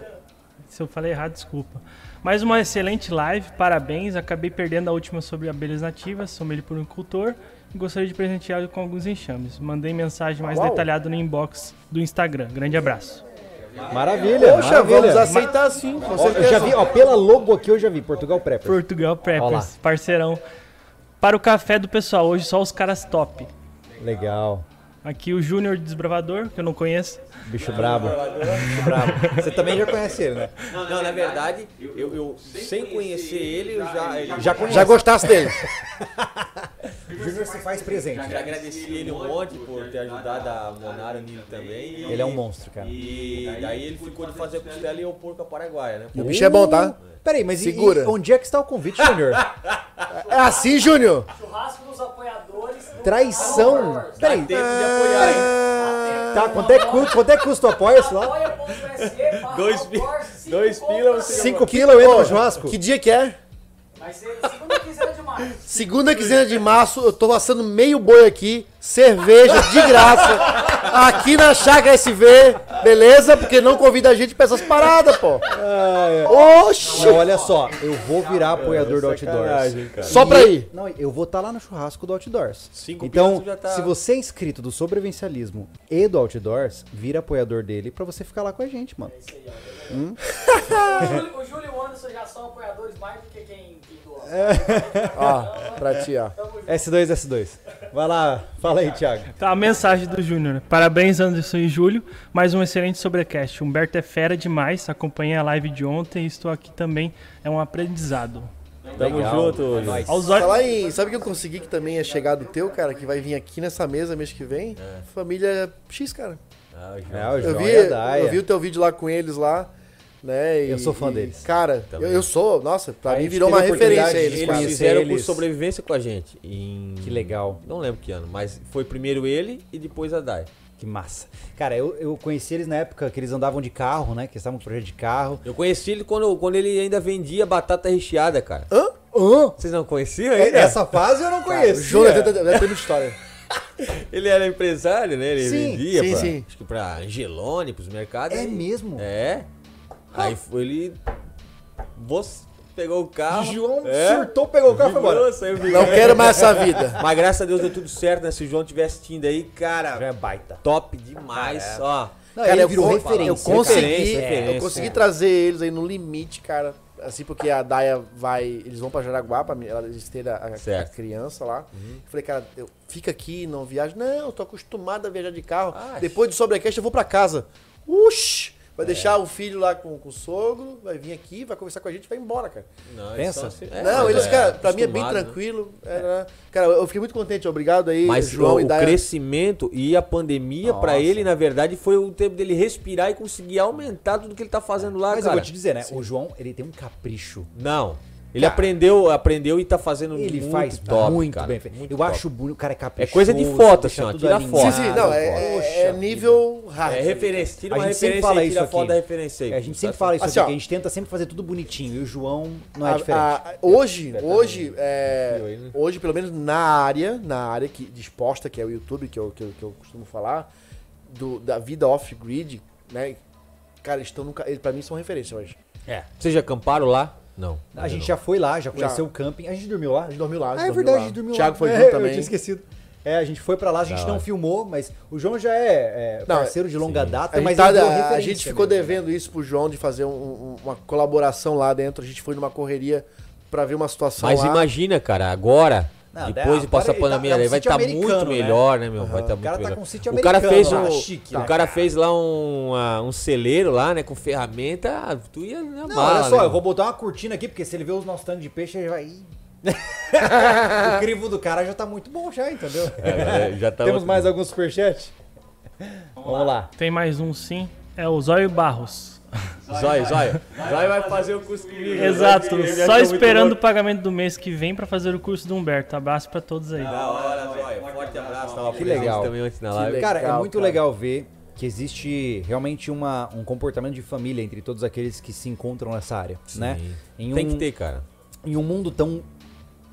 Se eu falei errado, desculpa. Mais uma excelente live, parabéns. Acabei perdendo a última sobre abelhas nativas, sou meliponicultor e gostaria de presenteá-lo com alguns enxames. Mandei mensagem mais Uau. detalhada no inbox do Instagram. Grande abraço. Maravilha, Poxa, maravilha. vamos aceitar sim, com Ó, eu já vi, ó, pela logo aqui eu já vi, Portugal Prepper. Portugal. Preppers, parceirão. Para o café do pessoal, hoje só os caras top. Legal. Aqui o Júnior Desbravador, que eu não conheço. Bicho brabo. Bicho brabo. Você também já conhece ele, né? Não, não, na verdade, eu, eu sem conhecer ele, eu já, ele- Já conhece. Já gostasse dele. Júnior se faz presente. já agradeci ele um monte por ter ajudado a Monara, o Nilo também. e- Ele é um monstro, cara. E daí ele ficou de fazer a costela e eu porco a paraguaia, né? O bicho é bom, tá? Peraí, mas e- Segura. e onde é que está o convite, Júnior? É assim, Júnior? Churrasco dos apoiadores. Traição. Wars. Peraí. Tempo de apoiar, hein? Tá, quanto é custa, quanto é que custa o apoia-se lá? Apoia.se barra Dois pi- Wars, cinco dois contas. pila, você- Cinco pila eu entro no churrasco? Que dia que é? Vai ser segunda quinzena de março. Segunda quinzena de março, eu tô assando meio boi aqui, cerveja de graça, aqui na Chácara SV, beleza? Porque não convida a gente pra essas paradas, pô. Oxi! Não, olha só, eu vou virar apoiador do Outdoors. Só pra ir. Não, eu vou estar lá no churrasco do Outdoors. Cinco então, já tá- se você é inscrito do Sobrevivencialismo e do Outdoors, vira apoiador dele pra você ficar lá com a gente, mano. O Júlio, o Júlio e o Anderson já são apoiadores mais do que quem, Ó, pra ti, ó. S2, S2. Vai lá, fala aí, Thiago. Tá, a mensagem do Júnior. né? Parabéns, Anderson e Júlio. Mais um excelente sobrecast. Humberto é fera demais. Acompanhei a live de ontem e estou aqui também. É um aprendizado. Tamo Legal. junto, É nóis. Aos. Falar em. Sabe o que eu consegui que também é chegar do teu, cara? Que vai vir aqui nessa mesa mês que vem? Família X, cara. Ah, o João. É, o Eu vi, eu vi o teu vídeo lá com eles lá. Né, e- Eu sou fã e, deles. Cara, eu, eu sou, nossa, pra A mim virou uma referência eles, Eles fizeram por eles. sobrevivência com a gente. Em... Que legal. Não lembro que ano, mas foi primeiro ele e depois a Dai. Que massa. Cara, eu, eu conheci eles na época que eles andavam de carro, né? Que eles estavam com projeto de carro. Eu conheci ele quando, quando ele ainda vendia batata recheada, cara. Hã? Vocês não conheciam É, ainda? Essa fase eu não O conheço. Jonas deve ter- muita história. Ele era empresário, né? Ele Sim, vendia sim, pra, sim. acho que pra Angelone, pros mercados. É e- mesmo? É. Aí foi ele... Você pegou o carro... João é, surtou, pegou o carro e foi embora. saiu Não quero mais essa vida. Mas graças a Deus deu tudo certo, né? Se o João tivesse tindo aí, cara, Já é baita. top demais, ó. Não, Cara, ele eu, virou referência. eu consegui, Referência, eu referência, consegui é. trazer eles aí no limite, cara. Assim, porque a Daia vai. Eles vão pra Jaraguá, pra ela- eles terem a, a- a criança lá. Eu falei, cara, eu, fica aqui, não viaja. Não, eu tô acostumado a viajar de carro. Ah, Depois do sobrecast eu vou pra casa. Uxi! Vai deixar o filho lá com, com o sogro, vai vir aqui, vai conversar com a gente e vai embora, cara. Não, Pensa? assim- é, não, mas eles, é, cara, pra mim é bem né? tranquilo. era- Cara, eu fiquei muito contente, obrigado aí, Mas João o, o crescimento e a pandemia, pra Nossa. ele, na verdade, foi o tempo dele respirar e conseguir aumentar tudo que ele tá fazendo lá, Mas eu cara. vou te dizer, né? O João, ele tem um capricho. Não. Ele Cara, aprendeu, aprendeu e tá fazendo Ele muito faz top, muito cara. bem feito. Muito Eu top. acho bonito, o cara é caprichoso. coisa de foto, assim, ó, tira foto. Sim, sim, não, é, é- Poxa é nível hard. É referência, tira A uma gente sempre referência fala e isso tira aqui. foto da referência aí. É, a gente sempre fala isso Assim, aqui, a gente tenta sempre fazer tudo bonitinho. E o João não é A- diferente. a- hoje, hoje, é, né? hoje, pelo menos na área, na área que, disposta, que é o YouTube, que eu, que eu, que eu costumo falar, do, da vida off-grid, né? Cara, eles estão Pra mim são referência hoje. É. Vocês já acamparam lá? Não. A ainda gente não. já foi lá, já conheceu o camping. A gente dormiu lá? A gente dormiu lá. Ah, é verdade, lá. a gente dormiu Thiago lá. foi É, junto Eu também. tinha esquecido. É, a gente foi pra lá, a gente não hora. filmou, mas o João já é, é Não, parceiro de longa sim. data, A mas tá- a referência gente ficou mesmo. devendo isso pro João de fazer um- um- uma colaboração lá dentro. A gente foi numa correria pra ver uma situação Mas lá. imagina, cara, agora, Não, depois de agora passar a ele tá- pandemia, é um aí vai estar muito americano, né? melhor, né, meu? Vai estar O cara muito tá melhor. com um sítio o cara fez lá, um, chique o lá. cara fez lá um, ah, um celeiro lá, né, com ferramenta, ah, tu ia na Não, mala, olha só, né? eu vou botar uma cortina aqui, porque se ele ver os nossos tantos de peixe, ele vai... O crivo do cara já tá muito bom já, entendeu? É, já tá Temos mais algum superchat? Vamos lá. Tem mais um sim. É o Zóio Barros. Zóio, Zóio. Zóio vai fazer o curso comigo. Exato. Zóio, Só esperando o pagamento do mês que vem pra fazer o curso do Humberto. Abraço pra todos aí. Da hora, Zóio. Forte abraço. Tava Que legal. também ontem na live. Cara, é muito cara. legal ver que existe realmente uma, um comportamento de família entre todos aqueles que se encontram nessa área, né? Em Tem um- que ter, cara. em um mundo tão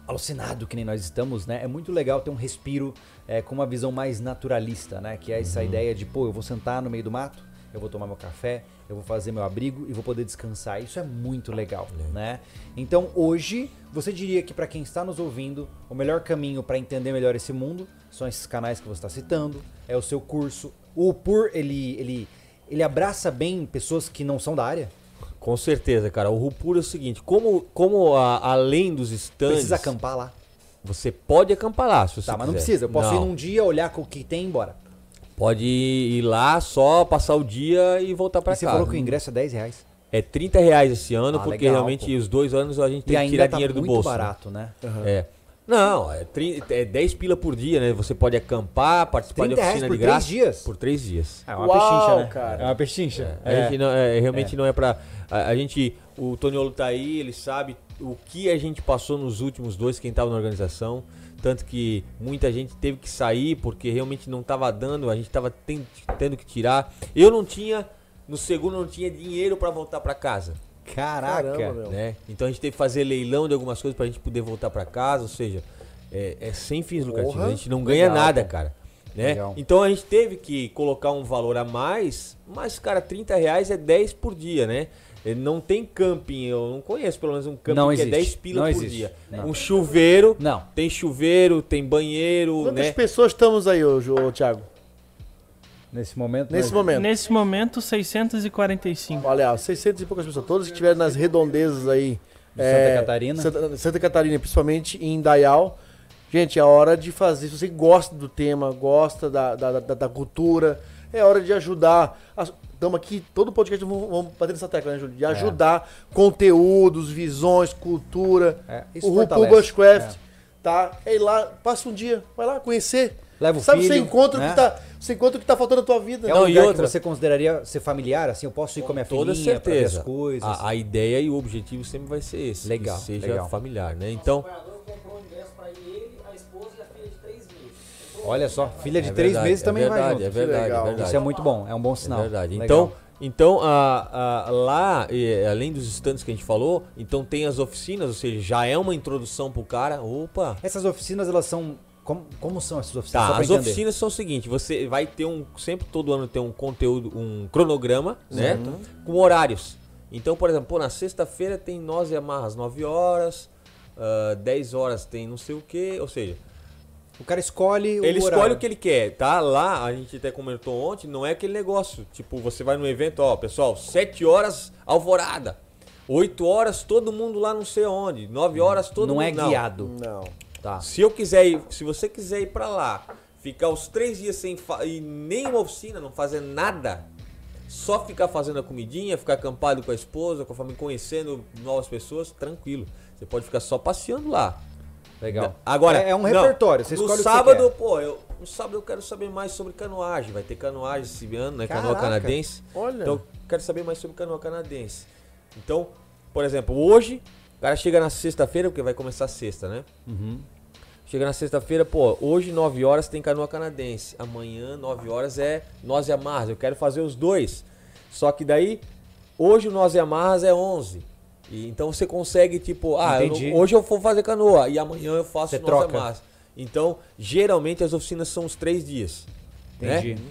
alucinado que nem nós estamos, né? É muito legal ter um respiro é, com uma visão mais naturalista, né? Que é essa Uhum. ideia de, pô, eu vou sentar no meio do mato, eu vou tomar meu café, eu vou fazer meu abrigo e vou poder descansar. Isso é muito legal, né? Então, hoje, você diria que para quem está nos ouvindo, o melhor caminho para entender melhor esse mundo são esses canais que você está citando, é o seu curso. O PUR, ele, ele, ele abraça bem pessoas que não são da área? Com certeza, cara. O Rupur é o seguinte, como, como a- além dos stands, Precisa acampar lá. você pode acampar lá, se você Tá, mas não quiser. precisa. Eu posso Não. ir num dia, olhar com o que tem e ir embora. Pode ir lá só, passar o dia e voltar pra e você casa. falou que o ingresso é 10 reais. É 30 reais esse ano, Ah, porque legal, realmente pô. os dois anos a gente E tem que tirar tá dinheiro do muito bolso. né? barato, né? É. Não, é, tri- é 10 pila por dia, né? Você pode acampar, participar de 30 oficina por de graça. três dias? Por três dias. É uma pechincha, né? cara. É uma pechincha. A gente não, é, realmente não é pra. A, a gente. O Toniolo tá aí, ele sabe o que a gente passou nos últimos dois, quem tava na organização. Tanto que muita gente teve que sair porque realmente não tava dando, a gente tava ten- tendo que tirar. Eu não tinha, no segundo, não tinha dinheiro pra voltar pra casa. Caraca. Caramba, meu. Né? Então a gente teve que fazer leilão de algumas coisas pra gente poder voltar pra casa, ou seja, é, é sem fins lucrativos. A gente não ganha Legal, nada, cara. Né? Legal. Então a gente teve que colocar um valor a mais, mas, cara, 30 reais é 10 por dia, né? Eh, Não tem camping, eu não conheço pelo menos um camping Não que existe. é 10 pila Não por existe. dia. Não. Um chuveiro, Não. tem chuveiro, tem banheiro, Quantas né? pessoas estamos aí hoje, ô, Thiago? Nesse momento. Nesse nós- momento. Nesse momento, 645. Olha, ó, 600 e poucas pessoas. Todos que estiverem nas redondezas aí. De Santa Catarina. Santa, Santa Catarina, principalmente em Indaial. Gente, é hora de fazer. Se você gosta do tema, gosta da, da, da, da cultura, é hora de ajudar. Estamos aqui, todo podcast vamos, vamos bater nessa tecla, né, Júlio? De ajudar conteúdos, visões, cultura. É, isso o fortalece. Bushcraft, tá? É ir lá, passa um dia, vai lá conhecer. Leva o Sabe, você filho, encontra, o né? que tá, você encontra o que tá faltando na tua vida. É um e outra- que você consideraria ser familiar? Assim, eu posso ir com a minha Toda filhinha pra ver certeza. as coisas. A, a ideia e o objetivo sempre vai ser esse. Legal, Que seja legal. familiar, né? O Então, Olha só, filha de é três verdade, meses é também vai verdade, junto. É verdade, é verdade. Isso é muito bom, é um bom sinal. É verdade. Legal. Então, então a, a- lá, eh, além dos stands que a gente falou, então tem as oficinas, ou seja, já é uma introdução pro cara. Opa! Essas oficinas, elas são. Como, como são essas oficinas? Tá, as entender. oficinas são o seguinte, você vai ter um, sempre todo ano tem um conteúdo, um cronograma, né? Com horários. Então, por exemplo, pô, na sexta-feira tem nós e amarras 9 horas, ah, 10 horas tem não sei o que, ou seja, O cara escolhe o ele escolhe horário. o que ele quer, tá? Lá, a gente até comentou ontem, não é aquele negócio. Tipo, você vai no evento, ó, pessoal, 7 horas, alvorada. 8 horas, todo mundo lá não sei onde. 9 horas, todo Não mundo. é guiado. Não. Tá. Se eu quiser ir, se você quiser ir pra lá, ficar os três dias sem e nem uma oficina, não fazer nada, só ficar fazendo a comidinha, ficar acampado com a esposa, com a família, conhecendo novas pessoas, tranquilo. Você pode ficar só passeando lá. Legal. Agora, é, é um não, repertório, você no escolhe sábado, o que pô, eu, no sábado eu quero saber mais sobre canoagem. Vai ter canoagem esse ano, né? Canoa canadense. olha. Então, eu quero saber mais sobre canoa canadense. Então, por exemplo, hoje, o cara chega na sexta-feira, porque vai começar sexta, né? Uhum. Chega na sexta-feira, pô, hoje 9 horas tem canoa canadense. Amanhã, 9 horas, é nós e amarras. Eu quero fazer os dois. Só que daí, hoje o nós e amarras é 11. E, então você consegue, tipo, ah, eu não- hoje eu vou fazer canoa e amanhã eu faço Você troca. amarras. Então, geralmente as oficinas são os três dias. né? Entendi.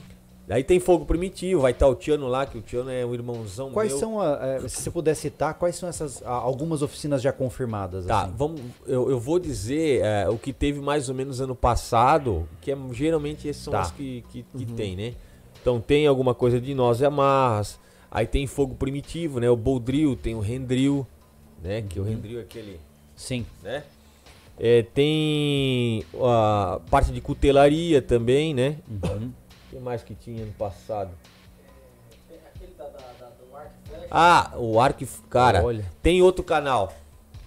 Aí tem fogo primitivo, vai estar o Tiano lá, que o Tiano é um irmãozão Quais meu. são, a- é, se você puder citar, quais são essas a- algumas oficinas já confirmadas? Tá, assim? vamos, eu, eu vou dizer é, o que teve mais ou menos ano passado, que é, geralmente esses são Tá. os que, que, que tem, né? Então tem alguma coisa de nós e amarras, aí tem fogo primitivo, né? O Boldril, tem o Rendril, né? Que o Rendril é aquele, Sim. né? É, tem a parte de cutelaria também, né? Uhum. O que mais que tinha no passado? Aquele da, da, da- do arco flecha. Ah, o Arco... Cara, Olha. tem outro canal,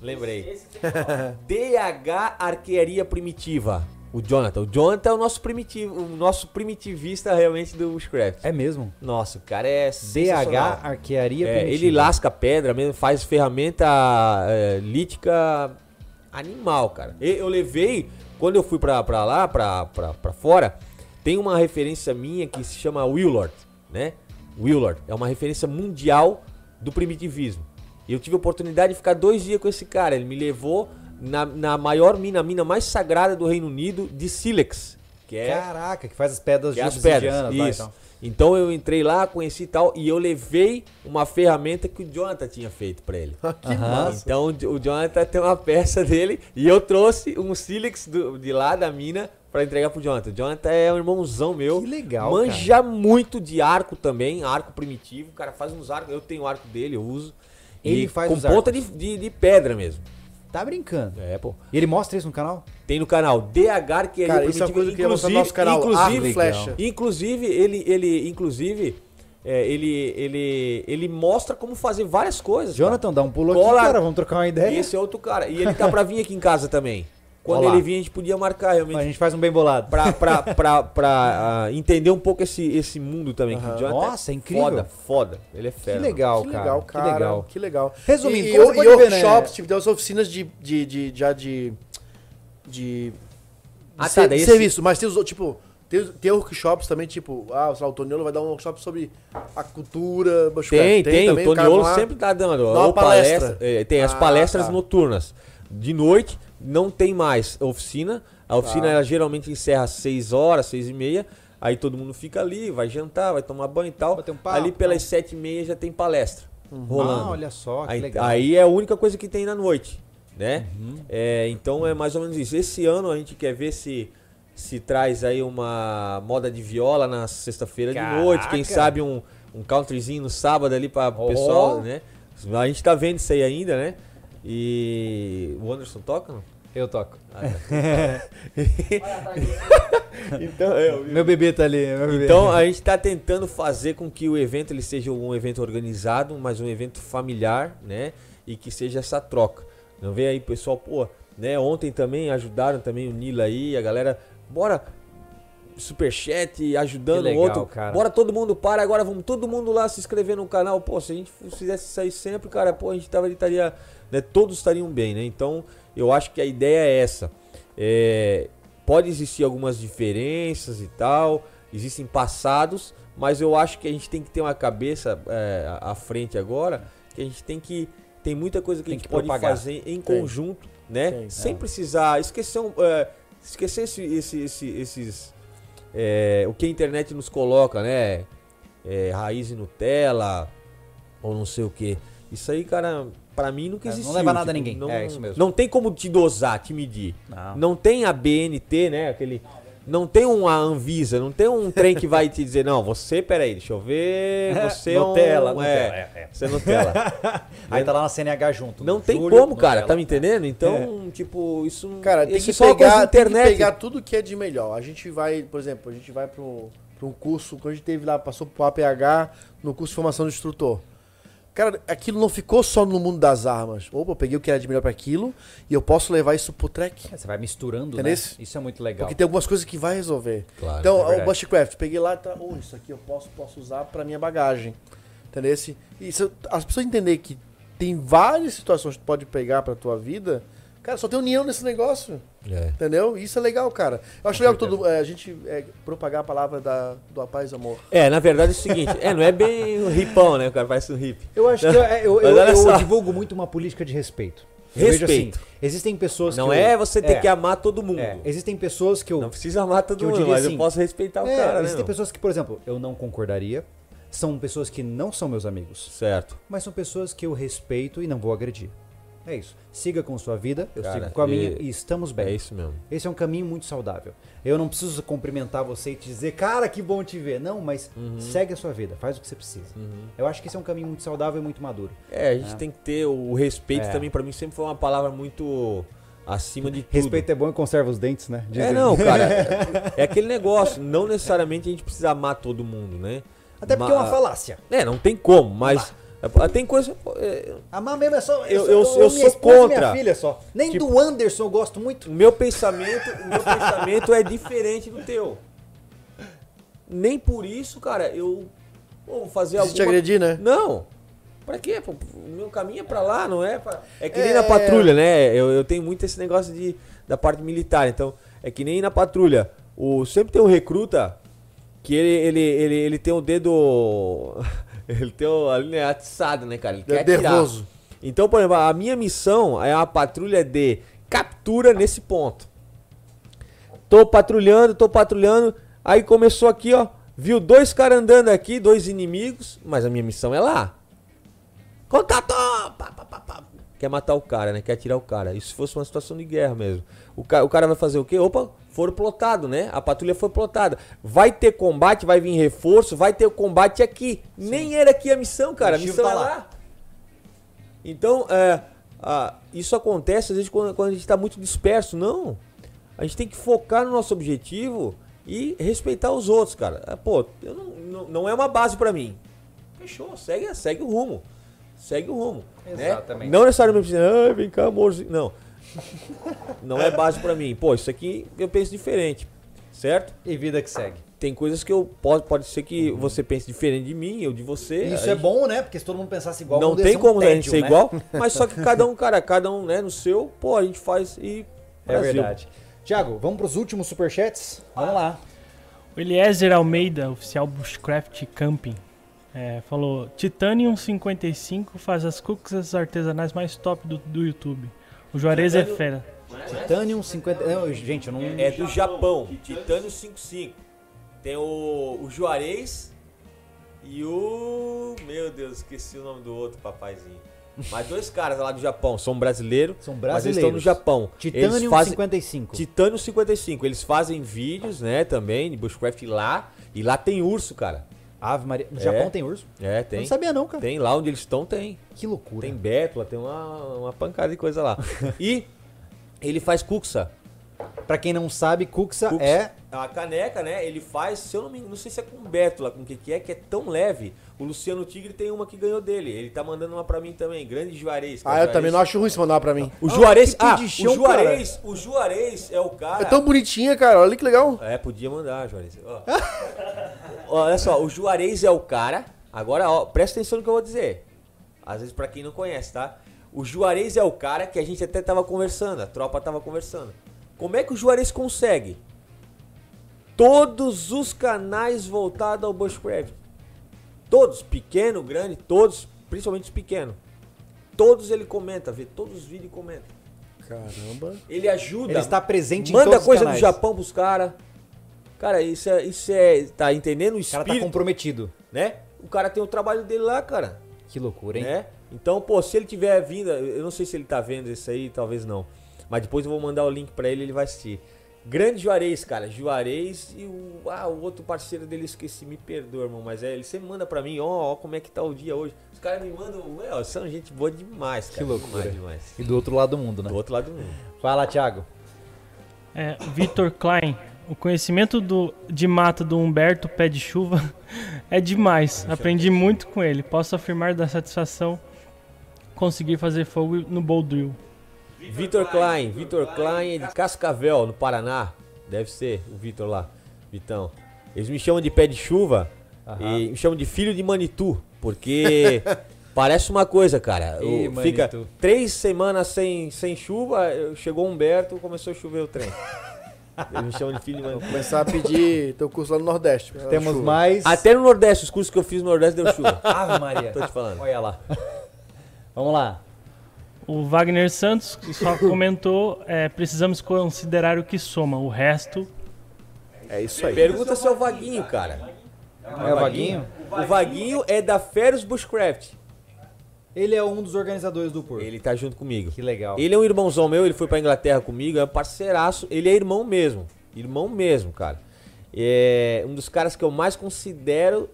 lembrei. Esse falar. DH Arquearia Primitiva. O Jonathan. O Jonathan é o nosso primitivo, o nosso primitivista realmente do Bushcraft. É mesmo. Nossa, o cara é DH. Arquearia É, ele lasca pedra mesmo, faz ferramenta é, lítica animal, cara. Eu levei, quando eu fui pra, pra lá, pra, pra, pra fora, tem uma referência minha que se chama Willard, né? Willard é uma referência mundial do primitivismo. E eu tive a oportunidade de ficar dois dias com esse cara. Ele me levou na, na maior mina, a mina mais sagrada do Reino Unido, de Silex. Que é Caraca, que faz as pedras que de é as pedras. obsidianas lá e Isso. tal. Então eu entrei lá, conheci e tal, e eu levei uma ferramenta que o Jonathan tinha feito pra ele. que massa. Então o Jonathan tem uma peça dele e eu trouxe um sílex do- de lá da mina pra entregar pro Jonathan. O Jonathan é um irmãozão meu. Que legal, Manja muito de arco também, arco primitivo. O cara faz uns arcos, eu tenho o arco dele, eu uso. Ele E faz com os ponta de, de, de pedra mesmo. Tá brincando. É, pô. E ele mostra isso no canal? Tem no canal DH que é Cara, isso é coisa que no nosso canal. Arco Inclusive, Flecha. Inclusive, ele, ele, inclusive, é, ele, ele, ele mostra como fazer várias coisas. cara. Jonathan, dá um pulo Cola. aqui, cara. Vamos trocar uma E ideia. esse é outro cara. E ele tá pra vir aqui em casa também. Quando Olá. ele vir, a gente podia marcar A realmente. gente faz um bem bolado. Pra, pra, pra, pra ah, entender um pouco esse, esse mundo também. Que. Jonathan Nossa, é incrível. Foda, foda. Ele é Que fera. legal, Que cara. legal, cara. Que legal. Que legal. Resumindo, e, e, e né? workshops, tipo, tem as oficinas de, de, de, já de, de, Ah, ser- tá, daí esse- serviço, mas tem os outros, tipo, tem, tem workshops também, tipo, ah, sei lá, o Toniolo vai dar um workshop sobre a cultura. Tem, tem. também, O Toniolo sempre tá dando. dá uma ou palestra. é, tem as Ah, palestras tá. noturnas. De noite, não tem mais oficina. A oficina Tá. ela geralmente encerra às 6 horas, 6 e meia. Aí todo mundo fica ali, vai jantar, vai tomar banho e tal. Um papo, ali pelas tal. 7 e meia já tem palestra rolando. Ah, olha só, que Aí, legal. aí é a única coisa que tem na noite, né? Uhum. É, então é mais ou menos isso. Esse ano a gente quer ver se se traz aí uma moda de viola na sexta-feira de noite, quem sabe um, um countryzinho no sábado ali para o Oh! pessoal, né? A gente tá vendo isso aí ainda, né? E o Anderson toca? Não? Eu toco. Atrás disso. Então, é, Meu bebê tá ali. Meu bebê. Então a gente está tentando fazer com que o evento ele seja um evento organizado, mas um evento familiar, né? E que seja essa troca. Não vê aí, pessoal, pô, né? Ontem também ajudaram também o Nila aí, a galera, bora superchat ajudando legal, o outro. cara. Bora todo mundo para agora, vamos todo mundo lá se inscrever no canal. Pô, se a gente fizesse isso aí sempre, cara, pô, a gente tava, estaria, né, todos estariam bem, né? Então, eu acho que a ideia é essa. É, pode existir algumas diferenças e tal, existem passados, mas eu acho que a gente tem que ter uma cabeça é, à frente agora, que a gente tem que tem muita coisa que Tem a gente que pode propagar. fazer em conjunto, né? Tem. Sem precisar esquecer um, é, esquecer esse, esse- esse- esses é, o que a internet nos coloca, né? É, raiz e Nutella ou não sei o que. Isso aí, cara, pra mim nunca É, não existiu. leva nada a tipo, ninguém. Não, É isso mesmo. Não tem como te dosar, te medir. Não. Não tem a BNT, né? Aquele. Não tem uma Anvisa, não tem um trem que vai te dizer, não, você, peraí, deixa eu ver, você é um... Nutella, é, Nutella, é, é. Você é Nutella. Aí tá lá na CNH junto. Não tem Júlio, como, cara, Nutella. tá me entendendo? Então, tipo, isso não... Cara, tem isso que, só é pegar, da tem que internet. pegar tudo que é de melhor. A gente vai, por exemplo, a gente vai para um curso, quando a gente teve lá, passou pro APH no curso de formação de instrutor. Cara, aquilo não ficou só no mundo das armas. Opa, eu peguei o que era de melhor para aquilo e eu posso levar isso pro track. É, Você vai misturando, Entendeu? né? Isso é muito legal. Porque tem algumas coisas que vai resolver. Claro, então, é o. Bushcraft, peguei lá e tá, oh, isso aqui eu posso, posso usar para minha bagagem. Entendeu? E se as pessoas entenderem que tem várias situações que tu pode pegar pra tua vida, cara, só tem união nesse negócio. É. Entendeu? Isso é legal, cara. Eu acho legal que todo, é, a gente é, propagar a palavra da, do paz e amor. É, na verdade é o seguinte, é, não é bem um ripão, né? O cara parece um hip. Eu acho que eu, eu, Mas eu- olha eu só. divulgo muito uma política de respeito. Eu vejo Respeito. assim, existem pessoas Não que eu- é você ter é, que amar todo mundo. é, existem pessoas que eu Não precisa amar todo eu mundo, diria mas assim, eu posso respeitar o É, cara, né? existem meu? pessoas que, por exemplo, eu não concordaria. São pessoas que não são meus amigos. Certo. Mas são pessoas que eu respeito e não vou agredir. É isso. Siga com sua vida, eu Cara, sigo com a minha e- e estamos bem. É isso mesmo. Esse é um caminho muito saudável. Eu não preciso cumprimentar você e te dizer, cara, que bom te ver. Não, mas Uhum. segue a sua vida, faz o que você precisa. Eu acho que esse é um caminho muito saudável e muito maduro. É, a gente tem que ter o respeito É. também, pra mim sempre foi uma palavra muito acima de tudo. Respeito é bom e conserva os dentes, né? É, Dizem. não, cara. É, é aquele negócio. Não necessariamente a gente precisa amar todo mundo, né? Até porque é uma Ma- falácia. É, não tem como, mas. é, Tem coisa. é, Amar mesmo é só. Eu- eu- eu minha sou contra. Minha filha só. Nem Tipo- do Anderson eu gosto muito. Meu pensamento, o meu pensamento é diferente do teu. Nem por isso, cara, eu vou fazer te alguma agredir, né? Não. Pra quê? pô? O meu caminho é pra lá, não é? Pra... É que nem É. na patrulha, né? Eu, eu tenho muito esse negócio de, da parte militar. Então, é que nem na patrulha. O, sempre tem um recruta que ele, ele, ele, ele tem o dedo. Ele tem o, ali, né, atiçado, né, cara? Ele quer É atirar. nervoso. Então, por exemplo, a minha missão é uma patrulha de captura nesse ponto. Tô patrulhando, tô patrulhando. Aí começou aqui, ó. Viu dois caras andando aqui, dois inimigos. Mas a minha missão é lá. Contato! Pá, pá, pá, pá. Quer matar o cara, né? Quer atirar o cara. Isso se fosse uma situação de guerra mesmo. O, ca o cara vai fazer o quê? Opa, foram plotado, né? A patrulha foi plotada. Vai ter combate, vai vir reforço, vai ter combate aqui. Nem era aqui a missão, cara. A missão tá é lá. lá. Então, é, ah, isso acontece às vezes quando, quando a gente está muito disperso. Não. A gente tem que focar no nosso objetivo e respeitar os outros, cara. Ah, Pô, eu não, não, não é uma base pra mim. Fechou, segue, segue o rumo. Segue o rumo. né? Exatamente. Não necessariamente ah, vem cá, amorzinho. Não. Não é base pra mim. Pô, isso aqui eu penso diferente. Certo? E vida que segue. Tem coisas que eu pode, pode ser que você pense diferente de mim, eu de você. Isso é gente- né? Porque se todo mundo pensasse igual, não tem ser um como a gente tédio, ser né? igual, mas só que cada um, cara, cada um, né, no seu, pô, a gente faz e. É Brasil. verdade. Tiago, vamos pros últimos superchats? Vamos lá. O Eliezer Almeida, oficial Bushcraft Camping, é, falou: Titanium 55 faz as cookies artesanais mais top do, do YouTube. O Juarez é fera. Titanium 50. Não, gente, eu não. É do Japão, Titânio 55. Tem o, o Juarez e o. Meu Deus, esqueci o nome do outro papaizinho. Mas dois caras lá do Japão, são brasileiros, São mas eles brasileiros. estão no Japão. Titanium eles fazem, 55. Titânio 55. Eles fazem vídeos, né, também, de Bushcraft lá. E lá tem urso, cara. Ave Maria. No É. Japão tem urso? É, Eu tem. não sabia, não, cara. Tem lá onde eles estão, tem. Que loucura. Tem bétula, tem uma, uma pancada de coisa lá. e ele faz cuxa. Pra quem não sabe, Cuxa Cuxa. é. A caneca, né? Ele faz, se eu não me não sei se é com bétula, com o que que é, que é tão leve. O Luciano Tigre tem uma que ganhou dele. Ele tá mandando uma pra mim também. Grande Juarez. é Ah, eu Juarez. também não acho ruim se mandar pra mim. O Juarez, que ah, pedichão, o Juarez, o Juarez é o cara. É tão bonitinha, cara. Olha que legal. É, podia mandar, Juarez. Ó. Olha só, o Juarez é o cara. Agora, ó, presta atenção no que eu vou dizer. Às vezes, pra quem não conhece, tá? O Juarez é o cara que a gente até tava conversando, a tropa tava conversando. Como é que o Juarez consegue? Todos os canais voltados ao Bushcraft. Todos, pequeno, grande, todos, principalmente os pequenos. Todos ele comenta, vê todos os vídeos e comenta. Caramba. Ele ajuda. Ele está presente em Manda todos os coisa do canais. Japão pros caras. Cara, isso é, isso é. Tá entendendo o O cara espírito, tá comprometido. né? O cara tem o trabalho dele lá, cara. Que loucura, hein? Né? Então, pô, se ele tiver vindo, eu não sei se ele tá vendo isso aí, talvez não. Mas depois eu vou mandar o link pra ele, ele vai assistir. Grande Juarez, cara. Juarez e o, ah, o outro parceiro dele, esqueci, me perdoa, irmão. Mas é, ele sempre manda pra mim, ó, ó, como é que tá o dia hoje. Os caras me mandam, são gente boa demais, cara. Que loucura. Demais, demais. E do outro lado do mundo, né? Do outro lado do mundo. Fala, Thiago. É, Vitor Klein, o conhecimento do, de mata do Humberto Pé de Chuva é demais. Aprendi muito com ele. Posso afirmar da satisfação conseguir fazer fogo no bowl drill. Vitor Klein, Vitor Klein é de Cascavel, no Paraná. Deve ser o Vitor lá, Vitão. Eles me chamam de pé de chuva e me chamam de filho de Manitu, porque parece uma coisa, cara. Ih, O- fica três semanas sem, sem chuva, chegou o Humberto, começou a chover o trem. Eles me chamam de filho de Manitu. Começar a pedir teu curso lá no Nordeste. Temos Chuva. mais. Até no Nordeste, os cursos que eu fiz no Nordeste deu chuva. Ave Maria. Tô te falando. Olha lá. Vamos lá. O Wagner Santos só comentou: é, precisamos considerar o que soma, o resto. É isso aí. Pergunta se é o Vaguinho, cara. É o Vaguinho? O Vaguinho é da Ferus Bushcraft. Ele é um dos organizadores do Porto. Ele tá junto comigo. Que legal. Ele é um irmãozão meu, ele foi pra Inglaterra comigo, é um parceiraço. Ele é irmão mesmo. Irmão mesmo, cara. É um dos caras que eu mais considero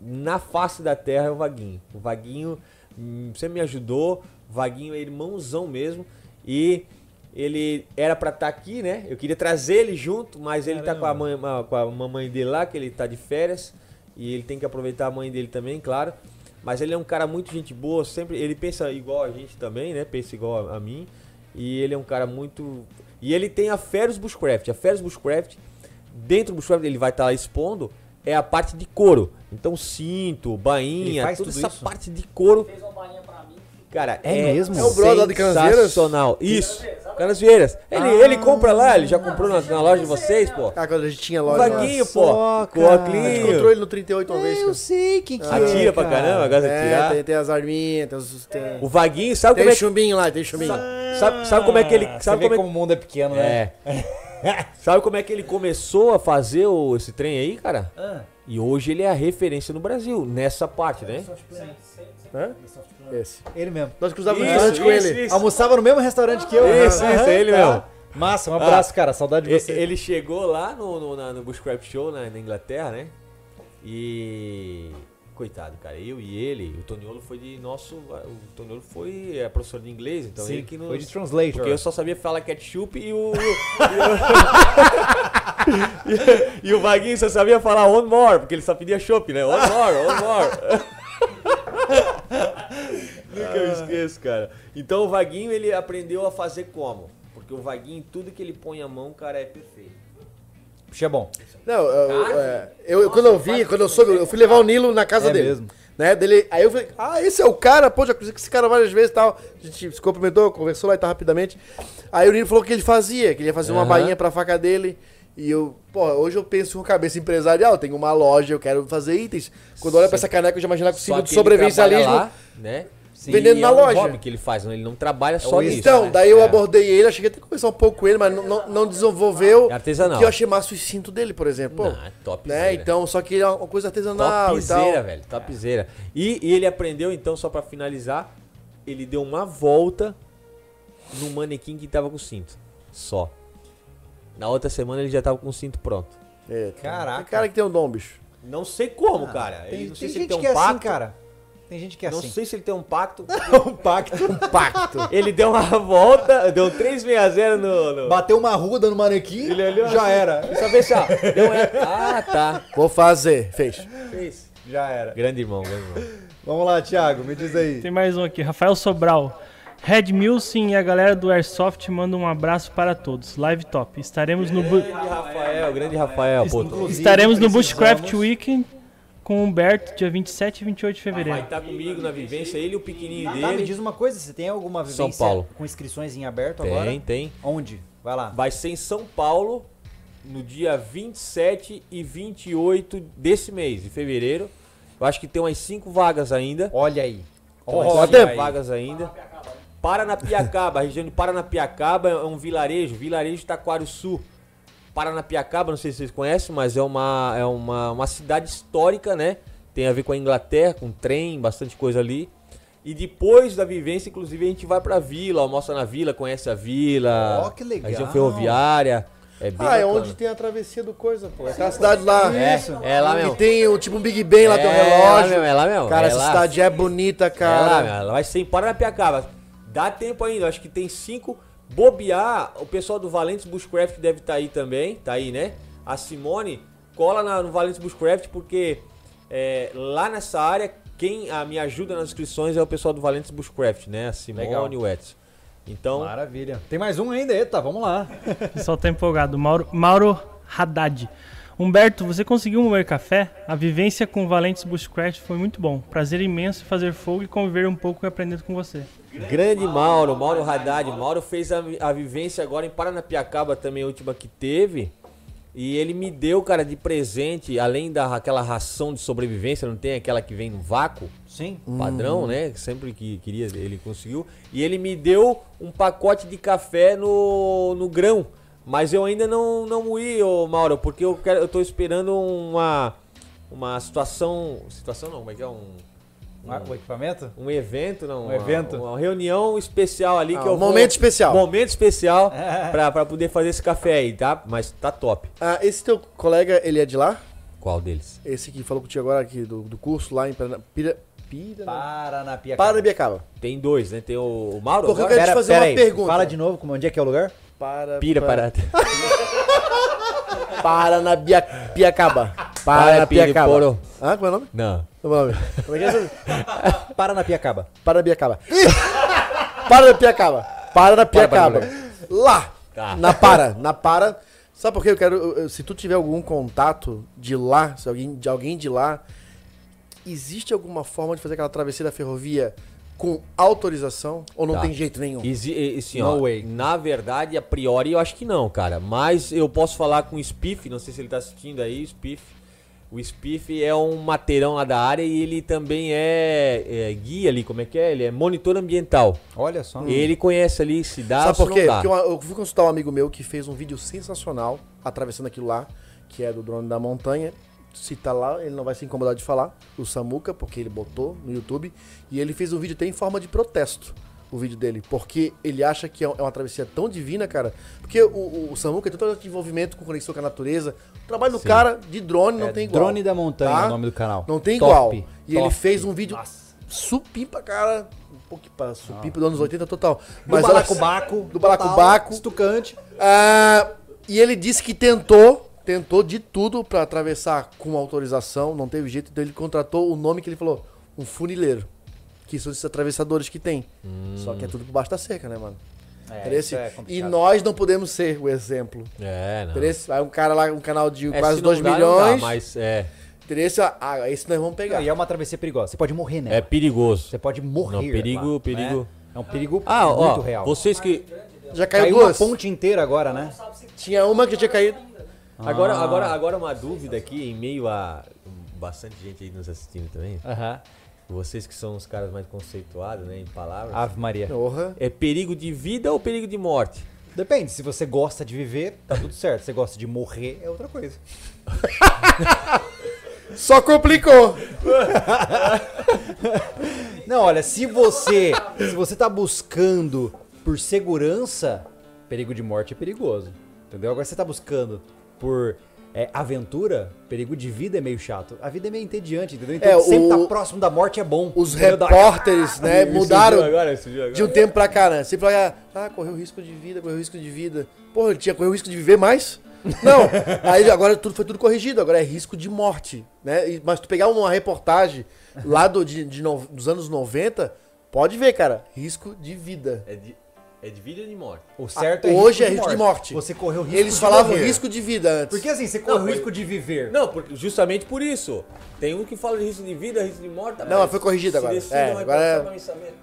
na face da terra é o Vaguinho. O Vaguinho hum, sempre me ajudou. Vaguinho é irmãozão mesmo. E ele era pra estar aqui, né? Eu queria trazer ele junto, mas ele tá com a, mãe, com a mamãe dele lá, que ele tá de férias. E ele tem que aproveitar a mãe dele também, claro. Mas ele é um cara muito gente boa, sempre. Ele pensa igual a gente também, né? Pensa igual a, a mim. E ele é um cara muito. E ele tem a Ferus Bushcraft. A Ferus Bushcraft, dentro do Bushcraft, ele vai estar lá expondo, é a parte de couro. Então, cinto, Ele bainha, faz toda tudo essa isso? parte de couro. Fez uma bainha. Cara, É é, mesmo? É o brother lá de Canasvieiras? sensacional. Isso, Canasvieiras. Ele, ele compra lá, ele já comprou na, na loja de vocês, pô. Ah, quando a gente tinha O loja. Vaguinho, só, pô. Com cara. A gente encontrou ele no 38 uma vez. cara. sei quem que Atira pra caramba, gosta de É, atirar. tem, tem as arminhas, tem os. Tem, O Vaguinho, sabe tem como é que. chumbinho lá, tem chumbinho. Sabe, sabe como é que ele. Você Sabe vê como é como o mundo é pequeno, né? É. Sabe como é que ele começou a fazer o- esse trem aí, cara? E hoje ele é a referência no Brasil, nessa parte, né? Hã? Esse. Ele mesmo. Nós cruzávamos Isso, com isso, ele. isso. Almoçava no mesmo restaurante que eu. Isso, Aham, isso, é ele tá. mesmo. Massa, um abraço, cara. Saudade de você. Ele chegou lá no, no, na- no Bushcraft Show na, na Inglaterra, né? E. Coitado, cara, eu e ele, o Toniolo foi de nosso. O Toniolo foi é, professor de inglês, então ele que nos, foi de translator. Porque eu só sabia falar ketchup e o. e, o, e o Vaguinho só sabia falar one more, porque ele só pedia chopp, né? One more, one more. Nunca eu esqueço, cara. Então o Vaguinho ele aprendeu a fazer como? Porque o Vaguinho, tudo que ele põe a mão, cara, é perfeito. Puxa, é bom. Não, eu, é, eu- quando eu vi, quando eu soube, eu fui levar o Nilo na casa É dele. mesmo. Né, dele, aí eu falei, ah, esse é o cara, pô, já cruzei com esse cara várias vezes e tal. A gente se cumprimentou, conversou lá e tal rapidamente. Aí o Nilo falou que ele fazia, que ele ia fazer uma Aham. bainha pra faca dele. E eu, pô, hoje eu penso com cabeça empresarial, eu tenho uma loja, eu quero fazer itens. Quando eu olho pra essa caneca, eu já imagino com o símbolo que de ele sobrevivencialismo. lá, né? Vendendo E na é um loja. hobby que ele faz, né? ele não trabalha só whisky. nisso. Então, né? daí eu É. abordei ele, achei que até conversar um pouco com ele, mas não, não, não desenvolveu. É artesanal. Que eu achei massa o cinto dele, por exemplo. Pô, Não, é top né? Então, só que é uma coisa artesanal e Topzera, tal. velho. Topzera. E, e ele aprendeu, então, só pra finalizar, ele deu uma volta no manequim que tava com o cinto. Só. Na outra semana ele já tava com o cinto pronto. É, Caraca. Tem cara que tem um dom, bicho. Não sei como, cara. Tem, Ele- não sei tem se ele gente tem um que é pacto. assim, cara. Tem gente que é Não assim. sei se ele tem um pacto. um pacto. Pacto. ele deu uma volta, deu um 360 no. no... Bateu uma ruda no manequim, Ele olhou já assim. era. Só vê se, ó. Deu um... Ah, tá. Vou fazer. Fez. Fez. Já era. Grande irmão, grande irmão. Vamos lá, Thiago, me diz aí. Tem mais um aqui, Rafael Sobral. Red Milson e a galera do Airsoft mandam um abraço para todos. Live top. Estaremos no, bu- Grande Rafael, grande Rafael. Pô, estaremos no Bushcraft Weekend com o Humberto, dia 27 e 28 de vai fevereiro. estar comigo na vivência, ele e o pequenininho Tá, me dele. diz uma coisa, você tem alguma vivência São Paulo. com inscrições em aberto agora? Tem, tem. Onde? Vai lá. Vai ser em São Paulo no dia 27 e 28 desse mês, de fevereiro. Eu acho que tem umas 5 vagas ainda. Olha aí. Tem Olha cinco aí. vagas ainda. Paranapiacaba, a região de Paranapiacaba é um vilarejo, vilarejo de Taquarussu. Paranapiacaba, não sei se vocês conhecem, mas é uma, é uma, uma cidade histórica, né? Tem a ver com a Inglaterra, com trem, bastante coisa ali. E depois da vivência, inclusive, a gente vai pra vila, almoça na vila, conhece a vila. Ó, que legal. A região ferroviária. É bem Ah, é bacana. onde tem a travessia do coisa, pô. É aquela cidade lá. É, é lá E mesmo. tem o tipo um Big Ben lá, tem um É lá relógio. mesmo, é lá mesmo. Cara, é essa lá. cidade é bonita, É lá, cara. ela vai ser em Paranapiacaba. Dá tempo ainda, acho que tem cinco. Bobear, o pessoal do Valentes Bushcraft deve estar aí também, tá aí, né? A Simone, cola na- no Valentes Bushcraft, porque é, lá nessa área, quem a, me ajuda nas inscrições é o pessoal do Valentes Bushcraft, né? A Simone Legal. e o Edson. Então, Maravilha. Tem mais um ainda, eita, vamos lá. O pessoal tá empolgado. Mauro, Mauro Haddad. Humberto, você conseguiu mover café? A vivência com Valentes Bushcraft foi muito bom. Prazer imenso fazer fogo e conviver um pouco aprendendo com você. grande Mauro, Mauro Haddad. Mauro fez a, a vivência agora em Paranapiacaba também, a última que teve. E ele me deu, cara, de presente, além da aquela ração de sobrevivência, não tem aquela que vem no vácuo, Sim. padrão, né? Sempre que queria, ele conseguiu. E ele me deu um pacote de café no, no grão. Mas eu ainda não, não moí, ô Mauro, porque eu, quero, eu tô esperando uma, uma situação. Situação não, como é que é? Um, Ah, O equipamento? um evento, não. Um uma- evento? Uma reunião especial ali Ah, que eu um vou- momento especial. Momento especial pra, pra poder fazer esse café aí, tá? Mas tá top. Ah, esse teu colega, ele é de lá? Qual deles? Esse que falou contigo agora aqui do, do curso lá em Pira, Pira, Paranapiacaba. Parabiacaba. Tem dois, né? Tem o, o Mauro. Porque eu quero te fazer uma aí, pergunta. Fala de novo, como, onde é que é o lugar? Para, Pira, para, para. Paranapiacaba. Para, Pira, Paranapiacaba. Poro. Ah, como é o nome? Não. Como é o nome? Como é que é esse? Paranapiacaba. Parabiacaba. Parabiacaba. Parabiacaba. Lá. Tá. Na para. Na para. Sabe por quê? Eu quero. Se tu tiver algum contato de lá, se alguém, de alguém de lá, existe alguma forma de fazer aquela travessia da ferrovia com autorização? Ou não Tá. tem jeito nenhum? Exi- e- assim, No ó, way. Na verdade, a priori, eu acho que não, cara. Mas eu posso falar com o Spiff, não sei se ele tá assistindo aí, o Spiff. O Spiff é um mateirão lá da área e ele também é, é guia ali, como é que é? Ele é monitor ambiental. Olha só. Ele conhece ali se dá Sabe por quê? Porque eu, eu fui consultar um amigo meu que fez um vídeo sensacional atravessando aquilo lá, que é do drone da montanha. Se tá lá, ele não vai se incomodar de falar, o Samuca, porque ele botou no YouTube. E ele fez um vídeo até em forma de protesto, o vídeo dele. Porque ele acha que é uma travessia tão divina, cara. Porque o, o, o Samuca tem todo envolvimento com conexão com a natureza. O trabalho do cara de drone não É tem igual. Drone da Montanha tá? é o nome do canal. Não tem Top, igual. E ele top. fez um vídeo supimpa, cara. Um pouco pra supimpa dos anos 80 total. Do olha- balacobaco. Do balacobaco. Estucante. Ah, e ele disse que tentou, tentou de tudo pra atravessar com autorização, não teve jeito, então ele contratou o nome que ele falou, um funileiro. Que são esses atravessadores que tem. Só que é tudo por baixo da cerca, né, mano? É, é e nós não podemos ser o exemplo. É, não. Vai um cara lá, um canal de É, quase se não 2 dá, não milhões. dá, mas é, Interesse, ah, esse nós vamos pegar. E é uma travessia perigosa. Você pode morrer, né? é perigoso. Você pode morrer. Não, perigo, lá, perigo. né? É um perigo Ah, muito ó, real. vocês que... Já caiu, Caiu uma duas. ponte inteira agora, né? Tinha uma que tinha caído. Agora, Ah. agora, agora uma dúvida aqui, em meio a bastante gente aí nos assistindo também. Aham. Vocês que são os caras mais conceituados, né, em palavras. Ave Maria. Porra. É perigo de vida ou perigo de morte? Depende, se você gosta de viver, tá tudo certo. Se você gosta de morrer, é outra coisa. Só complicou. Não, olha, se você, se você tá buscando por segurança, perigo de morte é perigoso. Entendeu? Agora você tá buscando por é, aventura, perigo de vida é meio chato. A vida é meio entediante, entendeu? Então É, sempre o- tá próximo da morte é bom. Os repórteres, né, mudaram agora, de um tempo pra cá, né? Sempre fala, ah, correu risco de vida, correu risco de vida. Porra, ele tinha correu risco de viver mais? Não. Aí agora tudo foi tudo corrigido, agora é risco de morte, né? Mas tu pegar uma reportagem lá do, de, de no- dos anos 90, pode ver, cara, risco de vida. É de, é de vida ou de morte? O certo é Hoje risco é risco de morte. Você correu risco Eles de falavam morrer. risco de vida antes. Porque assim, você correu risco de viver. Não, por- justamente por isso. Tem um que fala de risco de vida, risco de morte. Não, mas foi corrigido agora. É, agora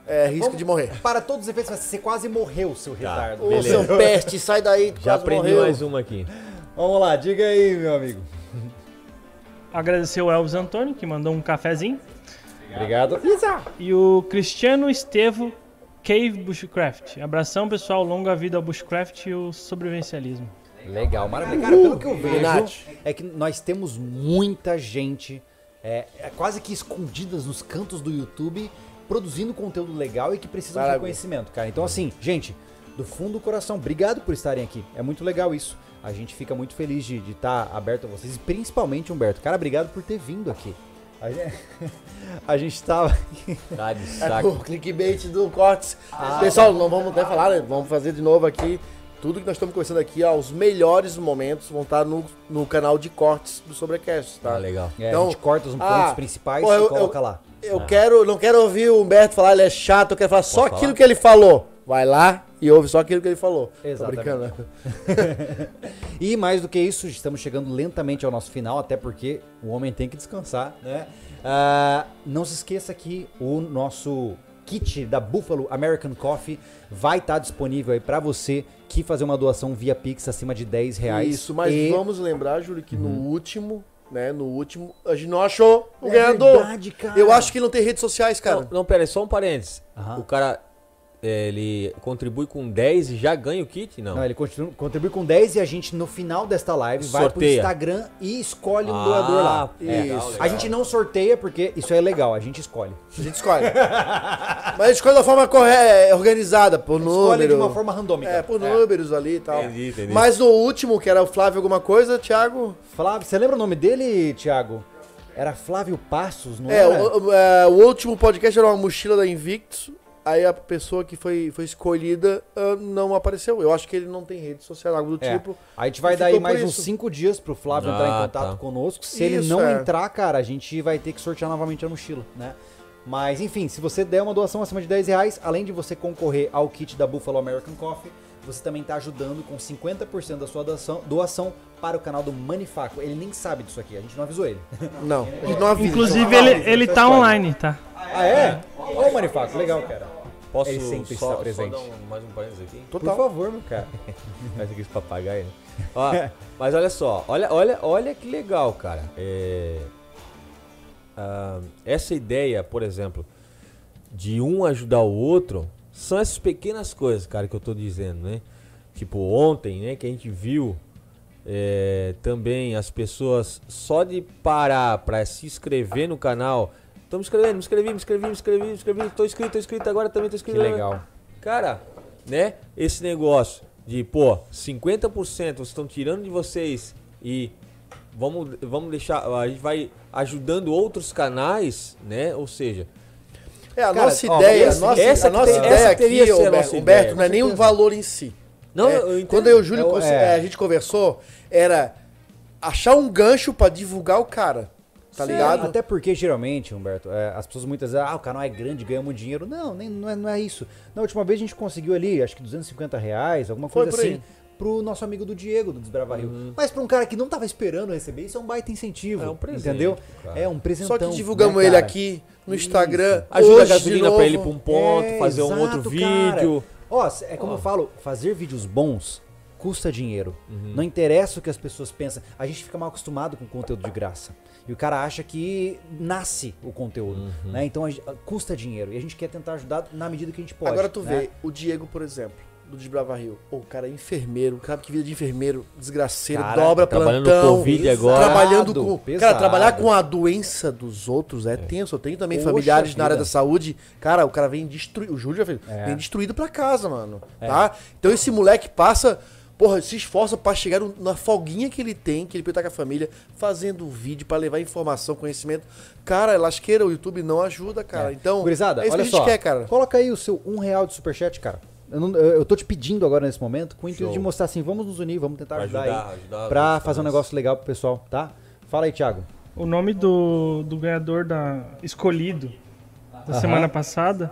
é- É risco de morrer. Para todos os efeitos, você quase morreu, seu retardo. Ô, beleza. seu peste, sai daí, Já aprendi morreu. mais uma aqui. Vamos lá, diga aí, meu amigo. Agradecer o Elvis Antônio, que mandou um cafezinho. Obrigado. E o Cristiano Estevo Cave Bushcraft. Abração, pessoal. Longa vida ao Bushcraft e o sobrevivencialismo. Legal, maravilha. Cara, pelo que eu vejo, é que nós temos muita gente é, é quase que escondidas nos cantos do YouTube produzindo conteúdo legal e que precisam de reconhecimento, cara. Então, assim, gente, do fundo do coração, obrigado por estarem aqui. É muito legal isso. A gente fica muito feliz de estar aberto a vocês, e principalmente Humberto. Cara, obrigado por ter vindo aqui. A gente, a gente tava. Tá de É saco. o clickbait do Cortes. Pessoal, não vamos até falar, né? Vamos fazer de novo aqui. Tudo que nós estamos conversando aqui, ó, os melhores momentos vão estar no, no canal de cortes do Sobrecast, tá? Tá legal. É, Então, a gente corta os pontos ah, principais pô, e eu- coloca eu- lá. Eu quero, não quero ouvir o Humberto falar, ele é chato, eu quero falar só Posso aquilo falar? que ele falou. Vai lá e ouve só aquilo que ele falou. Exatamente. Tô brincando. né? E mais do que isso, estamos chegando lentamente ao nosso final, até porque o homem tem que descansar, né? Ah, não se esqueça que o nosso kit da Buffalo American Coffee vai estar disponível aí pra você que fazer uma doação via Pix acima de 10 reais. Isso, mas E- vamos lembrar, Júlio, que no último, né, no último, a gente não achou o É ganhador. verdade, cara. Eu acho que não tem redes sociais, cara. Não, não, pera aí, só um parênteses. Aham. O cara, ele contribui com 10 e já ganha o kit? Não. Não, ele continua- contribui com 10 e a gente, no final desta live, vai pro Sorteia. Instagram e escolhe um Ah, doador lá. É. legal, A gente não sorteia porque isso é legal, a gente escolhe. A gente escolhe. mas a gente escolhe da forma correta, organizada, por número. Escolhe de uma forma randômica. É, por números ali e tal. Entendi, entendi. Mas no último, que era o Flávio alguma coisa, Thiago... Flávio, você lembra o nome dele, Thiago? Era Flávio Passos, não É, era? o, o- é, o último podcast era uma mochila da Invictus. Aí a pessoa que foi, foi escolhida ah, não apareceu. Eu acho que ele não tem rede social, algo do É. tipo. A gente vai dar aí mais uns. 5 dias pro Flávio entrar em Ah, contato tá. conosco. Se ele Isso, não é. entrar, cara, a gente vai ter que sortear novamente a mochila, né? Mas enfim, se você der uma doação acima de 10 reais, além de você concorrer ao kit da Buffalo American Coffee, você também tá ajudando com 50% da sua doação, doação para o canal do Manifaco. Ele nem sabe disso aqui, a gente não avisou ele. Não, a gente não avisa. Inclusive, Não, ele, ele tá online, tá? ah, é? Ô, Manifaco, legal, cara. Posso Ele sempre só, está só presente. dar um- mais um parênteses aqui? Total. Por favor, meu cara. Mas aqui esse papagaio, né? Ó, mas olha só, olha, olha, olha que legal, cara. É, ah, essa ideia, por exemplo, de um ajudar o outro, são essas pequenas coisas, cara, que eu tô dizendo, né? Tipo, ontem, né, que a gente viu é, também as pessoas só de parar pra se inscrever no canal. Tô me inscrevendo, me inscrevi, me inscrevi, me inscrevi, me inscrevi, tô inscrito, tô inscrito agora também, tô Que inscrito. legal. Cara, né? Esse negócio de, pô, 50% vocês estão tirando de vocês e vamos, vamos deixar. A gente vai ajudando outros canais, né? Ou seja, É, a Cara, nossa ó, ideia, esse- a nossa, essa a nossa tem- ideia essa aqui, Humberto, Humberto, ideia, não é nem o valor em si. Não, É, eu quando eu e o Júlio, É é. é, a gente conversou, era achar um gancho pra divulgar o cara, tá Sim, ligado? Até porque, geralmente, Humberto, é, as pessoas muitas vezes, ah, o canal é grande, ganha muito dinheiro. Não, nem, não, é, não é isso. Na última vez a gente conseguiu ali, acho que 250 reais, alguma coisa aí. assim, pro nosso amigo do Diego, do Desbrava Rio. Mas pra um cara que não tava esperando receber, isso é um baita incentivo. É um presente, entendeu? É um presentão. Só que divulgamos né, ele aqui no Isso. Instagram. Ajuda a hoje de gasolina pra ele pra um ponto, É, fazer um outro exato, cara. vídeo. Ó, é como eu falo, fazer vídeos bons custa dinheiro. Não interessa o que as pessoas pensam. A gente fica mal acostumado com conteúdo de graça. E o cara acha que nasce o conteúdo. Né? Então a custa dinheiro. E a gente quer tentar ajudar na medida que a gente pode. Agora tu né? vê, o Diego, por exemplo, do Desbrava Rio. Pô, o cara é enfermeiro, o cara que vida de enfermeiro, desgraceiro, Cara, dobra trabalhando plantão. Covid agora. Trabalhando com. pesado. Cara, trabalhar com a doença dos outros é, tenso. Eu tenho também Poxa familiares na área vida. da saúde. Cara, o cara vem destruído. O Júlio já fez. É. Vem destruído pra casa, mano. Tá? Então esse moleque passa. Porra, se esforça pra chegar na folguinha que ele tem, que ele pode estar com a família, fazendo vídeo pra levar informação, conhecimento. Cara, lasqueira, o YouTube não ajuda, cara. É. Então, Gurizada, é isso olha que a gente só. quer, cara. Coloca aí o seu um real de superchat, cara. Eu, não- eu- tô te pedindo agora nesse momento com o intuito Show. de mostrar assim, vamos nos unir, vamos tentar Pra ajudar, ajudar, aí. ajudar pra fazer um negócio legal pro pessoal, tá? Fala aí, Thiago. O nome do, do ganhador da escolhido da Aham. semana passada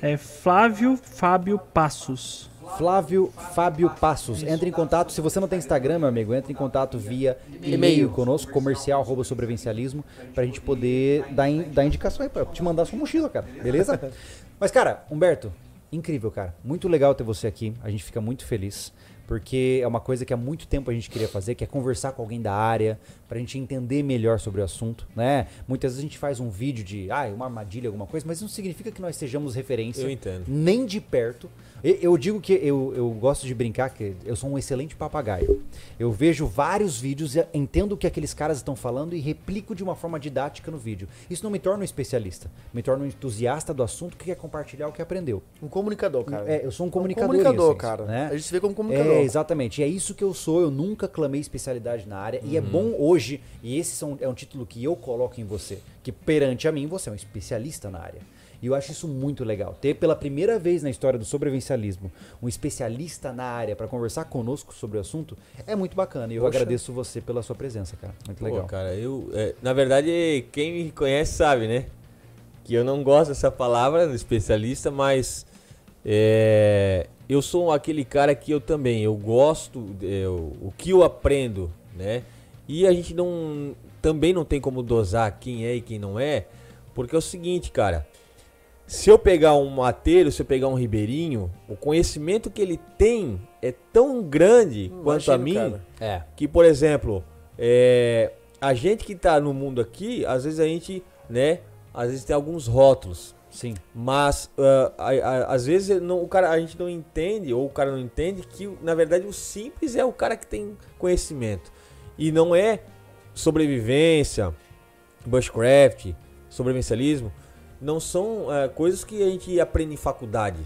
é Flávio Fábio Passos. Flávio Fábio Passos. Entre em contato, se você não tem Instagram, meu amigo, entre em contato via e-mail conosco, comercial arroba sobrevivencialismo, pra gente poder dar, in- dar indicação aí, pra te mandar sua mochila, cara. Beleza? Mas, cara, Humberto, incrível, cara. Muito legal ter você aqui. A gente fica muito feliz. Porque é uma coisa que há muito tempo a gente queria fazer, que é conversar com alguém da área, pra gente entender melhor sobre o assunto, né? Muitas vezes a gente faz um vídeo de, ah, uma armadilha, alguma coisa, mas não significa que nós sejamos referência Eu entendo. nem de perto. Eu digo que eu, eu gosto de brincar que eu sou um excelente papagaio. Eu vejo vários vídeos, e entendo o que aqueles caras estão falando e replico de uma forma didática no vídeo. Isso não me torna um especialista, me torna um entusiasta do assunto que quer compartilhar o que aprendeu. Um comunicador, cara. É, eu sou um É comunicador. em comunicador, essência, cara. né? A gente se vê como comunicador. É, exatamente. E é isso que eu sou. Eu nunca clamei especialidade na área. E é bom hoje, e esse são, é um título que eu coloco em você, que perante a mim você é um especialista na área. E eu acho isso muito legal. Ter pela primeira vez na história do sobrevivencialismo um especialista na área para conversar conosco sobre o assunto é muito bacana. E eu Poxa. agradeço você pela sua presença, cara. Muito Pô, legal. cara, eu. é, na verdade, quem me conhece sabe, né? Que eu não gosto dessa palavra, especialista, mas. é, eu sou aquele cara que eu também, eu gosto, eu- o que eu aprendo, né? E a gente não. Também não tem como dosar quem é e quem não é, porque é o seguinte, cara. se eu pegar um mateiro, se eu pegar um ribeirinho, o conhecimento que ele tem é tão grande quanto a mim, Imagino, cara. É. que, por exemplo, é, a gente que tá no mundo aqui, às vezes a gente, né, às vezes tem alguns rótulos, Sim. mas a- a- às vezes não- o cara, a gente não entende, ou o cara não entende que, na verdade, o simples é o cara que tem conhecimento. E não é sobrevivência, bushcraft, sobrevivencialismo, não são ah, coisas que a gente aprende em faculdade.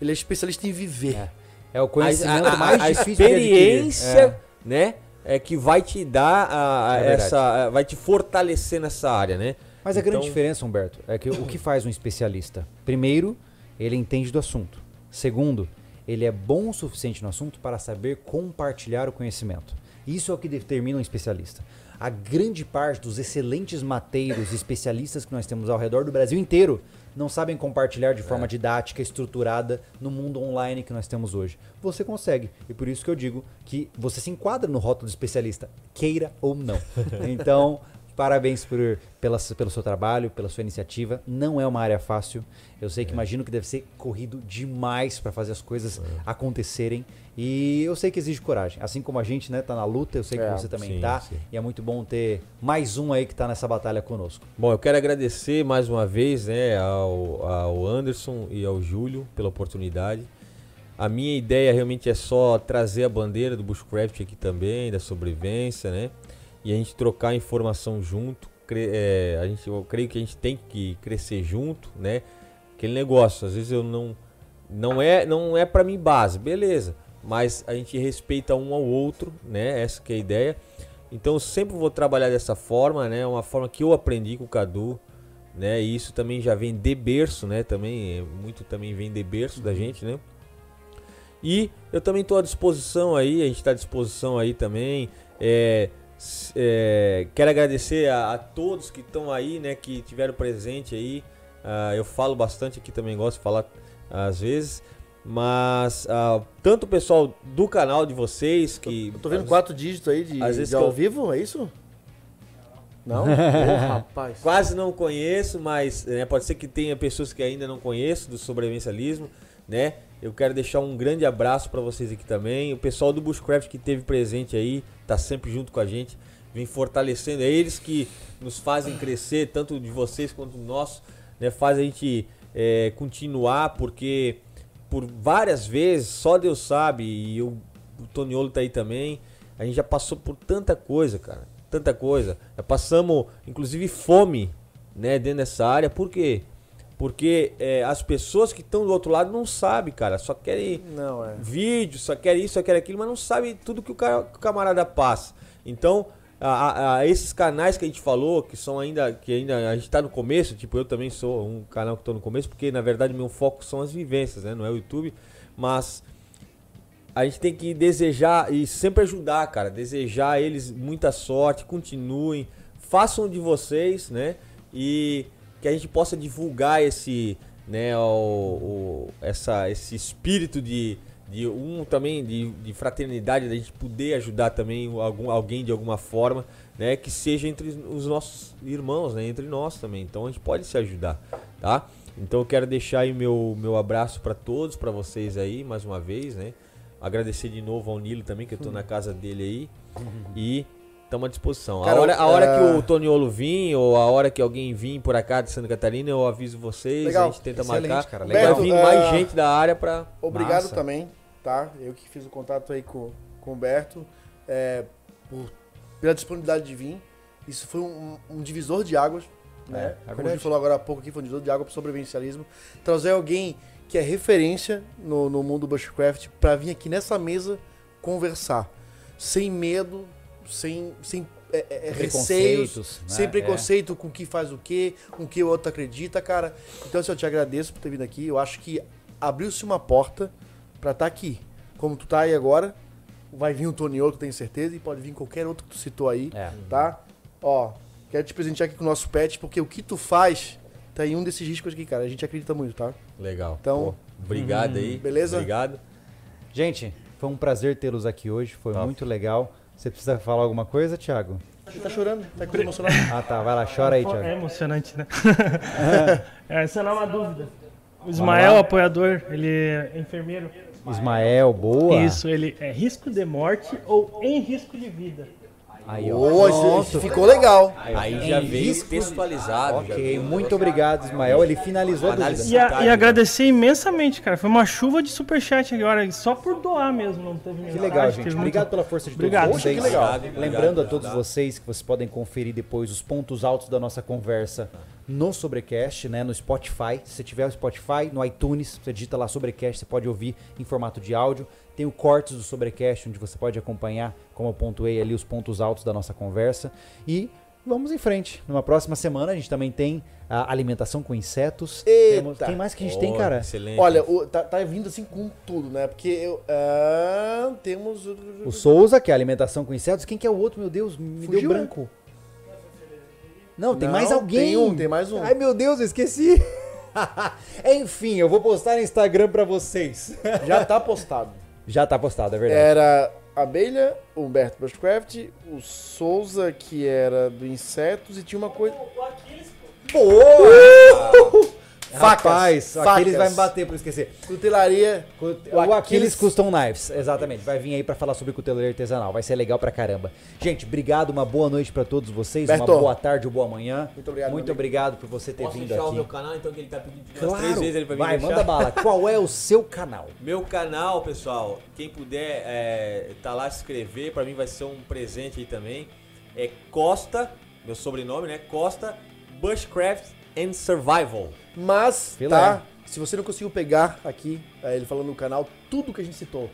Ele é especialista em viver. É. É o A, conhecimento a- a- mais a difícil adquirir. experiência, É. né, é que vai te dar a, a É essa, a- vai te fortalecer nessa área, né? Mas a grande Então- diferença, Humberto, é que o que faz um especialista? Primeiro, ele entende do assunto. Segundo, ele é bom o suficiente no assunto para saber compartilhar o conhecimento. Isso é o que determina um especialista. A grande parte dos excelentes mateiros e especialistas que nós temos ao redor do Brasil inteiro não sabem compartilhar de forma didática, estruturada, no mundo online que nós temos hoje. Você consegue. E por isso que eu digo que você se enquadra no rótulo de especialista, queira ou não. Então, Parabéns por, pela, pelo seu trabalho, pela sua iniciativa. Não é uma área fácil. Eu sei que imagino que deve ser corrido demais para fazer as coisas acontecerem. E eu sei que exige coragem. Assim como a gente né, tá na luta, eu sei que É, você também sim, tá. sim. E é muito bom ter mais um aí que tá nessa batalha conosco. Bom, eu quero agradecer mais uma vez né, ao, ao Anderson e ao Júlio pela oportunidade. A minha ideia realmente é só trazer a bandeira do Bushcraft aqui também, da sobrevivência, né? E a gente trocar informação junto. É, a gente, eu creio que a gente tem que crescer junto, né? Aquele negócio, às vezes eu não. Não é, não é para mim base, beleza. Mas a gente respeita um ao outro, né? Essa que é a ideia. Então eu sempre vou trabalhar dessa forma, né? Uma forma que eu aprendi com o Cadu, né? E isso também já vem de berço, né? Também é, muito também vem de berço da gente, né? E eu também estou à disposição aí, a gente está à disposição aí também. É, é, quero agradecer a, a todos que estão aí, né? Que tiveram presente aí. Ah, eu falo bastante aqui também, gosto de falar às vezes. Mas ah, tanto o pessoal do canal de vocês que. Eu tô vendo quatro dígitos aí de, Às vezes de ao eu- vivo, é isso? Não? Ô, rapaz. Quase não conheço, mas né, pode ser que tenha pessoas que ainda não conheço do sobrevivencialismo, né? Eu quero deixar um grande abraço para vocês aqui também. O pessoal do Bushcraft que teve presente aí, tá sempre junto com a gente, vem fortalecendo. É eles que nos fazem crescer, tanto de vocês quanto nosso, né? Faz a gente é, continuar, porque por várias vezes, só Deus sabe, e eu, o Toniolo tá aí também, a gente já passou por tanta coisa, cara. Tanta coisa. Já passamos, inclusive, fome, né, dentro dessa área. Por quê? Porque é, as pessoas que estão do outro lado não sabem, cara. Só querem Não, é. vídeo, só quer isso, só quer aquilo, mas não sabe tudo que o, cara, que o camarada passa. Então, a, a- esses canais que a gente falou, que são ainda, que ainda a gente tá no começo, tipo, eu também sou um canal que tô no começo, porque na verdade meu foco são as vivências, né? Não é o YouTube, mas a gente tem que desejar e sempre ajudar, cara. Desejar eles muita sorte, continuem, façam de vocês, né? E que a gente possa divulgar esse, né, o, o- essa, esse espírito de, de um também de, de fraternidade, da gente poder ajudar também algum, alguém de alguma forma, né? Que seja entre os nossos irmãos, né? Entre nós também. Então a gente pode se ajudar, tá? Então eu quero deixar aí meu, meu abraço para todos, para vocês aí, mais uma vez, né? Agradecer de novo ao Nilo também, que eu tô na casa dele aí. E estamos à disposição. Cara, a hora, a hora é- que o Toniolo vir, ou a hora que alguém vir por cá de Santa Catarina, eu aviso vocês, Legal. a gente tenta Excelente, marcar. cara, Vai legal. vir Beto, mais ah, gente da área pra. Obrigado Massa. também, tá? Eu que fiz o contato aí com, com o Humberto, é, por- pela disponibilidade de vir. Isso foi um, um divisor de águas, né? é Como a gente falou agora há pouco aqui, foi um divisor de água pro sobrevivencialismo. Trazer alguém que é referência no, no mundo bushcraft pra vir aqui nessa mesa conversar. Sem medo, sem, sem é, é, é, receios, Preconceitos, né? sem É. preconceito com o que faz o quê, com o que o outro acredita, cara. Então, assim, eu te agradeço por ter vindo aqui. Eu acho que abriu-se uma porta pra estar aqui. Como tu tá aí agora, vai vir o que eu tenho certeza, e pode vir qualquer outro que tu citou aí, É. tá? Ó, quero te presentear aqui com o nosso pet, porque o que tu faz tá em um desses riscos aqui, cara. A gente acredita muito, tá? Legal. Então, Pô, obrigado aí. beleza? Obrigado. Gente, foi um prazer tê-los aqui hoje, foi Top. muito legal. Você precisa falar alguma coisa, Thiago? Ele tá chorando, tá com emocionado. Ah, tá. Vai lá, chora aí, É Thiago. emocionante, né? é, essa não é uma dúvida. O Ismael, apoiador, ele é enfermeiro. Ismael, boa. Isso, ele é risco de morte ou em risco de vida. Aí, ó. Boa, isso, isso ficou legal. Aí já Em veio risco- textualizado. já Ok, veio. muito obrigado, Ismael. Ele finalizou a Análise. E, a- e agradecer imensamente, cara. Foi uma chuva de superchat agora, só por doar mesmo. Não teve Que legal, gente. teve Obrigado muito- pela força de Obrigado. todos vocês. Obrigado, Lembrando a todos vocês que vocês podem conferir depois os pontos altos da nossa conversa no Sobrecast, né, no Spotify. Se você tiver o Spotify, no iTunes, você digita lá Sobrecast, você pode ouvir em formato de áudio. Tem o cortes do Sobrecast, onde você pode acompanhar, como eu pontuei ali, os pontos altos da nossa conversa. E vamos em frente. Numa próxima semana a gente também tem a alimentação com insetos. Eita. Temos- Quem mais que a gente Oh, tem, cara? Excelente. Olha, o- tá, tá vindo assim com tudo, né? Porque eu, ah, temos. o- Souza, que é alimentação com insetos. Quem que é o outro, meu Deus? Me Fugiu, deu branco. Não, tem Não, mais alguém. tem um, tem mais um. Ai, meu Deus, eu esqueci. Enfim, eu vou postar no Instagram pra vocês. Já tá postado. Já tá postado, é verdade. Era Abelha, o Humberto Bushcraft, o Souza, que era do Insetos, e tinha uma coisa. O facas. Aquiles vai me bater por esquecer. Cutelaria. O, O Aquiles Aquiles- Custom Knives, exatamente. Vai vir aí pra falar sobre cutelaria artesanal. Vai ser legal pra caramba. Gente, obrigado, uma boa noite pra todos vocês. Berto. Uma boa tarde ou boa manhã. Muito obrigado, Muito obrigado por você ter Posso vindo deixar o aqui. meu canal, então, que ele tá pedindo Claro. três vezes ele vai Vai, manda bala. Qual é o seu canal? Meu canal, pessoal, quem puder é, tá lá se inscrever, pra mim vai ser um presente aí também. É Costa, meu sobrenome, né? Costa Bushcraft and Survival. Mas, Filé. tá? Se você não conseguiu pegar aqui, é, ele falando no canal, tudo que a gente citou.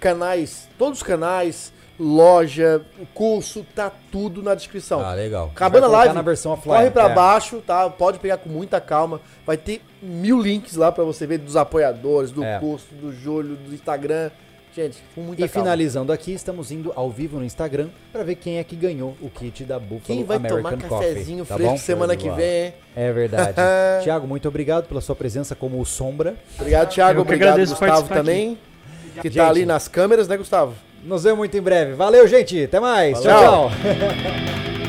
Canais, todos os canais, loja, o curso, tá tudo na descrição. Ah, legal. Acabando a live, na versão offline, corre pra é. baixo, tá? Pode pegar com muita calma. Vai ter mil links lá pra você ver dos apoiadores, do É. curso, do Júlio, do Instagram. Gente, com muita E calma. finalizando aqui, estamos indo ao vivo no Instagram pra ver quem é que ganhou o kit da Buffalo Quem vai American tomar Coffee. cafezinho tá fresco bom? semana que vem, hein? É verdade. Tiago, muito obrigado pela sua presença como o Sombra. Obrigado. Eu que Obrigado, agradeço Gustavo participar também. Que Gente. tá ali nas câmeras, né, Gustavo? Nos vemos muito em breve. Valeu, gente. Até mais. Valeu. tchau. tchau.